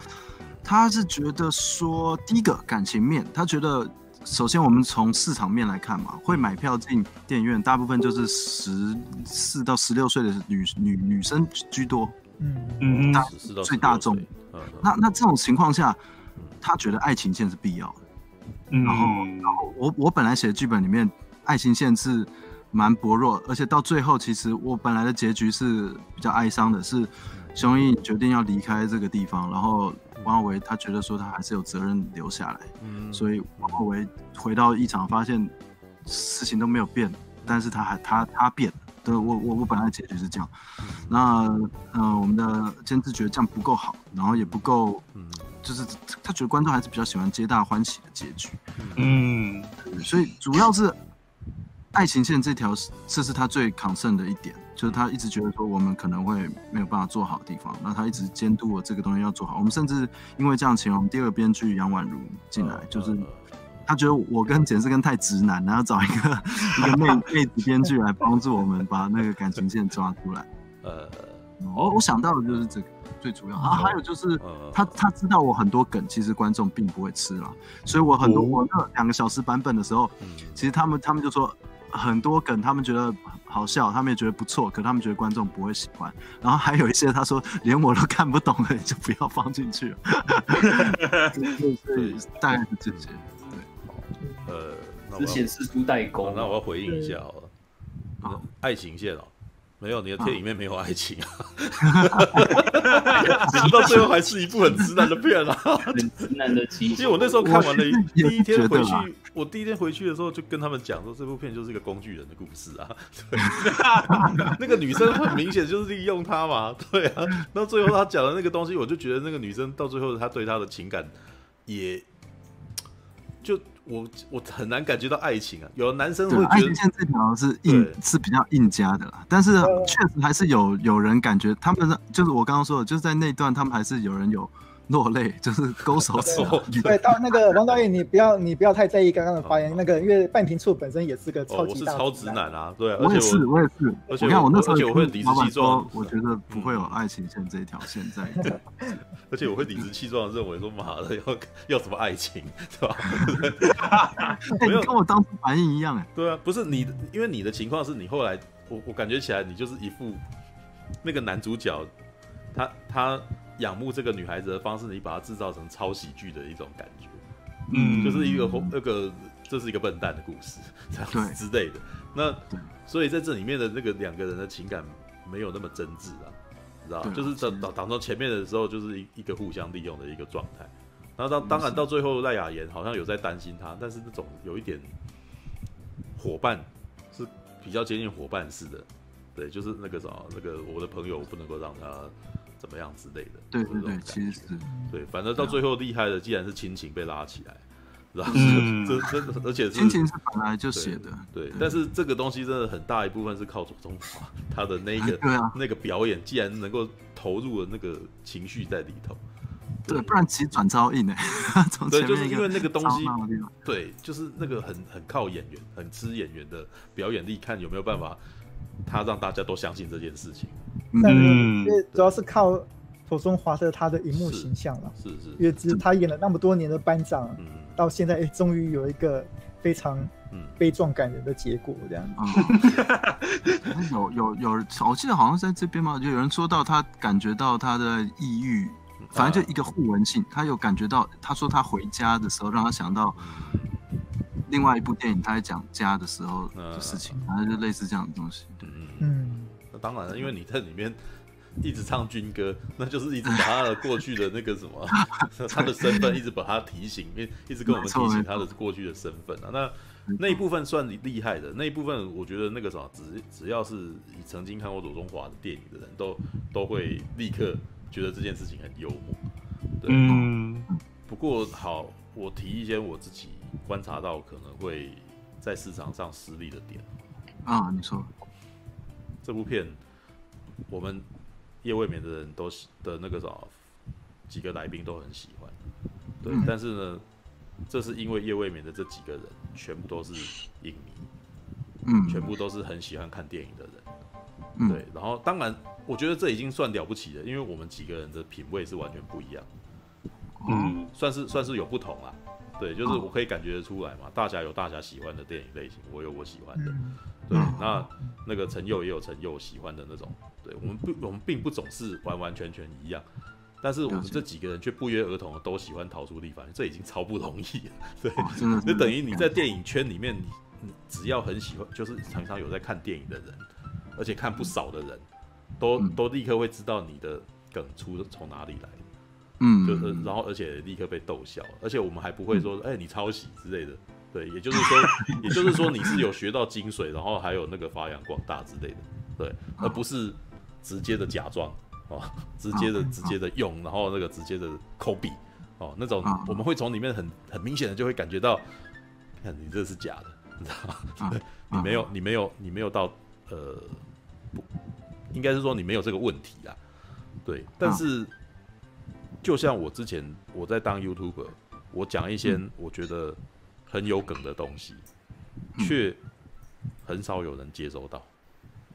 他是觉得说，第一个感情面，他觉得首先我们从市场面来看嘛，会买票进电影院，大部分就是十四到十六岁的女女女生居多。嗯嗯，大最大众。那那这种情况下，他觉得爱情线是必要的。嗯，然后然后我我本来写的剧本里面，爱情线是蛮薄弱，而且到最后，其实我本来的结局是比较哀伤的，是熊毅决定要离开这个地方，然后王浩维他觉得说他还是有责任留下来。嗯，所以王浩维回到一场，发现事情都没有变，但是他还他他变了。对，我我我本来的结局是这样，那呃，我们的监制觉得这样不够好，然后也不够，嗯，就是他觉得观众还是比较喜欢皆大欢喜的结局，嗯，所以主要是爱情线这条这是他最 concern 的一点，就是他一直觉得说我们可能会没有办法做好的地方，那他一直监督我这个东西要做好，我们甚至因为这样请我们第二个编剧杨婉如进来，就是。他觉得我跟简世根太直男，然后找一个 [LAUGHS] 一个妹妹子编剧来帮助我们把那个感情线抓出来。呃，我我想到的就是这个最主要啊，还有就是他他知道我很多梗其实观众并不会吃了，所以我很多我那两个小时版本的时候，其实他们他们就说很多梗他们觉得好笑，他们也觉得不错，可他们觉得观众不会喜欢。然后还有一些他说连我都看不懂的，你就不要放进去了。[LAUGHS] 对，大概是这些。对呃，只显示出代沟。那我要回应一下好了。啊，爱情线哦，没有，你的片里面没有爱情啊。[LAUGHS] 直到最后还是一部很直男的片啊。很直男的情。其实我那时候看完了，第一天回去，我第一天回去的时候就跟他们讲说，这部片就是一个工具人的故事啊。[LAUGHS] 对，[LAUGHS] 那个女生很明显就是利用他嘛。对啊，那最后他讲的那个东西，我就觉得那个女生到最后她对他的情感也就。我我很难感觉到爱情啊，有的男生会觉得爱情线这条是硬是比较硬加的啦，但是确实还是有有人感觉他们就是我刚刚说的，就是在那段他们还是有人有落泪，[LAUGHS] 就是勾手指。[LAUGHS] 对，到那个王导演，你不要你不要太在意刚刚的发言，那个因为半瓶醋本身也是个超级超直男啊，对，我也是，我也是。而且你看我那时候我会理直气壮，我觉得不会有爱情线这一条线在。[LAUGHS] 而且我会理直气壮的认为说，妈的要要什么爱情，是吧？没有跟我当初反应一样哎。对啊，不是你，因为你的情况是你后来，我我感觉起来你就是一副那个男主角，他他。仰慕这个女孩子的方式，你把它制造成超喜剧的一种感觉，嗯，就是一个那个这是一个笨蛋的故事，这样子之类的。那所以在这里面的那个两个人的情感没有那么真挚啊，知道就是等等到前面的时候，就是一一个互相利用的一个状态。然后当当然到最后，赖雅妍好像有在担心他，但是那种有一点伙伴是比较接近伙伴式的，对，就是那个什么那个我的朋友不能够让他。怎么样之类的？对对对，其实是对，反正到最后厉害的，既然是亲情被拉起来，然后 [LAUGHS] 这这而且亲情是本来就写的，对。但是这个东西真的很大一部分是靠左中华 [LAUGHS] 他的那个那个表演，既然能够投入了那个情绪在里头，对，不然其实转招硬呢。[LAUGHS] 对，就是因为那个东西，对，就是那个很很靠演员，很吃演员的表演力，看有没有办法。他让大家都相信这件事情，嗯，因为主要是靠庹宗华的他的荧幕形象了，是是，因为其实他演了那么多年的班长，嗯，到现在哎，终于有一个非常悲壮感人的结果，这样，[LAUGHS] 有有有，我记得好像在这边嘛，就有人说到他感觉到他的抑郁，反正就一个互文性，他有感觉到，他说他回家的时候让他想到。另外一部电影，他在讲家的时候的事情，反正就类似这样的东西。对。嗯，那当然了，因为你在里面一直唱军歌，那就是一直把他的过去的那个什么，[LAUGHS] 他的身份一直把他提醒，一一直跟我们提醒他的过去的身份啊。那那一部分算厉害的，那一部分我觉得那个什么，只只要是你曾经看过左中华的电影的人都都会立刻觉得这件事情很幽默。对，嗯。不过好，我提一些我自己。观察到可能会在市场上失利的点啊，你说这部片，我们夜未眠的人都是的那个啥，几个来宾都很喜欢，对，嗯、但是呢，这是因为夜未眠的这几个人全部都是影迷，嗯，全部都是很喜欢看电影的人，嗯、对，然后当然，我觉得这已经算了不起了，因为我们几个人的品味是完全不一样，嗯，算是算是有不同啊。对，就是我可以感觉得出来嘛，大侠有大侠喜欢的电影类型，我有我喜欢的，对，那那个陈佑也有陈佑喜欢的那种，对，我们不，我们并不总是完完全全一样，但是我们这几个人却不约而同的都喜欢逃出立法院，这已经超不容易了，[LAUGHS] 对，就等于你在电影圈里面，你只要很喜欢，就是常常有在看电影的人，而且看不少的人，都都立刻会知道你的梗出从哪里来。嗯，就是，然后而且立刻被逗笑，而且我们还不会说，哎、欸，你抄袭之类的，对，也就是说，也就是说你是有学到精髓，然后还有那个发扬光大之类的，对，而不是直接的假装哦，直接的直接的用，然后那个直接的 copy 哦，那种我们会从里面很很明显的就会感觉到，看你这是假的，你知道吗？[LAUGHS] 你没有，你没有，你没有到，呃，不，应该是说你没有这个问题啊，对，但是。就像我之前我在当 YouTuber，我讲一些我觉得很有梗的东西，却很少有人接收到。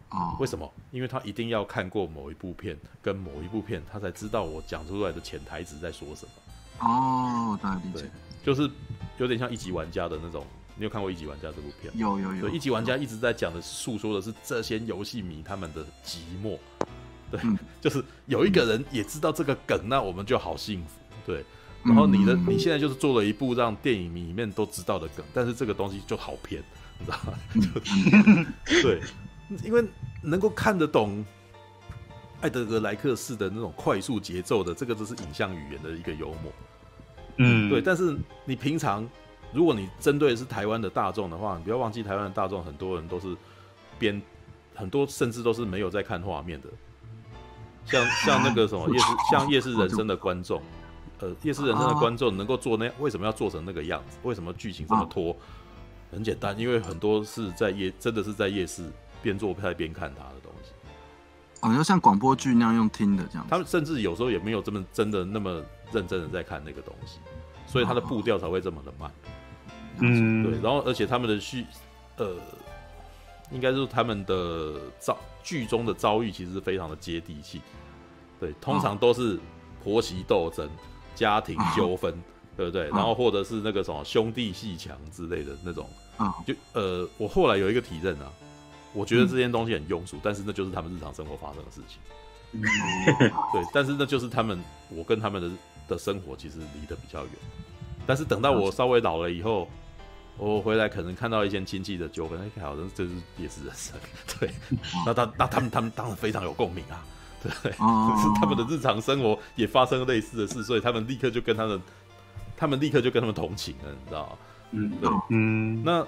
哦，为什么？因为他一定要看过某一部片跟某一部片，他才知道我讲出来的潜台词在说什么。哦，大概理解。对，就是有点像一级玩家的那种。你有看过一级玩家这部片？有有有。一级玩家一直在讲的诉说的是这些游戏迷他们的寂寞。对，就是有一个人也知道这个梗，那我们就好幸福。对，然后你的你现在就是做了一部让电影迷里面都知道的梗，但是这个东西就好偏，你知道吗？[LAUGHS] 对，因为能够看得懂艾德格莱克式的那种快速节奏的，这个就是影像语言的一个幽默。嗯，对。但是你平常如果你针对的是台湾的大众的话，你不要忘记台湾的大众很多人都是边很多甚至都是没有在看画面的。像像那个什么 [LAUGHS] 夜市，像夜市人生的观众，呃，夜市人生的观众能够做那，为什么要做成那个样子？为什么剧情这么拖？很简单，因为很多是在夜，真的是在夜市边做菜边看他的东西。哦，要像广播剧那样用听的这样。他们甚至有时候也没有这么真的那么认真的在看那个东西，所以他的步调才会这么的慢。嗯，对，然后而且他们的续，呃，应该是他们的遭剧中的遭遇其实是非常的接地气。对，通常都是婆媳斗争、家庭纠纷，对不对？然后或者是那个什么兄弟戏强之类的那种。就呃，我后来有一个体认啊，我觉得这些东西很庸俗，但是那就是他们日常生活发生的事情。[LAUGHS] 对，但是那就是他们，我跟他们的的生活其实离得比较远。但是等到我稍微老了以后，我回来可能看到一些亲戚的纠纷，哎，好像这是也是人生。[LAUGHS] 对，那他那他们他们当然非常有共鸣啊，对，可是他们的日常生活也发生类似的事，所以他们立刻就跟他们，他们立刻就跟他们同情了，你知道吗？嗯，对，嗯，那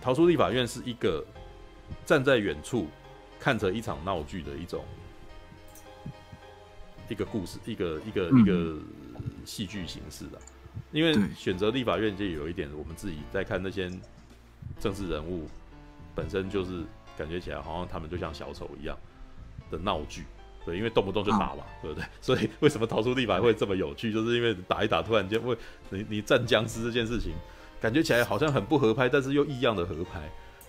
逃出立法院是一个站在远处看着一场闹剧的一种。一个故事，一个一个、嗯、一个戏剧形式的，因为选择立法院就有一点，我们自己在看那些政治人物，本身就是感觉起来好像他们就像小丑一样的闹剧，对，因为动不动就打嘛，啊、对不对？[LAUGHS] 所以为什么逃出立法会这么有趣，就是因为打一打，突然间会你你战僵尸这件事情，感觉起来好像很不合拍，但是又异样的合拍。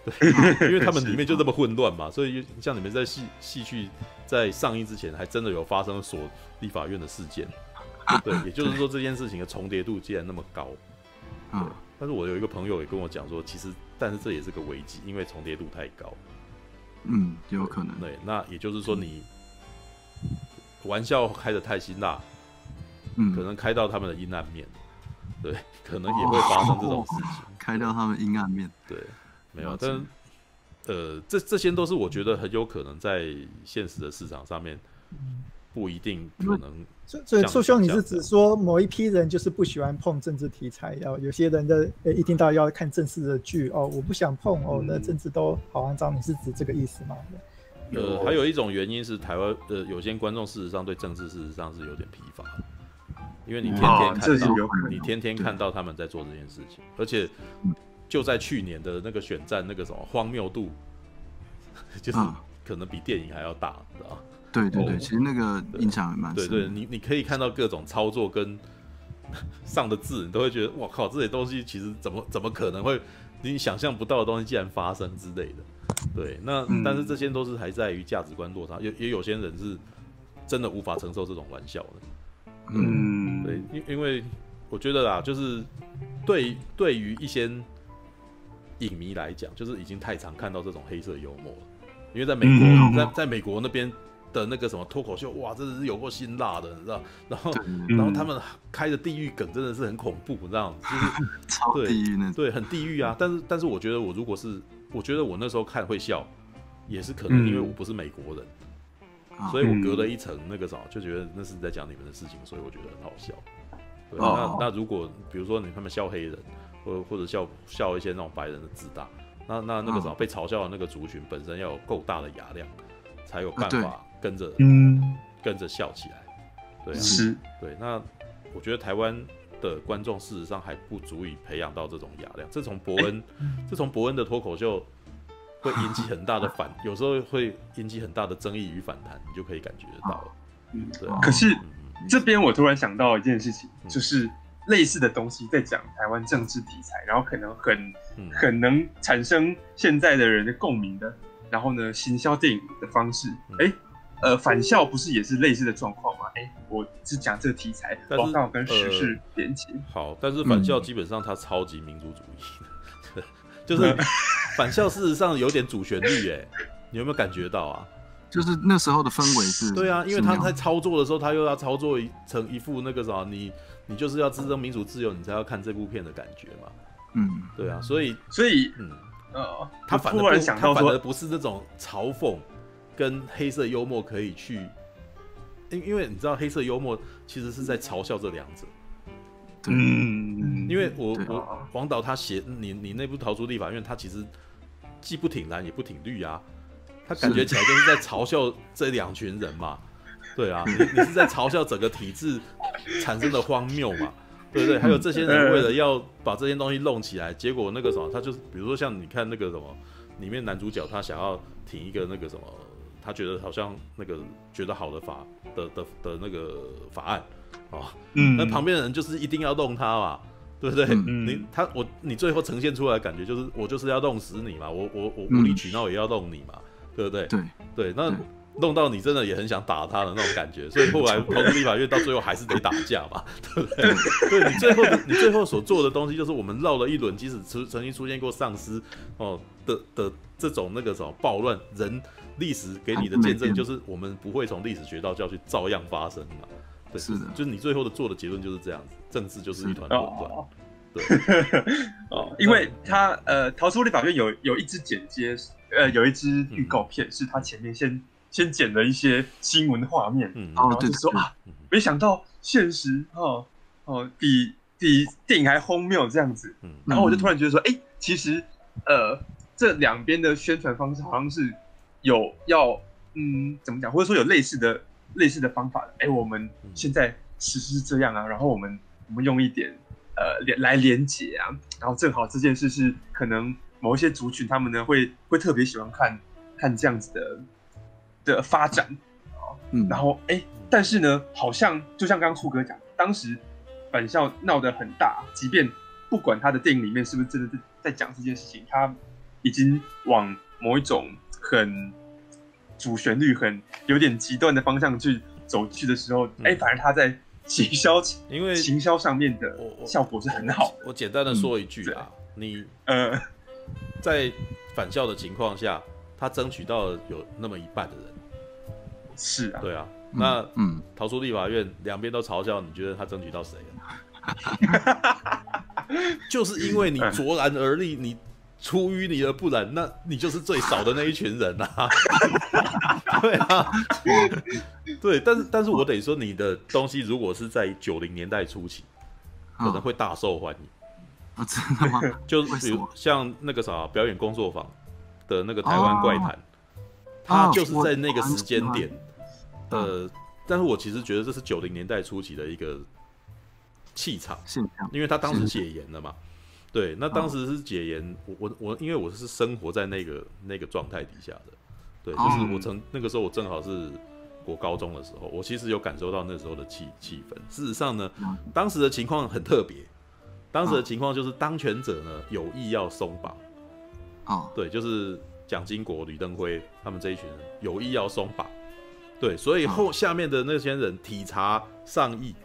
对，[LAUGHS] 因为他们里面就这么混乱嘛，所以像你们在戏戏剧在上映之前，还真的有发生锁立法院的事件，对，也就是说这件事情的重叠度竟然那么高，对。但是我有一个朋友也跟我讲说，其实但是这也是个危机，因为重叠度太高。嗯，有可能。对，那也就是说你玩笑开的太辛辣，嗯，可能开到他们的阴暗面，对，可能也会发生这种事情，[LAUGHS] 开到他们阴暗面，对。没有，但呃，这这些都是我觉得很有可能在现实的市场上面不一定可能。所以，所以硕兄，你是指说某一批人就是不喜欢碰政治题材，要有些人的呃一听到要看正式的剧哦，我不想碰哦，那政治都好肮脏，你是指这个意思吗？呃，还有一种原因是台湾的有些观众事实上对政治事实上是有点疲乏，因为你天天看到，你天天看到他们在做这件事情，而且。就在去年的那个选战，那个什么荒谬度，就是可能比电影还要大，知道吗？对对对，其实那个印象还蛮深。对对，你你可以看到各种操作跟 [LAUGHS] 上的字，你都会觉得哇靠，这些东西其实怎么怎么可能会你想象不到的东西竟然发生之类的。对，那但是这些都是还在于价值观落差，也也有些人是真的无法承受这种玩笑的。嗯，对，因因为我觉得啦，就是对对于一些。影迷来讲，就是已经太常看到这种黑色幽默了，因为在美国，嗯、在在美国那边的那个什么脱口秀，哇，真的是有过辛辣的，你知道？然后，然后他们开的地狱梗真的是很恐怖，你知道？就是 [LAUGHS] 超地狱呢，对，很地狱啊。但是，但是我觉得我如果是，我觉得我那时候看会笑，也是可能因为我不是美国人，嗯、所以我隔了一层那个啥，就觉得那是在讲你们的事情，所以我觉得很好笑。对，哦、那那如果比如说你他们笑黑人。或或者笑笑一些那种白人的自大，那那那个什么被嘲笑的那个族群本身要有够大的牙量，才有办法跟着嗯。跟着笑起来，对啊，是，对，那我觉得台湾的观众事实上还不足以培养到这种雅量，这从伯恩，这从伯恩的脱口秀会引起很大的反，[LAUGHS] 有时候会引起很大的争议与反弹，你就可以感觉得到了，嗯，对。可是这边我突然想到一件事情，就是。类似的东西在讲台湾政治题材，然后可能很很能产生现在的人的共鸣的，然后呢，行销电影的方式，哎、欸，呃，返校不是也是类似的状况吗？哎、欸，我是讲这个题材，刚好跟时事连接、呃。好，但是返校基本上它超级民族主义的，就是返校事实上有点主旋律，哎，你有没有感觉到啊？[LAUGHS] 就是那时候的氛围是，对啊，因为他在操作的时候，他又要操作成一副那个啥，你。你就是要支撑民主自由，你才要看这部片的感觉嘛。嗯，对啊，所以所以嗯，呃，他反而他反而不是那种嘲讽跟黑色幽默可以去，因因为你知道黑色幽默其实是在嘲笑这两者。嗯，因为我我黄导他写你你那部逃出立法院，他其实既不挺蓝也不挺绿啊，他感觉起来就是在嘲笑这两群人嘛。对啊，你你是在嘲笑整个体制产生的荒谬嘛？对不对？还有这些人为了要把这些东西弄起来，结果那个什么，他就是比如说像你看那个什么，里面男主角他想要挺一个那个什么，他觉得好像那个觉得好的法的的的那个法案，哦，嗯，那旁边的人就是一定要弄他嘛，对不对？嗯、你他我你最后呈现出来的感觉就是我就是要弄死你嘛，我我我无理取闹也要弄你嘛，嗯、对不对？对对，那。弄到你真的也很想打他的那种感觉，所以后来 [LAUGHS] 投资立法院到最后还是得打架嘛，[LAUGHS] 对不对？对你最后你最后所做的东西，就是我们绕了一轮，即使曾曾经出现过丧尸哦的的这种那个什么暴乱，人历史给你的见证就是我们不会从历史学到教训，照样发生嘛。对，是的，就是你最后的做的结论就是这样子，政治就是一团混乱。对，[LAUGHS] 哦，因为他呃逃出立法院有有一支剪接，呃有一支预告片，是他前面先。先剪了一些新闻画面，嗯，然后就说啊，没想到现实哦哦比比电影还荒谬这样子，嗯，然后我就突然觉得说，哎，其实呃这两边的宣传方式好像是有要嗯怎么讲，或者说有类似的类似的方法的，哎，我们现在实施这样啊，然后我们我们用一点呃连来连接啊，然后正好这件事是可能某一些族群他们呢会会特别喜欢看看这样子的。的发展，嗯，然后哎，但是呢，好像就像刚刚兔哥讲，当时返校闹得很大，即便不管他的电影里面是不是真的在在讲这件事情，他已经往某一种很主旋律、很有点极端的方向去走去的时候，哎、嗯，反而他在行销，因为行销上面的效果是很好的。我，我简单的说一句啊，嗯、你呃，在返校的情况下，他争取到了有那么一半的人。是啊，对啊，那嗯，逃出立法院，两边都嘲笑，你觉得他争取到谁了？[LAUGHS] 就是因为你卓然而立，你出淤泥而不染，那你就是最少的那一群人啊。[LAUGHS] 对啊，对，但是但是我得说，你的东西如果是在九零年代初期，可能会大受欢迎啊。真的吗？[LAUGHS] 就比如像那个啥表演工作坊的那个台湾怪谈，他就是在那个时间点。呃，但是我其实觉得这是九零年代初期的一个气场，因为他当时解严了嘛，对，那当时是解严，我我我，因为我是生活在那个那个状态底下的，对，就是我曾那个时候我正好是国高中的时候，我其实有感受到那时候的气气氛。事实上呢，当时的情况很特别，当时的情况就是当权者呢有意要松绑，啊，对，就是蒋经国、吕登辉他们这一群人有意要松绑。对，所以后下面的那些人体察上意，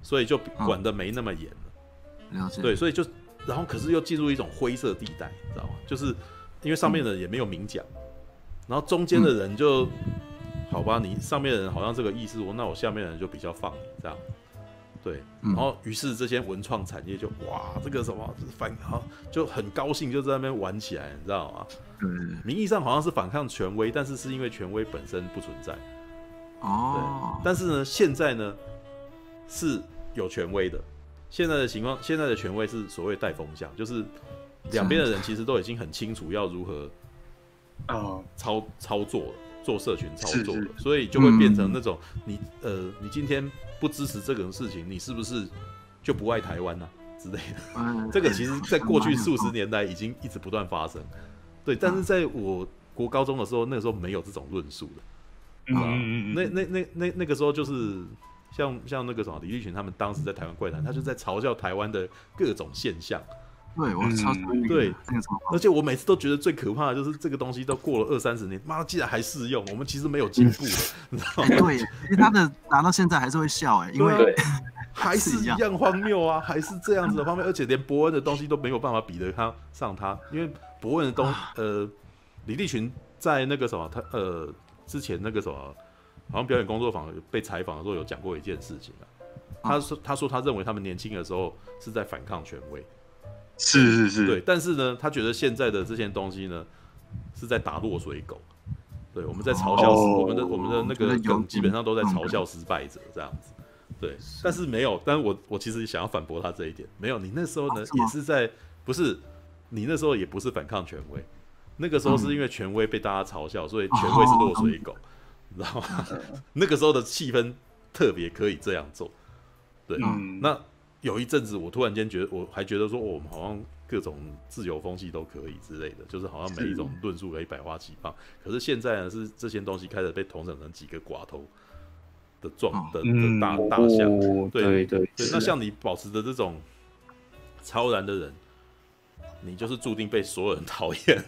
所以就管得没那么严了。了解。对，所以就然后可是又进入一种灰色地带，知道吗？就是因为上面的人也没有明讲，然后中间的人就好吧，你上面的人好像这个意思，我那我下面的人就比较放你这样。对，然后于是这些文创产业就哇，这个什么反好就很高兴，就在那边玩起来，你知道吗？嗯。名义上好像是反抗权威，但是是因为权威本身不存在。哦，但是呢，现在呢是有权威的。现在的情况，现在的权威是所谓带风向，就是两边的人其实都已经很清楚要如何啊操操作做社群操作了，所以就会变成那种你呃，你今天不支持这种事情，你是不是就不爱台湾呢、啊、之类的？这个其实在过去数十年来已经一直不断发生。对，但是在我国高中的时候，那个时候没有这种论述的。嗯嗯嗯，那那那那那个时候就是像像那个什么李立群他们当时在台湾怪谈，他就在嘲笑台湾的各种现象。对，我超对，而且我每次都觉得最可怕的就是这个东西都过了二三十年，妈，竟然还适用，我们其实没有进步，[LAUGHS] 你知道吗？对，其实他的拿到现在还是会笑哎，因为 [LAUGHS] 还是一样荒谬啊，还是这样子的方面，而且连博恩的东西都没有办法比得他上他，因为博恩的东呃李立群在那个什么他呃。之前那个什么，好像表演工作坊被采访的时候有讲过一件事情啊。他说：“他说他认为他们年轻的时候是在反抗权威，是是是，对。但是呢，他觉得现在的这些东西呢，是在打落水狗。对，我们在嘲笑我们的我们的那个梗，基本上都在嘲笑失败者这样子。对，但是没有，但是我我其实想要反驳他这一点，没有。你那时候呢，也是在不是你那时候也不是反抗权威。”那个时候是因为权威被大家嘲笑，所以权威是落水狗，你知道吗？[LAUGHS] 那个时候的气氛特别可以这样做。对，那有一阵子我突然间觉得，我还觉得说，我们好像各种自由风气都可以之类的，就是好像每一种论述可以百花齐放。可是现在呢，是这些东西开始被统整成几个寡头，的状的的大大象，对对对，那像你保持着这种超然的人，你就是注定被所有人讨厌。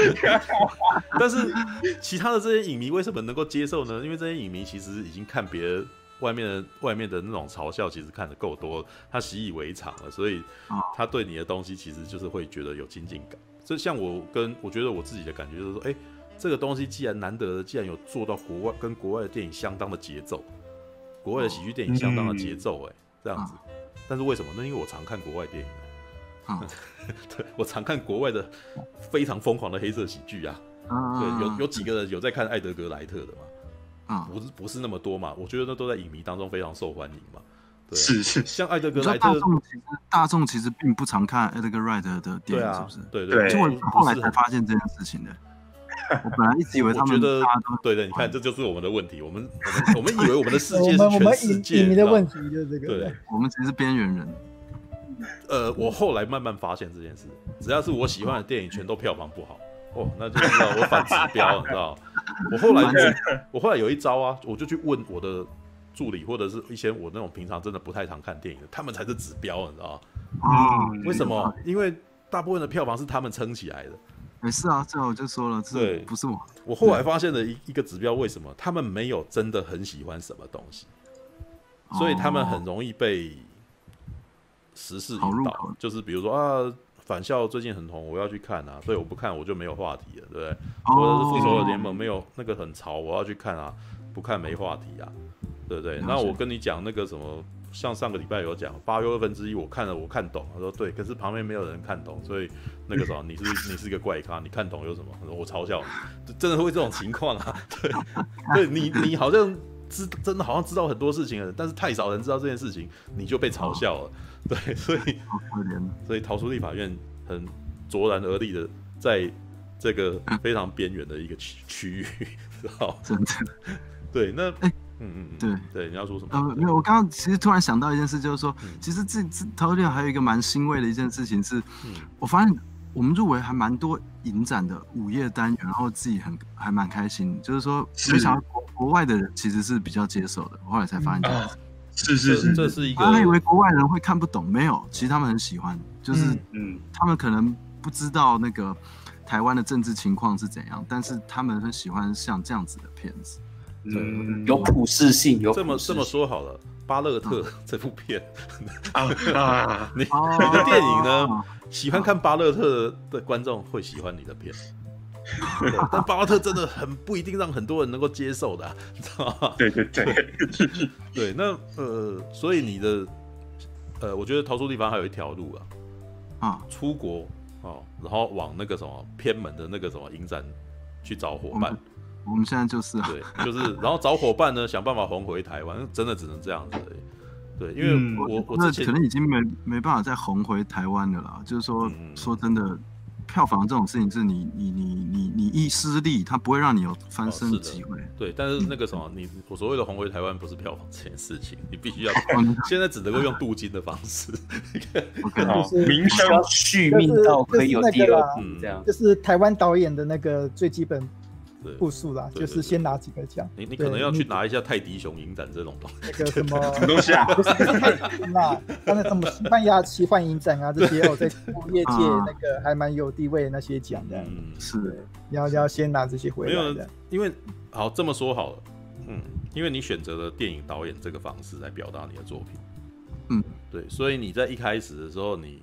[LAUGHS] 但是其他的这些影迷为什么能够接受呢？因为这些影迷其实已经看别人外面的外面的那种嘲笑，其实看的够多，他习以为常了，所以他对你的东西其实就是会觉得有亲近感。这像我跟我觉得我自己的感觉就是说，哎、欸，这个东西既然难得的，既然有做到国外跟国外的电影相当的节奏，国外的喜剧电影相当的节奏，哎，这样子。但是为什么？那因为我常看国外电影。啊，[LAUGHS] 对，我常看国外的非常疯狂的黑色喜剧啊。对，有有几个人有在看艾德格莱特的嘛？啊，不是不是那么多嘛？我觉得那都在影迷当中非常受欢迎嘛。对，是是，像艾德格莱特，大众其实大众其实并不常看艾德格莱特的电影，是不是？对对，就我后来才发现这件事情的。[LAUGHS] 我本来一直以为他们觉得，对对，你看这就是我们的问题。我们我们我们以为我们的世界 [LAUGHS] 是全世界，影迷的问题就是这个。对，我们只是边缘人。呃，我后来慢慢发现这件事，只要是我喜欢的电影，全都票房不好，哦，那就知道我反指标，[LAUGHS] 你知道？我后来就，我后来有一招啊，我就去问我的助理，或者是一些我那种平常真的不太常看电影的，他们才是指标，你知道？啊、嗯，为什么？因为大部分的票房是他们撑起来的。没事啊，这我就说了，这，不是我。我后来发现的一一个指标，为什么？他们没有真的很喜欢什么东西，所以他们很容易被。时事引导就是比如说啊，返校最近很红，我要去看啊，所以我不看我就没有话题了，对不对？或者是复仇者联盟没有那个很潮，我要去看啊，不看没话题啊，对不对？那我跟你讲那个什么，像上个礼拜有讲八又二分之一，我看了我看懂，他说对，可是旁边没有人看懂，所以那个什么，[LAUGHS] 你是你是一个怪咖，你看懂有什么？我嘲笑你，真的会这种情况啊？[LAUGHS] 对，对你你好像知真的好像知道很多事情了，但是太少人知道这件事情，你就被嘲笑了。对，所以所以逃出立法院很卓然而立的，在这个非常边缘的一个区区域，知道真的，对，那哎，嗯嗯嗯，对对，你要说什么？呃，没有，我刚刚其实突然想到一件事，就是说，其实这这逃出立还有一个蛮欣慰的一件事情是，我发现我们入围还蛮多影展的午夜单元，然后自己很还蛮开心，就是说，没想到国国外的人其实是比较接受的，我后来才发现这样子。是是是，这是。一个。他以为国外人会看不懂，没有，其实他们很喜欢，就是嗯，他们可能不知道那个台湾的政治情况是怎样，但是他们很喜欢像这样子的片子，嗯，有普适性，有这么这么说好了，巴勒特 [LAUGHS] 这部片啊，[LAUGHS] 你你的电影呢，喜欢看巴勒特的观众会喜欢你的片。对，但巴勒特真的很不一定让很多人能够接受的，啊，[LAUGHS] 你知道吗？对对对，对，那呃，所以你的呃，我觉得逃出地方还有一条路啊，啊，出国哦，然后往那个什么偏门的那个什么影展去找伙伴我。们现在就是啊，对，就是然后找伙伴呢，想办法红回台湾，真的只能这样子。对，因为我、嗯、我之前可能已经没没办法再红回台湾了啦，就是说、嗯、说真的。票房这种事情是你你你你你一失利，它不会让你有翻身的机会。对，但是那个什么，你我所谓的红回台湾不是票房这件事情，你必须要 [LAUGHS] 现在只能够用镀金的方式。[LAUGHS] 好，[LAUGHS] 名声续命到可以有第二部这样。就是台湾导演的那个最基本。步数啦，就是先拿几个奖。你你可能要去拿一下泰迪熊影展这种东西。那个什么什么东西啊？[LAUGHS] 不是不是泰迪熊啊，刚才什么西班牙奇幻影展啊，[LAUGHS] 这些哦，在业界那个还蛮有地位的那些奖的。嗯，是。要要先拿这些回来。没有，因为好这么说好了，嗯，因为你选择了电影导演这个方式来表达你的作品，嗯，对，所以你在一开始的时候，你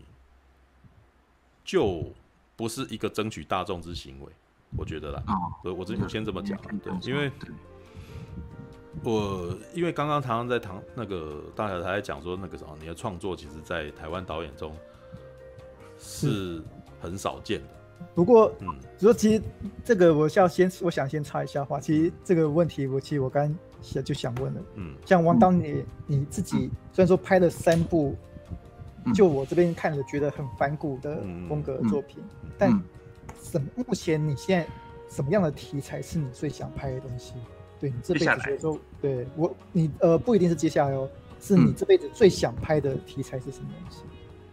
就不是一个争取大众之行为。我觉得啦，所以我这我先这么讲，对，因为，我因为刚刚常常在谈那个大小台在讲说那个什么，你的创作其实，在台湾导演中是很少见的。不过，嗯，说其实这个我要先，我想先插一下话，其实这个问题我其实我刚想就想问了，嗯，像王导你你自己虽然说拍了三部，就我这边看了觉得很反骨的风格的作品，但。什么？目前你现在什么样的题材是你最想拍的东西？对你这辈子觉得说，对我你呃不一定是接下来哦，是你这辈子最想拍的题材是什么东西？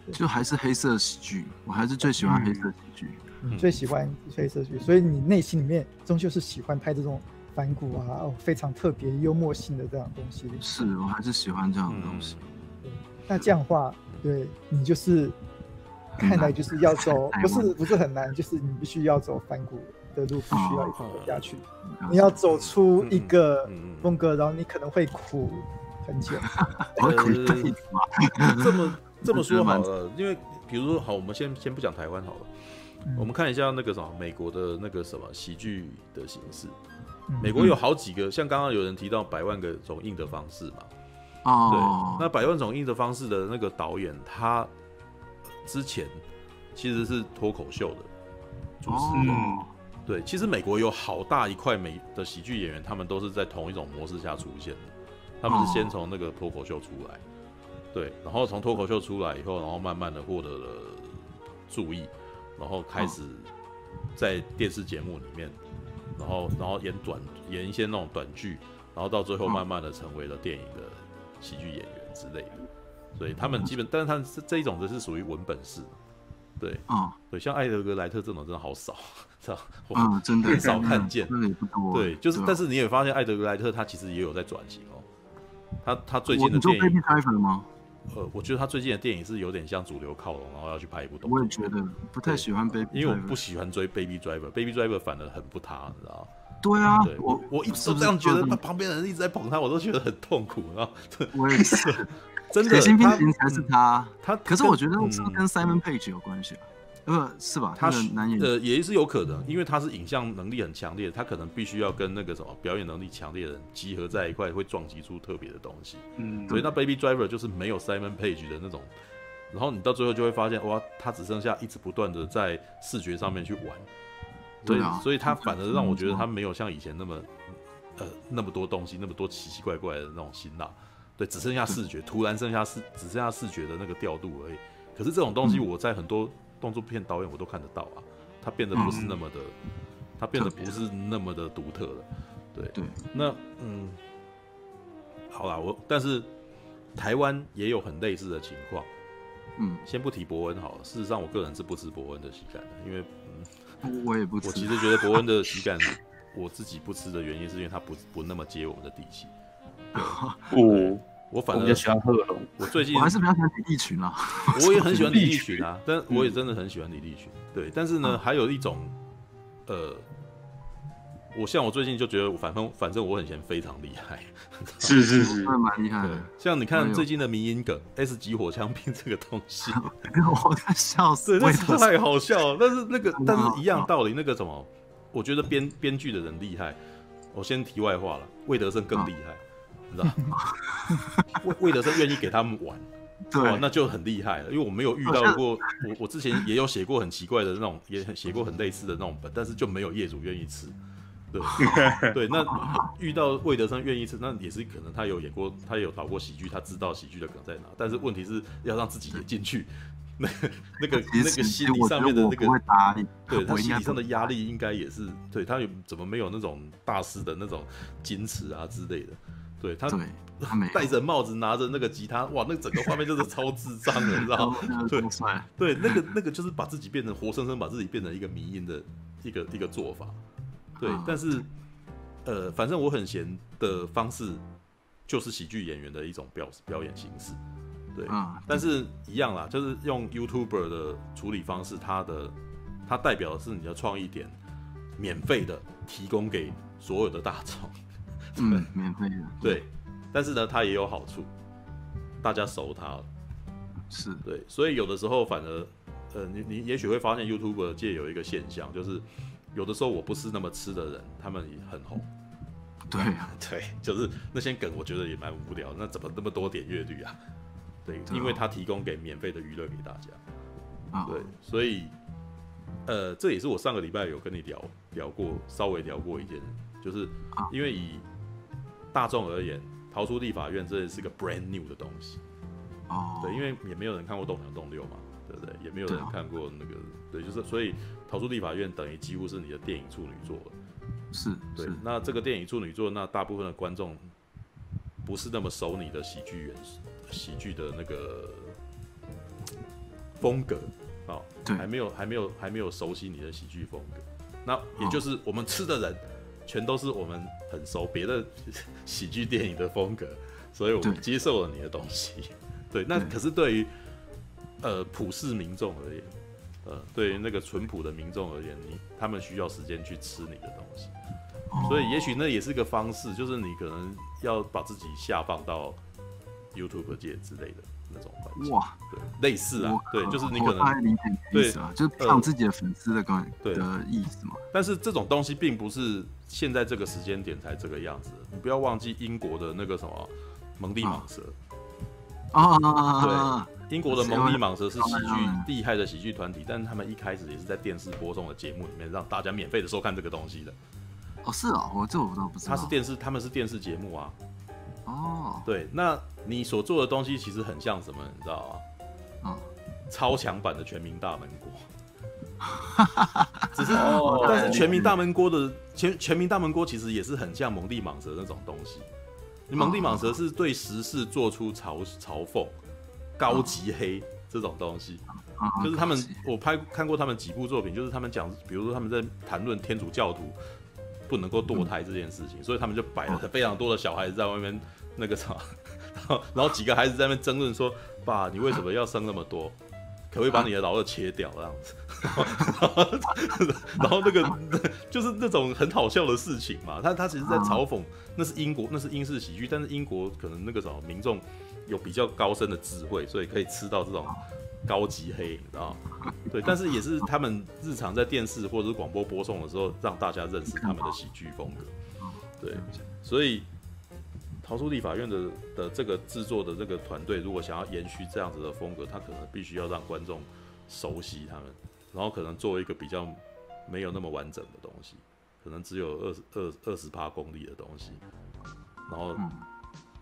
嗯、就还是黑色喜剧，我还是最喜欢黑色喜剧，嗯嗯、最喜欢黑色喜剧，所以你内心里面终究是喜欢拍这种反骨啊，哦，非常特别幽默性的这样东西。是我还是喜欢这样的东西。对，那这样的话，对你就是看来就是要走，不是不是很难，就是你必须要走反骨的路，必须要一直走下去。你要走出一个风格，然后你可能会苦很久。[LAUGHS] 我苦一辈子吗？这么这么说好了，因为比如说好，我们先先不讲台湾好了。我们看一下那个什么美国的那个什么喜剧的形式，美国有好几个，像刚刚有人提到百万个种印的方式嘛，哦，对，那百万种印的方式的那个导演，他之前其实是脱口秀的主持人，对，其实美国有好大一块美的喜剧演员，他们都是在同一种模式下出现的，他们是先从那个脱口秀出来，对，然后从脱口秀出来以后，然后慢慢的获得了注意。然后开始在电视节目里面，然后然后演短演一些那种短剧，然后到最后慢慢的成为了电影的喜剧演员之类的。所以他们基本，但是他是这一种，的是属于文本式。对，啊，对，像艾德格莱特这种真的好少，[LAUGHS] 知道啊，真的很少看见，真的也不多。对，就是，但是你也发现艾德格莱特他其实也有在转型哦。他他最近的电影吗。呃，我觉得他最近的电影是有点像主流靠拢，然后要去拍一部东西。我也觉得不太喜欢 Baby，因为我不喜欢追 Baby Driver，Baby Driver 反而很不塌，你知道吗？对啊，对我我一直都这样觉得，他旁边的人一直在捧他，我都觉得很痛苦，然后我也是，[LAUGHS] 真的，新兵才是他，他可是我觉得是跟 Simon Page 有关系啊？呃，是吧？他是男演呃，也是有可能，因为他是影像能力很强烈，他可能必须要跟那个什么表演能力强烈的人集合在一块，会撞击出特别的东西。嗯，所以那 Baby Driver 就是没有 Simon Page 的那种，然后你到最后就会发现，哇，他只剩下一直不断的在视觉上面去玩。对啊，所以他反而让我觉得他没有像以前那么呃那么多东西，那么多奇奇怪怪的那种辛辣。对，只剩下视觉，突然剩下视，只剩下视觉的那个调度而已。可是这种东西我在很多。动作片导演我都看得到啊，它变得不是那么的，它、变得不是那么的独特了，对对。那嗯，好啦，我但是台湾也有很类似的情况，嗯，先不提伯恩好了。事实上，我个人是不吃伯恩的喜感的，因为嗯，我也不吃。我其实觉得伯恩的喜感，我自己不吃的原因是因为他不不那么接我们的地气。哦。[LAUGHS] 我反正喜欢贺龙，我最近我还是比较喜欢李立群啊。[LAUGHS] 我也很喜欢李立群啊，[LAUGHS] 但我也真的很喜欢李立群。对，但是呢，还有一种，呃，我像我最近就觉得，反正反正我很嫌非常厉害，是是是，蛮厉害的。像你看最近的迷因梗 S 级火枪兵这个东西，我快笑死，对，那太好笑了。但是那个，但是一样道理，那个什么，我觉得编编剧的人厉害。我先题外话了，魏德圣更厉害。知道吗？魏魏德圣愿意给他们玩，对，那就很厉害了。因为我没有遇到过，我 [LAUGHS] 我之前也有写过很奇怪的那种，也写过很类似的那种本，但是就没有业主愿意吃。对 [LAUGHS] 对，那遇到魏德生愿意吃，那也是可能他有演过，他有导过喜剧，他知道喜剧的梗在哪。但是问题是要让自己也进去，那那个那个心理上面的那个，对他心理上的压力应该也是，对他有怎么没有那种大师的那种矜持啊之类的。对他，戴着帽子，拿着那个吉他，哇，那整个画面就是超智障的，你知道吗？[LAUGHS] 对，对，那个那个就是把自己变成活生生把自己变成一个迷因的一个一个做法。对，但是呃，反正我很闲的方式就是喜剧演员的一种表表演形式。对，但是一样啦，就是用 YouTuber 的处理方式，它的它代表的是你的创意点，免费的提供给所有的大众。嗯，免费的。对，但是呢，它也有好处，大家熟它了。是对，所以有的时候反而，呃，你你也许会发现 YouTube 界有一个现象，就是有的时候我不是那么吃的人，他们也很红。对啊，[LAUGHS] 对，就是那些梗，我觉得也蛮无聊，那怎么那么多点阅率啊？对，因为它提供给免费的娱乐给大家。啊，对，所以，呃，这也是我上个礼拜有跟你聊聊过，稍微聊过一件，就是因为以大众而言，逃出立法院这也是个 brand new 的东西哦。对，因为也没有人看过《斗娘斗六》嘛，对不对？也没有人看过那个，对，就是所以逃出立法院等于几乎是你的电影处女作了。是，对。那这个电影处女作，那大部分的观众不是那么熟你的喜剧元素、喜剧的那个风格啊，对，还没有、还没有、还没有熟悉你的喜剧风格。那也就是我们吃的人。全都是我们很熟别的喜剧电影的风格，所以我们接受了你的东西。对，[LAUGHS] 那可是对于呃普世民众而言，呃，对于那个淳朴的民众而言，你他们需要时间去吃你的东西，所以也许那也是个方式，就是你可能要把自己下放到 YouTube 界之类的。那种环境哇，对，类似啊，对，就是你可能对啊，就是让自己的粉丝的关对的意思嘛。但是这种东西并不是现在这个时间点才这个样子，你不要忘记英国的那个什么蒙蒂蟒蛇啊，对，英国的蒙蒂蟒蛇是喜剧厉害的喜剧团体，但是他们一开始也是在电视播送的节目里面让大家免费的收看这个东西的。哦，是哦，我这我倒不知道，他是电视，他们是电视节目啊。哦，对，那你所做的东西其实很像什么，你知道吗？啊，超强版的全民大闷锅，[LAUGHS] 只是，但是全民大闷锅的全全民大闷锅其实也是很像蒙蒂蟒蛇那种东西。蒙蒂蟒蛇是对时事做出嘲嘲讽、高级黑这种东西，就是他们我拍看过他们几部作品，就是他们讲，比如说他们在谈论天主教徒不能够堕胎这件事情，所以他们就摆了非常多的小孩子在外面。那个啥，然 [LAUGHS] 后然后几个孩子在那边争论说：“爸，你为什么要生那么多？可不可以把你的老二切掉？”这样子，[LAUGHS] 然后那个 [LAUGHS] 就是那种很好笑的事情嘛。他他其实在嘲讽，那是英国，那是英式喜剧，但是英国可能那个什么民众有比较高深的智慧，所以可以吃到这种高级黑，你知道？对，但是也是他们日常在电视或者是广播播送的时候，让大家认识他们的喜剧风格。对，所以。逃出立法院的的这个制作的这个团队，如果想要延续这样子的风格，他可能必须要让观众熟悉他们，然后可能做一个比较没有那么完整的东西，可能只有二十二二十八公里的东西，然后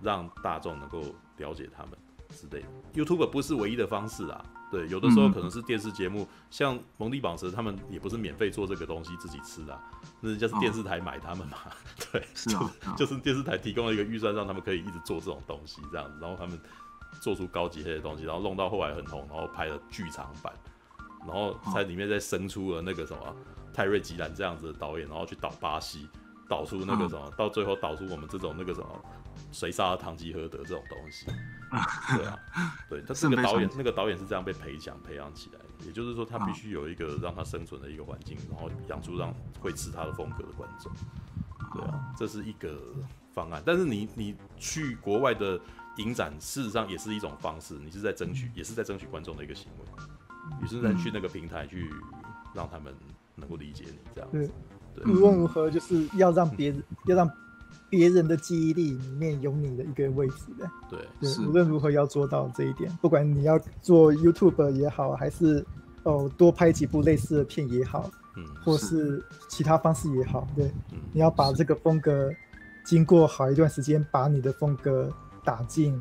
让大众能够了解他们之类的。YouTube 不是唯一的方式啊。对，有的时候可能是电视节目，嗯、像蒙蒂蟒蛇他们也不是免费做这个东西自己吃的，啊，那人家是电视台买他们嘛，哦、[LAUGHS] 对，是啊，就是电视台提供了一个预算，让他们可以一直做这种东西这样子，然后他们做出高级黑的东西，然后弄到后来很红，然后拍了剧场版，然后在里面再生出了那个什么泰瑞吉兰这样子的导演，然后去导巴西，导出那个什么，到最后导出我们这种那个什么。谁杀了唐吉诃德这种东西？[LAUGHS] 对啊，对，他这个导演，那个导演是这样被培养培养起来的。也就是说，他必须有一个让他生存的一个环境，然后养出让会吃他的风格的观众。对啊，这是一个方案。但是你你去国外的影展，事实上也是一种方式，你是在争取，也是在争取观众的一个行为。你是能去那个平台去让他们能够理解你这样子。对，无论如何，就是要让别人要让。别人的记忆力里面有你的一个位置的，对，对，无论如何要做到这一点，不管你要做 YouTube 也好，还是哦多拍几部类似的片也好，嗯，或是其他方式也好，对，嗯，你要把这个风格经过好一段时间，把你的风格打进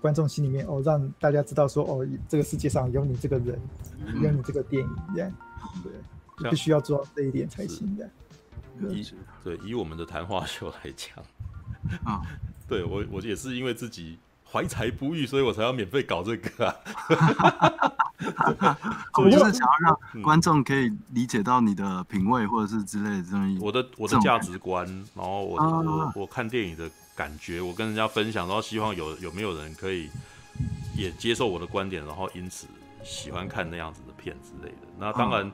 观众心里面，哦，让大家知道说，哦，这个世界上有你这个人，嗯，有你这个电影，这样，对，必须要做到这一点才行的。以对以我们的谈话秀来讲，啊，[LAUGHS] 对我我也是因为自己怀才不遇，所以我才要免费搞这个啊。[LAUGHS] 我就是想要让观众可以理解到你的品味或者是之类的这种我的我的价值观，然后我我我看电影的感觉，我跟人家分享，然后希望有有没有人可以也接受我的观点，然后因此喜欢看那样子的片之类的。那当然。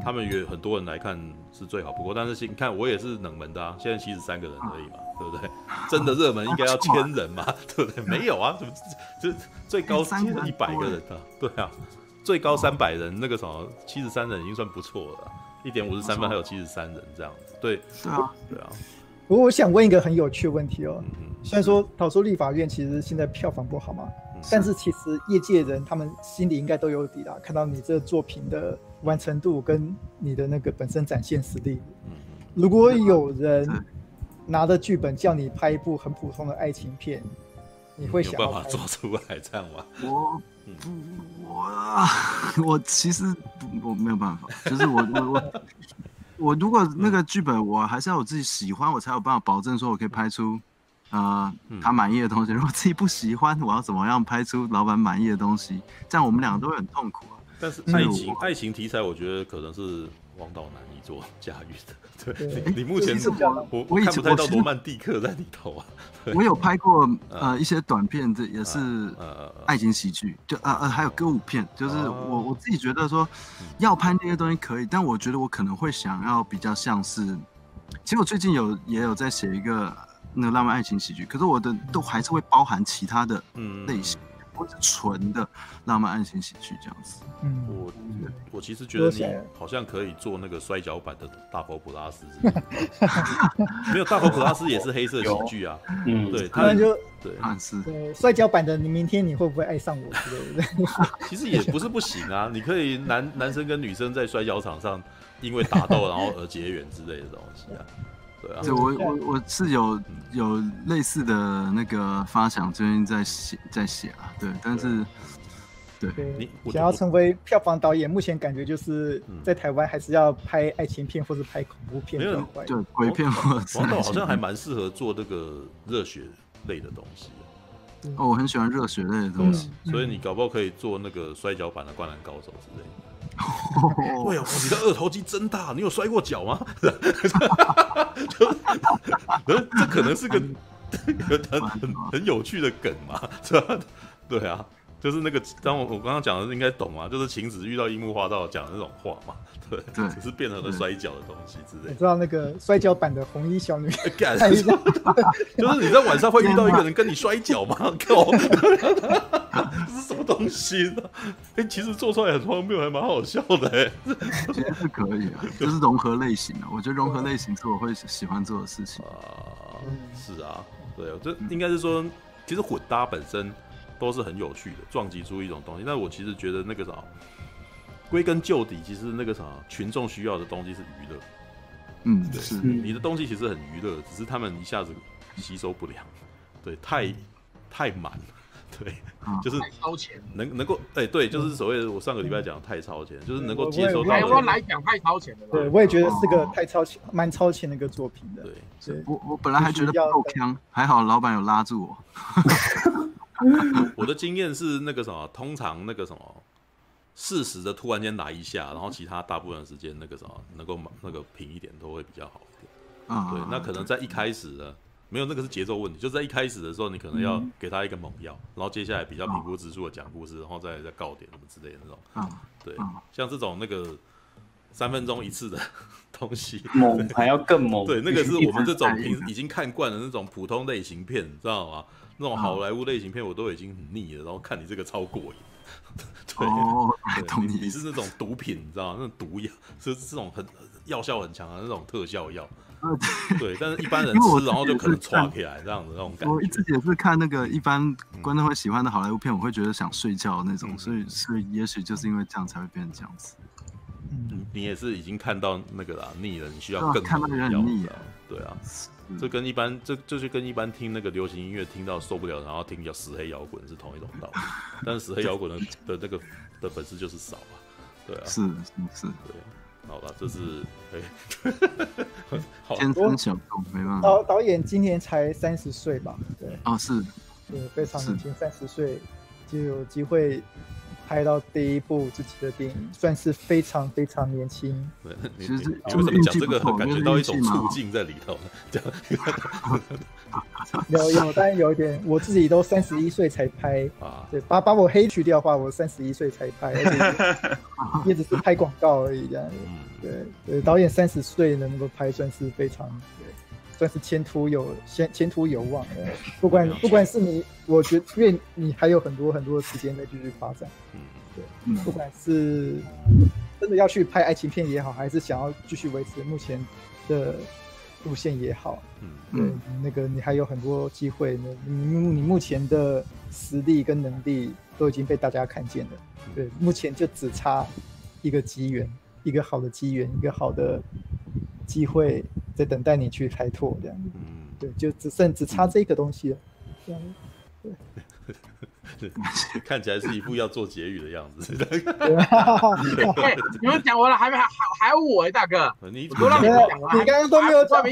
他们也很多人来看是最好不过，但是你看我也是冷门的啊，现在七十三个人而已嘛，对不对？真的热门应该要 [LAUGHS] 千人嘛，对不对？没有啊，就就最高一百个人 [LAUGHS] 啊，对啊，最高三百人，那个什么七十三人已经算不错了，一点五十三分还有七十三人这样子，对，对啊，对啊。不过我想问一个很有趣的问题哦，虽然说逃出立法院其实现在票房不好嘛，但是其实业界人他们心里应该都有底啦，看到你这个作品的。完成度跟你的那个本身展现实力，如果有人拿着剧本叫你拍一部很普通的爱情片，你会想办法做出来这样吗？我我 [LAUGHS] 我其实我没有办法，就是我我我我如果那个剧本我还是要我自己喜欢，我才有办法保证说我可以拍出呃他满意的东西。如果自己不喜欢，我要怎么样拍出老板满意的东西？这样我们两个都会很痛苦啊。但是爱情爱情题材，我觉得可能是王导难以做 [LAUGHS] 驾驭的。对，你 [LAUGHS] 你目前我我看不太到罗曼蒂克在里头啊。我有拍过呃一些短片，这也是爱情喜剧，就呃呃还有歌舞片，就是我我自己觉得说要拍那些东西可以，但我觉得我可能会想要比较像是，其实我最近有也有在写一个那个浪漫爱情喜剧，可是我的都还是会包含其他的类型。或者纯的浪漫爱情喜剧这样子，嗯，我我其实觉得你好像可以做那个摔跤版的大佛普拉斯 [LAUGHS] 没有大佛普拉斯也是黑色喜剧啊，嗯，对，他们就对，是，对摔跤版的你明天你会不会爱上我之类的？[LAUGHS] 其实也不是不行啊，你可以男男生跟女生在摔跤场上因为打斗然后而结缘之类的东西啊。对啊，我我我是有有类似的那个发想，最近在写在写啊，对，但是对，对。你想要成为票房导演，目前感觉就是在台湾还是要拍爱情片或是拍恐怖片，没有对鬼片或王导好像还蛮适合做这个热血类的东西。哦，我很喜欢热血类的东西，所以你搞不好可以做那个摔跤版的《灌篮高手》之类的。对啊，你的二头肌真大，你有摔过脚吗？[LAUGHS] [LAUGHS] 这可能是个 [LAUGHS] 很很很有趣的梗嘛，是吧？对啊。就是那个，当我我刚刚讲的应该懂嘛，就是晴子遇到樱木花道讲的那种话嘛，[LAUGHS] 对，对只是变成了摔跤的东西之类的。你知道那个摔跤版的红衣小女孩？[LAUGHS] 就是你在晚上会遇到一个人跟你摔跤吗？[LAUGHS] 靠，这是什么东西呢？哎、欸，其实做出来很荒谬，还蛮好笑的哎。我觉得是可以啊，就是融合类型的。我觉得融合类型是我会喜欢做的事情啊。是啊，对，这应该是说，其实混搭本身。都是很有趣的，撞击出一种东西。但我其实觉得那个啥，归根究底，其实那个啥，群众需要的东西是娱乐。嗯，对，是。你的东西其实很娱乐，只是他们一下子吸收不良，对，太太满。[LAUGHS] 了，对，就是超前，能能够，哎、欸，对，就是所谓的我上个礼拜讲的太超前，就是能够接受到。台湾来讲太超前了，对，我也觉得是个太超前，蛮超前的一个作品的。对，对。我我本来还觉得不够锵，还好老板有拉住我。[LAUGHS] [LAUGHS] 我的经验是那个什么，通常那个什么，适时的突然间来一下，然后其他大部分时间那个什么能够那个平一点都会比较好一点。啊，对，那可能在一开始呢，没有那个是节奏问题，就在一开始的时候，你可能要给他一个猛药，然后接下来比较平铺直述的讲故事，然后再再告点什么之类的那种。啊，对，像这种那个三分钟一次的 [LAUGHS] 东西，猛还要更猛。对，那个是我们这种 [LAUGHS] 平已经看惯了那种普通类型片，你知道吗？那种好莱坞类型片我都已经很腻了，然后看你这个超过瘾。[LAUGHS] 对，哦、对 [LAUGHS] 你你是那种毒品，你知道吗？那种毒药是这种很药效很强的那种特效药。[LAUGHS] 对，但是一般人吃然后就可能唰起来这样子那种感觉。我一直也是看那个一般观众会喜欢的好莱坞片，我会觉得想睡觉那种，嗯、所以所以也许就是因为这样才会变成这样子。嗯，你也是已经看到那个啦，腻了，你需要更多的药。对啊。这跟一般这就是跟一般听那个流行音乐听到受不了，然后听叫死黑摇滚是同一种道理。[LAUGHS] 但是死黑摇滚的的那个的粉丝就是少啊，对啊，是是是，对。好吧，这是 [LAUGHS] 哎，[LAUGHS] 天生小众，没办法。导导演今年才三十岁吧？对啊，是，对，非常年轻，三十岁就有机会。拍到第一部自己的电影，算是非常非常年轻。对，其实你为什么讲这个，感觉到一种促进在里头呢？这样有 [LAUGHS] 有，但有一点，我自己都三十一岁才拍啊。对，把把我黑去掉的话，我三十一岁才拍，而且也只 [LAUGHS] 是拍广告而已。这样，对对，导演三十岁能够拍，算是非常。算是前途有前前途有望的，不管不管是你，我觉得因为你还有很多很多的时间在继续发展，嗯，对，不管是真的要去拍爱情片也好，还是想要继续维持目前的路线也好，嗯，对，那个你还有很多机会呢，你你目前的实力跟能力都已经被大家看见了，对，目前就只差一个机缘，一个好的机缘，一个好的机会。在等待你去开拓这样子，嗯，对，就只剩只差这个东西了，这样，对，看起来是一副要做结语的样子。[LAUGHS] 你们讲完了，还没还还有我哎，大哥，你都让你们讲完，你刚刚都没有讲话，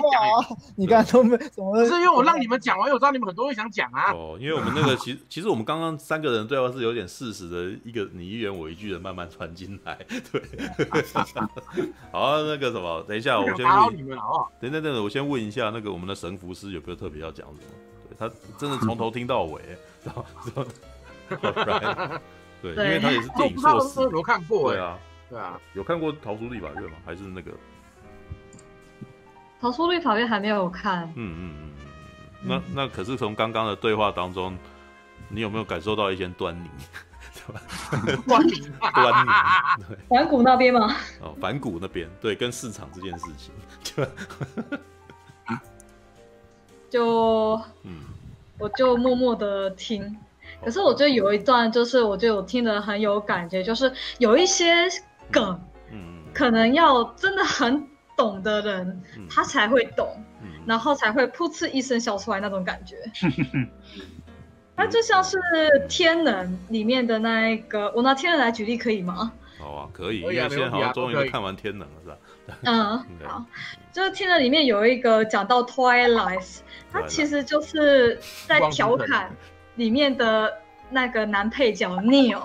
你刚刚都没怎么？是因为我让你们讲完，我知道你们很多人想讲啊。哦，因为我们那个其实其实我们刚刚三个人对话是有点事实的一个你一言我一句的慢慢传进来。对，[LAUGHS] 好，那个什么，等一下我先 [LAUGHS] 问你们好不好？等等等，我先问一下那个我们的神符师有没有特别要讲什么？他真的从头听到尾，然后对，因为他也是电影硕士，有看过，对啊，对啊，有看过《逃出立法院》吗？还是那个《逃出立法院》还没有看？嗯嗯嗯嗯嗯，那那可是从刚刚的对话当中，你有没有感受到一些端倪？端倪，端倪，对，反骨那边吗？哦，反骨那边，对，跟市场这件事情，就。就，嗯，我就默默的听，可是我觉得有一段就是，我觉得我听得很有感觉，就是有一些梗，嗯，可能要真的很懂的人，他才会懂，然后才会噗嗤一声笑出来那种感觉。[LAUGHS] 那就像是天能里面的那一个，我拿天能来举例可以吗？好啊，可以，因为现在好像终于都看完天能了，是吧？嗯，[LAUGHS] 好，就是听了里面有一个讲到 Twilight。他其实就是在调侃里面的那个男配角 Neil。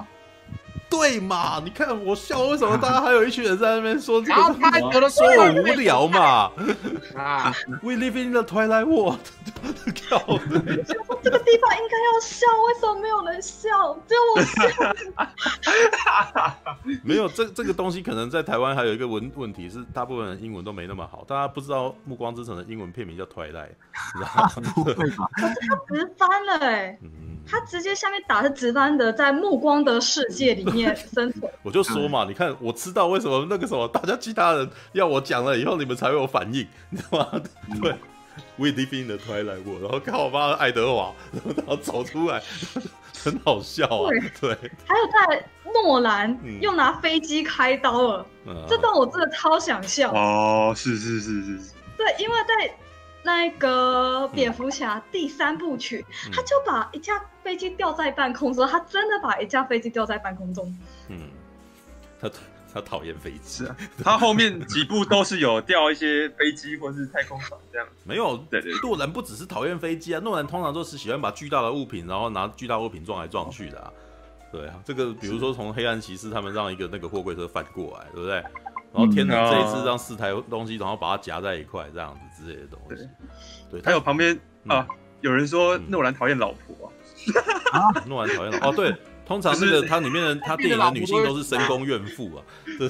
对嘛？你看我笑，为什么大家还有一群人在那边说这个？[LAUGHS] 他觉得说我无聊嘛？啊，[LAUGHS] We live in the twilight world。靠！这个地方应该要笑，为什么没有人笑？只有我笑。没有这这个东西，可能在台湾还有一个问问题是，大部分人英文都没那么好，大家不知道《暮光之城》的英文片名叫 Twilight，你知道吗？不会吧？可 [LAUGHS] 是他直翻了哎，他直接下面打是直翻的，在暮光的世界里面。生存，[LAUGHS] 我就说嘛，你看，我知道为什么那个什么，大家其他人要我讲了以后，你们才会有反应，[LAUGHS] 你知道吗？对，We live in the twilight world，然后看我妈爱德华，[LAUGHS] 然后走出来，很好笑啊。对，还有在诺兰又拿飞机开刀了，这段我真的超想笑。哦，是是是是是，对，因为在。那个蝙蝠侠第三部曲，嗯、他就把一架飞机吊在半空中，他真的把一架飞机吊在半空中。嗯，他他讨厌飞机啊，[LAUGHS] 他后面几部都是有吊一些飞机或是太空船这样。没有，对对，诺兰不只是讨厌飞机啊，诺兰通常都是喜欢把巨大的物品，然后拿巨大物品撞来撞去的啊。对啊，这个比如说从黑暗骑士他们让一个那个货柜车翻过来，对不对？然后天能这一次让四台东西，然后把它夹在一块，这样子之类的东西。对，还有旁边啊，有人说诺兰讨厌老婆 [LAUGHS] 啊，诺兰讨厌老哦，对，通常这个它里面的他电影的女性都是深宫怨妇啊，[LAUGHS] 对，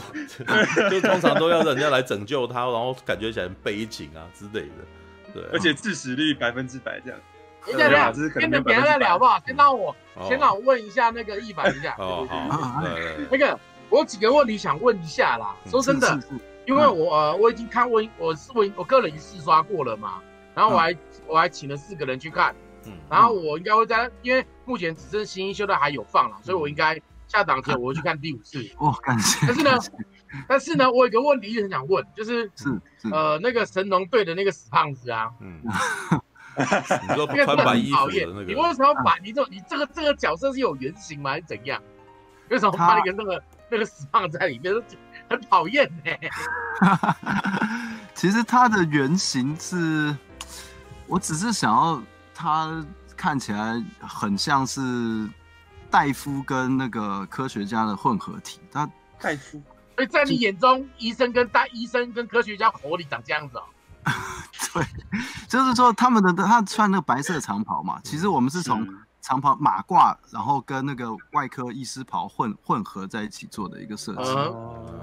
[LAUGHS] 就通常都要人家来拯救他，然后感觉起来很悲情啊之类的，对，而且致死率百分之百这样。等一下，先等别人再聊好不好？先让我先让我问一下那个一凡一下，好好，那个。我有几个问题想问一下啦。说真的，因为我呃我已经看过，我是我我个人已经试刷过了嘛。然后我还我还请了四个人去看。嗯。然后我应该会在，因为目前只剩新一修的还有放了，所以我应该下档前我会去看第五次。[LAUGHS] 哦，感谢。但是呢，但是呢，我有个问题一直很想问，就是呃那个神农队的那个死胖子啊。嗯。[LAUGHS] 你说穿白衣服的那个。你为什么把你这你这个这个角色是有原型吗？还是怎样？为什么把那个那个？那个死胖子在里面都很讨厌呢。[LAUGHS] 其实他的原型是，我只是想要他看起来很像是戴夫跟那个科学家的混合体。他戴夫，所以在你眼中，医生跟大医生跟科学家活里长这样子哦。[LAUGHS] 对，就是说他们的他穿那个白色长袍嘛，其实我们是从。长袍马褂，然后跟那个外科医师袍混混合在一起做的一个设计，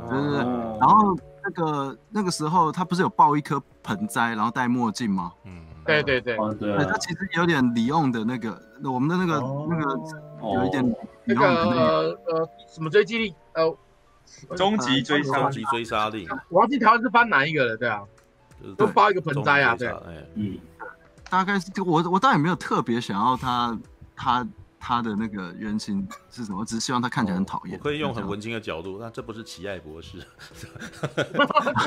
对对对。然后那个那个时候他不是有抱一颗盆栽，然后戴墨镜吗？嗯，对对对，对。他其实有点李用的那个，我们的那个那个有一点那个呃什么追击力呃终极追杀终极追杀力。我忘记台湾是翻哪一个了，对啊，都包一个盆栽啊，对，嗯，大概是我我倒也没有特别想要他。他他的那个原型是什么，我只是希望他看起来很讨厌。我可以用很文青的角度，那这不是奇爱博士？[LAUGHS] 其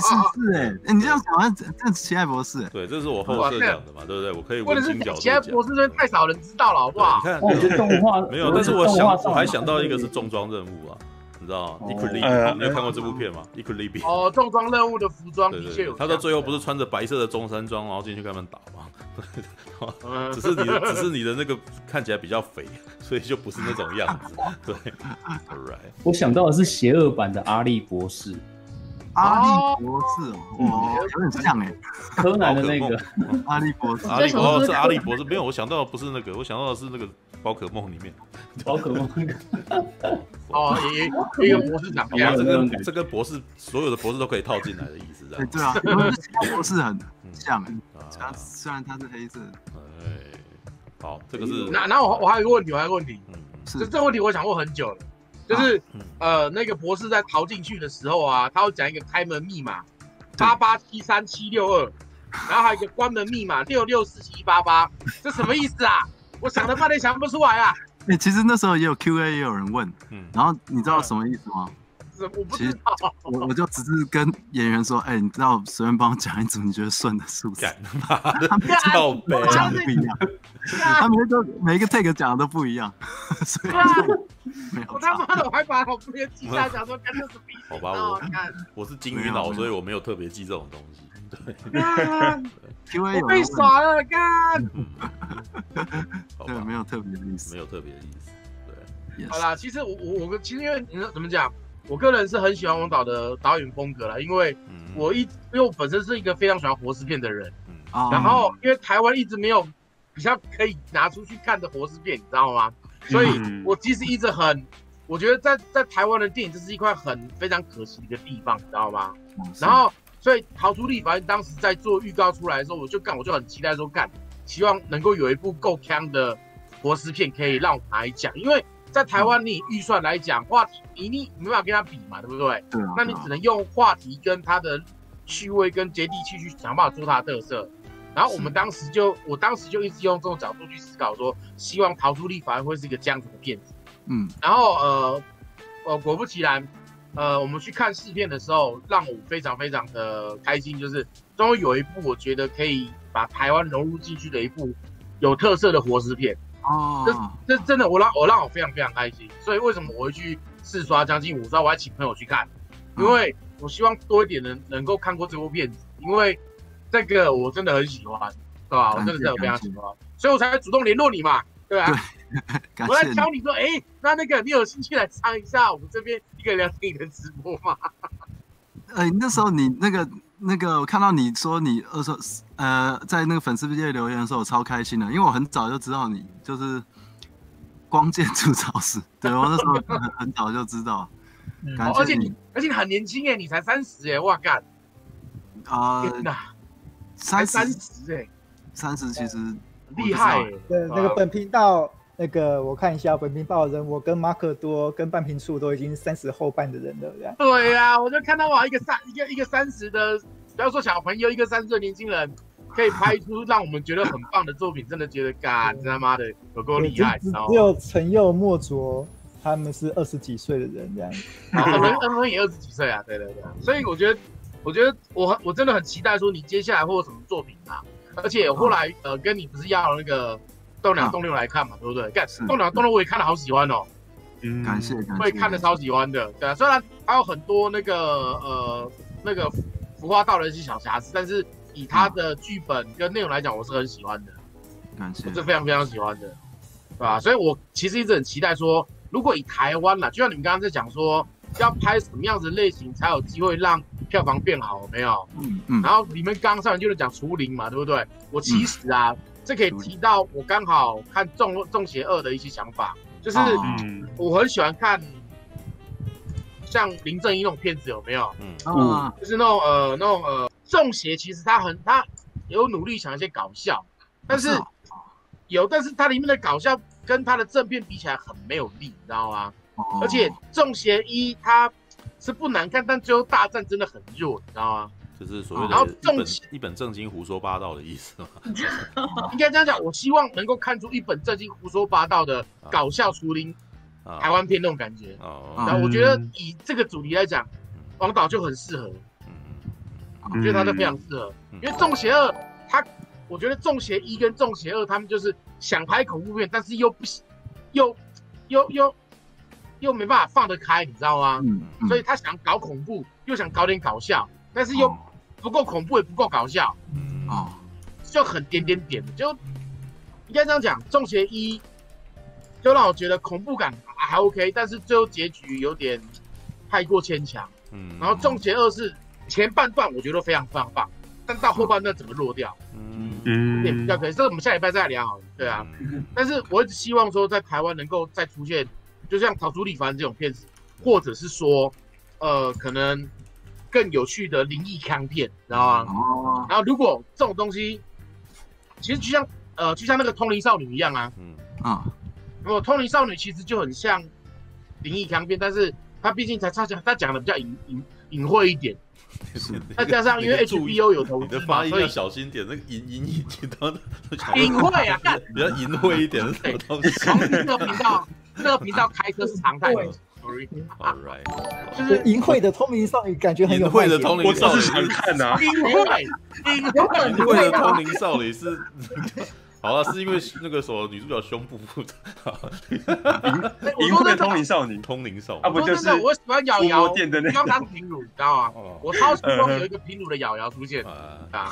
实是哎，你这样讲，这这奇爱博士，对，这是我后设讲的嘛，对不对？我可以文青角度讲。奇爱博士真的太少人知道了，好不好？你看，我觉得动画 [LAUGHS] 没有，但是我想我还想到一个是重装任务啊。你知道吗？Equilibrium，你有看过这部片吗？Equilibrium。哦，重装任务的服装的确有。他到最后不是穿着白色的中山装，然后进去跟他们打吗？[LAUGHS] 只是你的，只是你的那个看起来比较肥，所以就不是那种样子。[LAUGHS] 对，Alright。我想到的是邪恶版的阿笠博士。阿笠博士哦，有点像哎，柯南的那个阿笠博士。阿笠博士是阿笠博士，没有，我想到的不是那个，我想到的是那个宝可梦里面。[LAUGHS] 宝可梦那个。哦，一一个博士长，这个这个博士所有的博士都可以套进来的意思，这样。对啊，博士很像，他虽然他是黑色。哎，好，这个是。那那我我还有一个问题，我还有一个问题，嗯是这这个问题我想过很久了。就是呃，那个博士在逃进去的时候啊，他要讲一个开门密码八八七三七六二，然后还有一个关门密码六六四七八八，这什么意思啊？我想了半天想不出来啊。哎，其实那时候也有 Q&A，也有人问，嗯，然后你知道什么意思吗？我不知道，我我就只是跟演员说，哎，你知道随便帮我讲一组你觉得顺的数字，他们 [LAUGHS] 讲的不一样，他每个每一个 take 讲的都不一样，所以我他妈的我还把我这些记下，想说干这是比好吧，我我是金鱼脑，所以我没有特别记这种东西。对，[LAUGHS] 我被耍了，干。[LAUGHS] 对，没有特别的意思，没有特别的意思。对，好啦，其实我我我其实因为你说怎么讲？我个人是很喜欢王导的导演风格啦，因为我一因为我本身是一个非常喜欢活尸片的人，嗯、然后因为台湾一直没有比较可以拿出去看的活尸片，你知道吗？所以我其实一直很，我觉得在在台湾的电影这是一块很非常可惜的一个地方，你知道吗？然后所以《逃出立法院》当时在做预告出来的时候，我就干，我就很期待说干，希望能够有一部够锵的活尸片可以让我拿来讲，因为。在台湾，你预算来讲，话题你你没办法跟他比嘛，对不对？对啊。那你只能用话题跟他的趣味跟接地气去想办法做他的特色。然后我们当时就，我当时就一直用这种角度去思考，说希望逃出立法院会是一个这样子的片子。嗯。然后呃呃，果不其然，呃，我们去看试片的时候，让我非常非常的开心，就是终于有一部我觉得可以把台湾融入进去的一部有特色的活尸片。哦，这这真的，我让我让我非常非常开心。所以为什么我会去试刷将近五刷，我还请朋友去看，因为我希望多一点人能够看过这部片子，因为这个我真的很喜欢，对吧？我真的真的非常喜欢，所以我才会主动联络你嘛，对吧？[LAUGHS] 我来教你说，哎，那那个你有兴趣来参一下我们这边一个聊天的直播吗？[LAUGHS] 哎，那时候你那个。那个我看到你说你二说呃，在那个粉丝界留言的时候，我超开心的，因为我很早就知道你就是光剑铸造师，[LAUGHS] 对，我那时候很很早就知道。嗯、而且你而且你很年轻哎，你才三十哎，哇干！啊、呃，才三十哎，三十其实厉害。对，那个本频道。那个我看一下本频道的人，我跟马可多跟半瓶醋都已经三十后半的人了。对呀、啊，我就看到哇，一个三一个一个三十的，不要说小朋友，一个三十的年轻人，可以拍出让我们觉得很棒的作品，真的觉得干他妈的有够厉害，[LAUGHS] 只有陈佑、莫卓他们是二十几岁的人这样。恩恩恩恩也二十几岁啊，对对对。所以我觉得，我觉得我我真的很期待说你接下来会有什么作品啊，而且后来呃跟你不是要那个。动两动六来看嘛，对不对？干动两动六我也看了好喜欢哦，嗯，感谢感谢，会看的超喜欢的，对啊。虽然还有很多那个呃那个服化道的一些小瑕疵，但是以他的剧本跟内容来讲，我是很喜欢的，感谢，我是非常非常喜欢的，对吧？所以我其实一直很期待说，如果以台湾啦，就像你们刚刚在讲说，要拍什么样子类型才有机会让票房变好，没有？嗯嗯。然后你们刚刚上来就是讲除灵嘛，对不对？我其实啊。这可以提到我刚好看《中中邪二》的一些想法，就是我很喜欢看像林正英那种片子，有没有？嗯，就是那种呃那种呃中邪，其实他很他有努力想一些搞笑，但是有，但是它里面的搞笑跟他的正片比起来很没有力，你知道吗？而且中邪一它是不难看，但最后大战真的很弱，你知道吗？就是所谓的一本一本正经胡说八道的意思嘛。[LAUGHS] 应该这样讲，我希望能够看出一本正经胡说八道的搞笑除林台湾片那种感觉。然后我觉得以这个主题来讲，王导就很适合。我觉得他就非常适合，因为《中邪二》他，我觉得《中邪一》跟《中邪二》他们就是想拍恐怖片，但是又不又又又又没办法放得开，你知道吗？所以他想搞恐怖，又想搞点搞笑。但是又不够恐怖，也不够搞笑，哦，就很点点点，就应该这样讲。中邪一就让我觉得恐怖感还 OK，但是最后结局有点太过牵强。嗯，然后重邪二是前半段我觉得非常非常棒，但到后半段怎么落掉？嗯嗯，有点比较可惜。这个我们下礼拜再聊好了。对啊，[LAUGHS] 但是我一直希望说在台湾能够再出现，就像《逃出立法》这种片子，或者是说，呃，可能。更有趣的灵异康片，知道吗？哦。然后如果这种东西，其实就像呃，就像那个通灵少女一样啊。嗯啊。如果通灵少女其实就很像灵异强片，但是它毕竟才差讲他讲的比较隐隐隐晦一点。[LAUGHS] 再加上因为 HBO 有投资，所以要小心点。那个隐隐隐的隐晦啊，比较隐晦一点是什么东西？这个频道，这个频道开车是常态。All right，就是淫秽的通灵少女，感觉很有淫秽的通灵少女，我想看呐。淫秽，淫秽的通灵少女是。好了，是因为那个什么女主角胸部不淫秽 [LAUGHS] 的通灵少女，通灵少女啊，不就是我喜欢瑶瑶店的那个当平乳，你知道吗？我超希望有一个平乳的瑶瑶出现啊！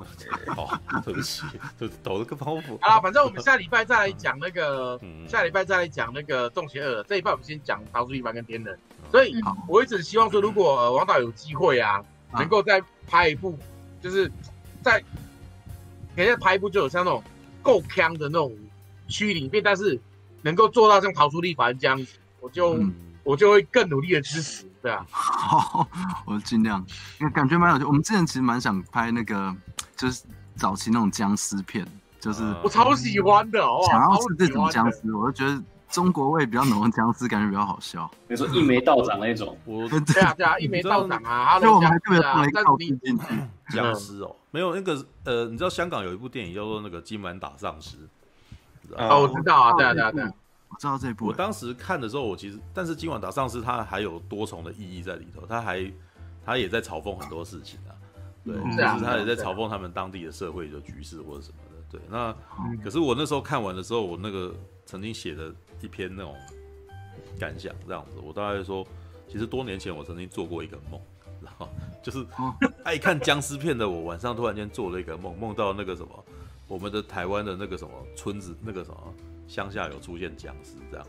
[LAUGHS] 好，对不起，就抖了个包袱。啊，反正我们下礼拜再来讲那个，下礼拜再来讲那个洞邪二。这一半我们先讲逃出一般跟天人。所以我一直希望说，如果王导有机会啊，能够再拍一部，就是在等一下拍一部就有像那种。够强的那种虚灵片，但是能够做到像逃出立法这样子，我就、嗯、我就会更努力的支持，对啊。好，我尽量，因为感觉蛮有趣。我们之前其实蛮想拍那个，就是早期那种僵尸片，就是我超喜欢的，哦。想要是这种僵尸，我就觉得中国味比较浓的僵尸感觉比较好笑。比如说一眉道长那种，[LAUGHS] 我对啊对啊，一眉道长啊，[LAUGHS] 就我们还特别放了一个道具进去。僵尸哦，没有那个呃，你知道香港有一部电影叫做那个《今晚打丧尸》？啊，我知道啊，对啊对啊对啊，我知道这部。我当时看的时候，我其实，但是《今晚打丧尸》它还有多重的意义在里头，它还它也在嘲讽很多事情啊，对，就是它也在嘲讽他们当地的社会的局势或者什么的，对。那可是我那时候看完的时候，我那个曾经写的一篇那种感想这样子，我大概说，其实多年前我曾经做过一个梦。就是 [LAUGHS] 爱看僵尸片的我，晚上突然间做了一个梦，梦到那个什么，我们的台湾的那个什么村子，那个什么乡下有出现僵尸这样，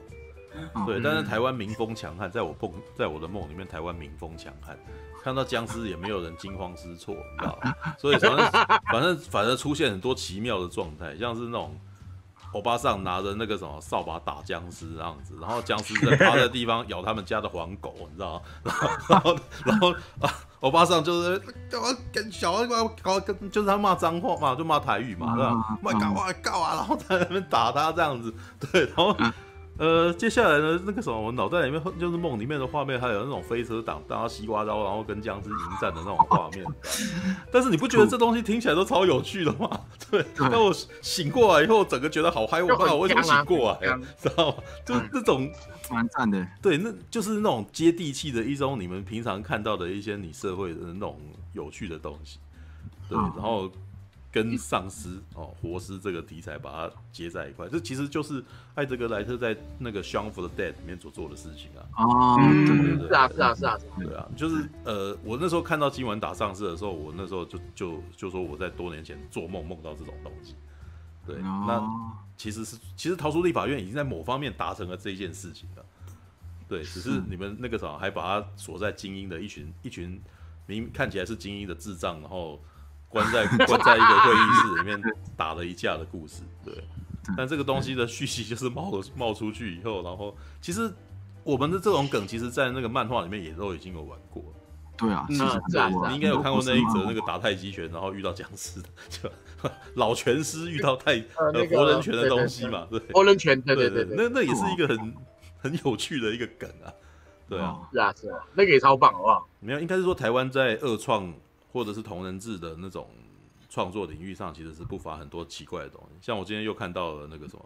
对。但是台湾民风强悍，在我梦，在我的梦里面，台湾民风强悍，看到僵尸也没有人惊慌失措，你知道吗？所以反正反正反正出现很多奇妙的状态，像是那种。欧巴桑拿着那个什么扫把打僵尸这样子，然后僵尸在趴的地方咬他们家的黄狗，你知道吗？[LAUGHS] 然后然后啊，欧巴桑就是干嘛跟小孩搞跟，就是他骂脏话嘛，就骂台语嘛，是吧？骂搞啊搞啊，然后在那边打他这样子，对，然后。呃，接下来呢，那个什么，我脑袋里面就是梦里面的画面，还有那种飞车挡，当他西瓜刀，然后跟僵尸迎战的那种画面。但是你不觉得这东西听起来都超有趣的吗？[LAUGHS] 对。那我醒过来以后，整个觉得好嗨，我不知道我为什么醒过来，知道吗？就是那种蛮赞的。对，那就是那种接地气的一种，你们平常看到的一些你社会的那种有趣的东西。对，然后。跟丧尸哦，活尸这个题材把它接在一块，这其实就是艾德格莱特在那个《Shaun of the Dead》里面所做的事情啊。哦，嗯，是啊，是啊，是啊，对啊，就是呃，我那时候看到今晚打丧尸的时候，我那时候就就就说我在多年前做梦梦到这种东西。对，那其实是其实逃出立法院已经在某方面达成了这件事情了。对，只是你们那个时候还把它锁在精英的一群一群明看起来是精英的智障，然后。关在 [LAUGHS] 关在一个会议室里面打了一架的故事，对。但这个东西的续集就是冒了 [LAUGHS] 冒出去以后，然后其实我们的这种梗，其实在那个漫画里面也都已经有玩过。对啊，那你应该有看过那一则那个打太极拳，然后遇到僵尸老拳师遇到太呃活人拳的东西嘛，对。活人拳，对对对，那那也是一个很很有趣的一个梗啊，对啊，是啊是啊，那个也超棒，好不好？没有，应该是说台湾在二创。或者是同人志的那种创作领域上，其实是不乏很多奇怪的东西。像我今天又看到了那个什么，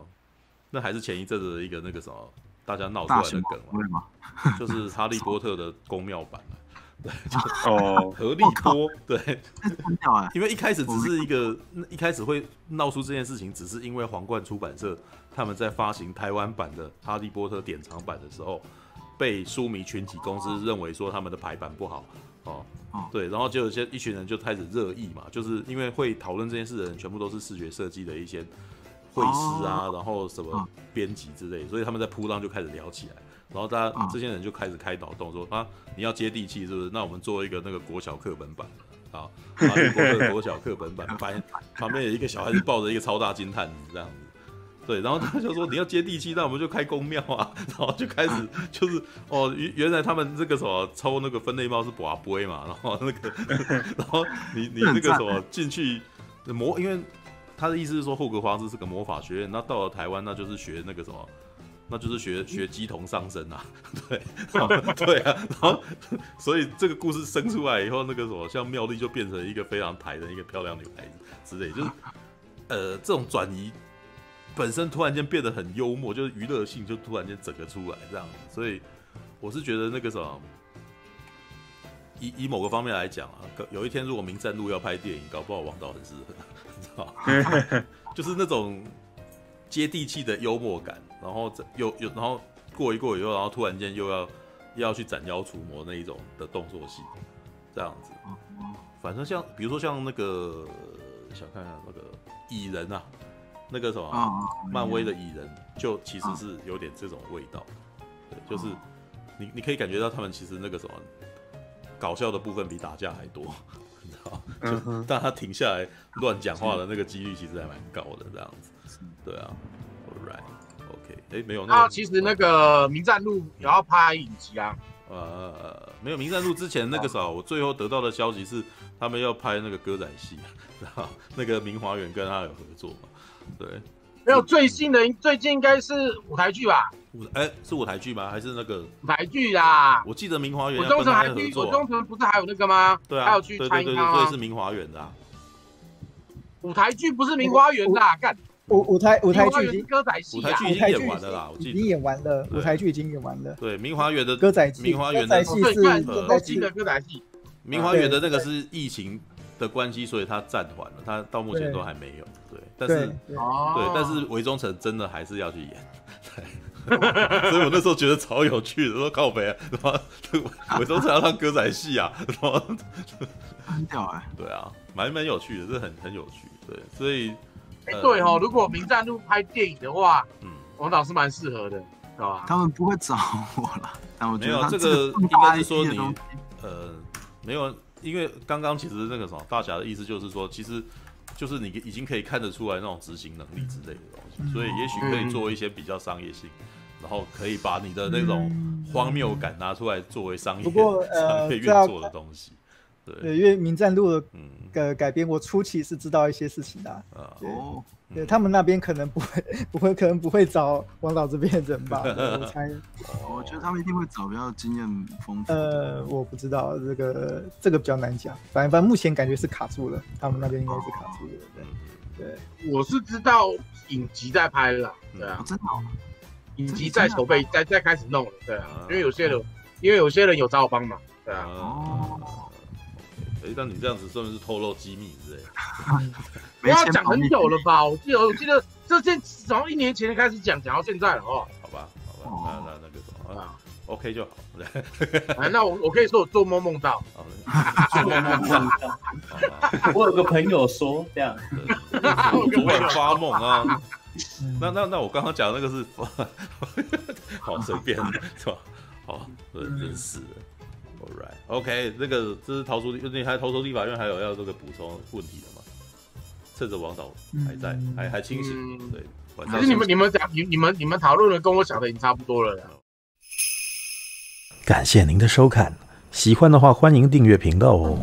那还是前一阵子的一个那个什么，大家闹出来的梗嘛，[LAUGHS] 就是哈利波特的宫庙版 [LAUGHS] 对，[LAUGHS] 哦，何立波，对，因为一开始只是一个，一开始会闹出这件事情，只是因为皇冠出版社他们在发行台湾版的《哈利波特》典藏版的时候，被书迷群体公司认为说他们的排版不好，哦，对，然后就有些一群人就开始热议嘛，就是因为会讨论这件事的人全部都是视觉设计的一些绘师啊，然后什么编辑之类，所以他们在铺浪就开始聊起来。然后大家这些人就开始开脑洞说啊，你要接地气是不是？那我们做一个那个国小课本版，好，哈利波特国小课本版，[LAUGHS] 旁旁边有一个小孩子抱着一个超大金探子这样子，对，然后他就说你要接地气，那我们就开公庙啊，然后就开始 [LAUGHS] 就是哦，原原来他们这个什么抽那个分类帽是博杯嘛，然后那个，[LAUGHS] 然后你你那个什么进去魔，因为他的意思是说霍格华兹是个魔法学院，那到了台湾那就是学那个什么。那就是学学鸡同上身啊，[LAUGHS] 对，对啊，然后所以这个故事生出来以后，那个什么像妙丽就变成一个非常台的一个漂亮女孩子之类，就是呃这种转移本身突然间变得很幽默，就是娱乐性就突然间整个出来这样子，所以我是觉得那个什么，以以某个方面来讲啊，有一天如果冥战录要拍电影，搞不好王导很适合，你知道就是那种。接地气的幽默感，然后这又又然后过一过以后，然后突然间又要又要去斩妖除魔那一种的动作戏，这样子。反正像比如说像那个想看看那个蚁人啊，那个什么漫威的蚁人，就其实是有点这种味道。对，就是你你可以感觉到他们其实那个什么搞笑的部分比打架还多，[LAUGHS] 你知道？就但他停下来乱讲话的那个几率其实还蛮高的，这样子。对啊，All right，OK，哎，没有那啊，其实那个《名战录》也要拍影集啊。呃，没有《名战录》之前那个时候，我最后得到的消息是，他们要拍那个歌仔戏，[LAUGHS] 然后那个明华园跟他有合作嘛。对，没有最新的，最近应该是舞台剧吧？舞哎，是舞台剧吗？还是那个舞台剧啦？我记得明华园我忠诚还有我忠诚不是还有那个吗？对啊，还有去参与吗？对，是明华园的舞台剧，不是明华园的干。舞舞台舞台剧已经歌仔戏，舞台剧已经演完了啦，已经演完了，舞台剧已经演完了。对，明华园的歌仔戏，明华园的戏是歌仔戏的歌仔戏。明华园的那个是疫情的关系，所以他暂缓了，他到目前都还没有。对，但是对，但是韦忠诚真的还是要去演。[LAUGHS] 对，所以我那时候觉得超有趣的，说靠北，什么韦忠诚要唱歌仔戏啊，什么很屌哎。[LAUGHS] 对啊，蛮蛮有趣的，这很很有趣。对，所以。哎，对哦，如果明战路拍电影的话，嗯，王导是蛮适合的，知道吧？他们不会找我了，[LAUGHS] 但我觉得这个应该是说你，呃，没有，因为刚刚其实那个什么大侠的意思就是说，其实就是你已经可以看得出来那种执行能力之类的东西，所以也许可以做一些比较商业性，然后可以把你的那种荒谬感拿出来作为商业商业运作的东西。对，因为《名战录》的改编，我初期是知道一些事情的。哦，对，他们那边可能不会，[LAUGHS] 不会，可能不会找王导这边的人吧？[LAUGHS] 我猜。[LAUGHS] 我觉得他们一定会找比较经验丰富。呃，我不知道这个，这个比较难讲。反正，反正目前感觉是卡住了，他们那边应该是卡住了。对，对，我是知道影集在拍了，对啊，真的。影集在筹备，在在开始弄了，对啊，因为有些人，因为有些人有找我帮忙，对啊。哦。哎，但你这样子算不是透露机密之类的？[LAUGHS] 不要讲很久了吧？我记得，我记得这件从一年前开始讲，讲到现在了哦。好吧，好吧，那那那个什么啊，OK 就好。[LAUGHS] 哎，那我我可以说我做梦梦到，做梦梦到。[LAUGHS] 我有个朋友说这样，昨晚发梦啊。那那那我刚刚讲的那个是，好随便是吧？好，真是的。Right. OK，这个这是逃出，你还逃出立法院，还有要这个补充问题的吗？趁着王导还在，嗯、还还清醒，嗯、对。可是你们你们讲你你们你们讨论的跟我想的已经差不多了。感谢您的收看，喜欢的话欢迎订阅频道哦。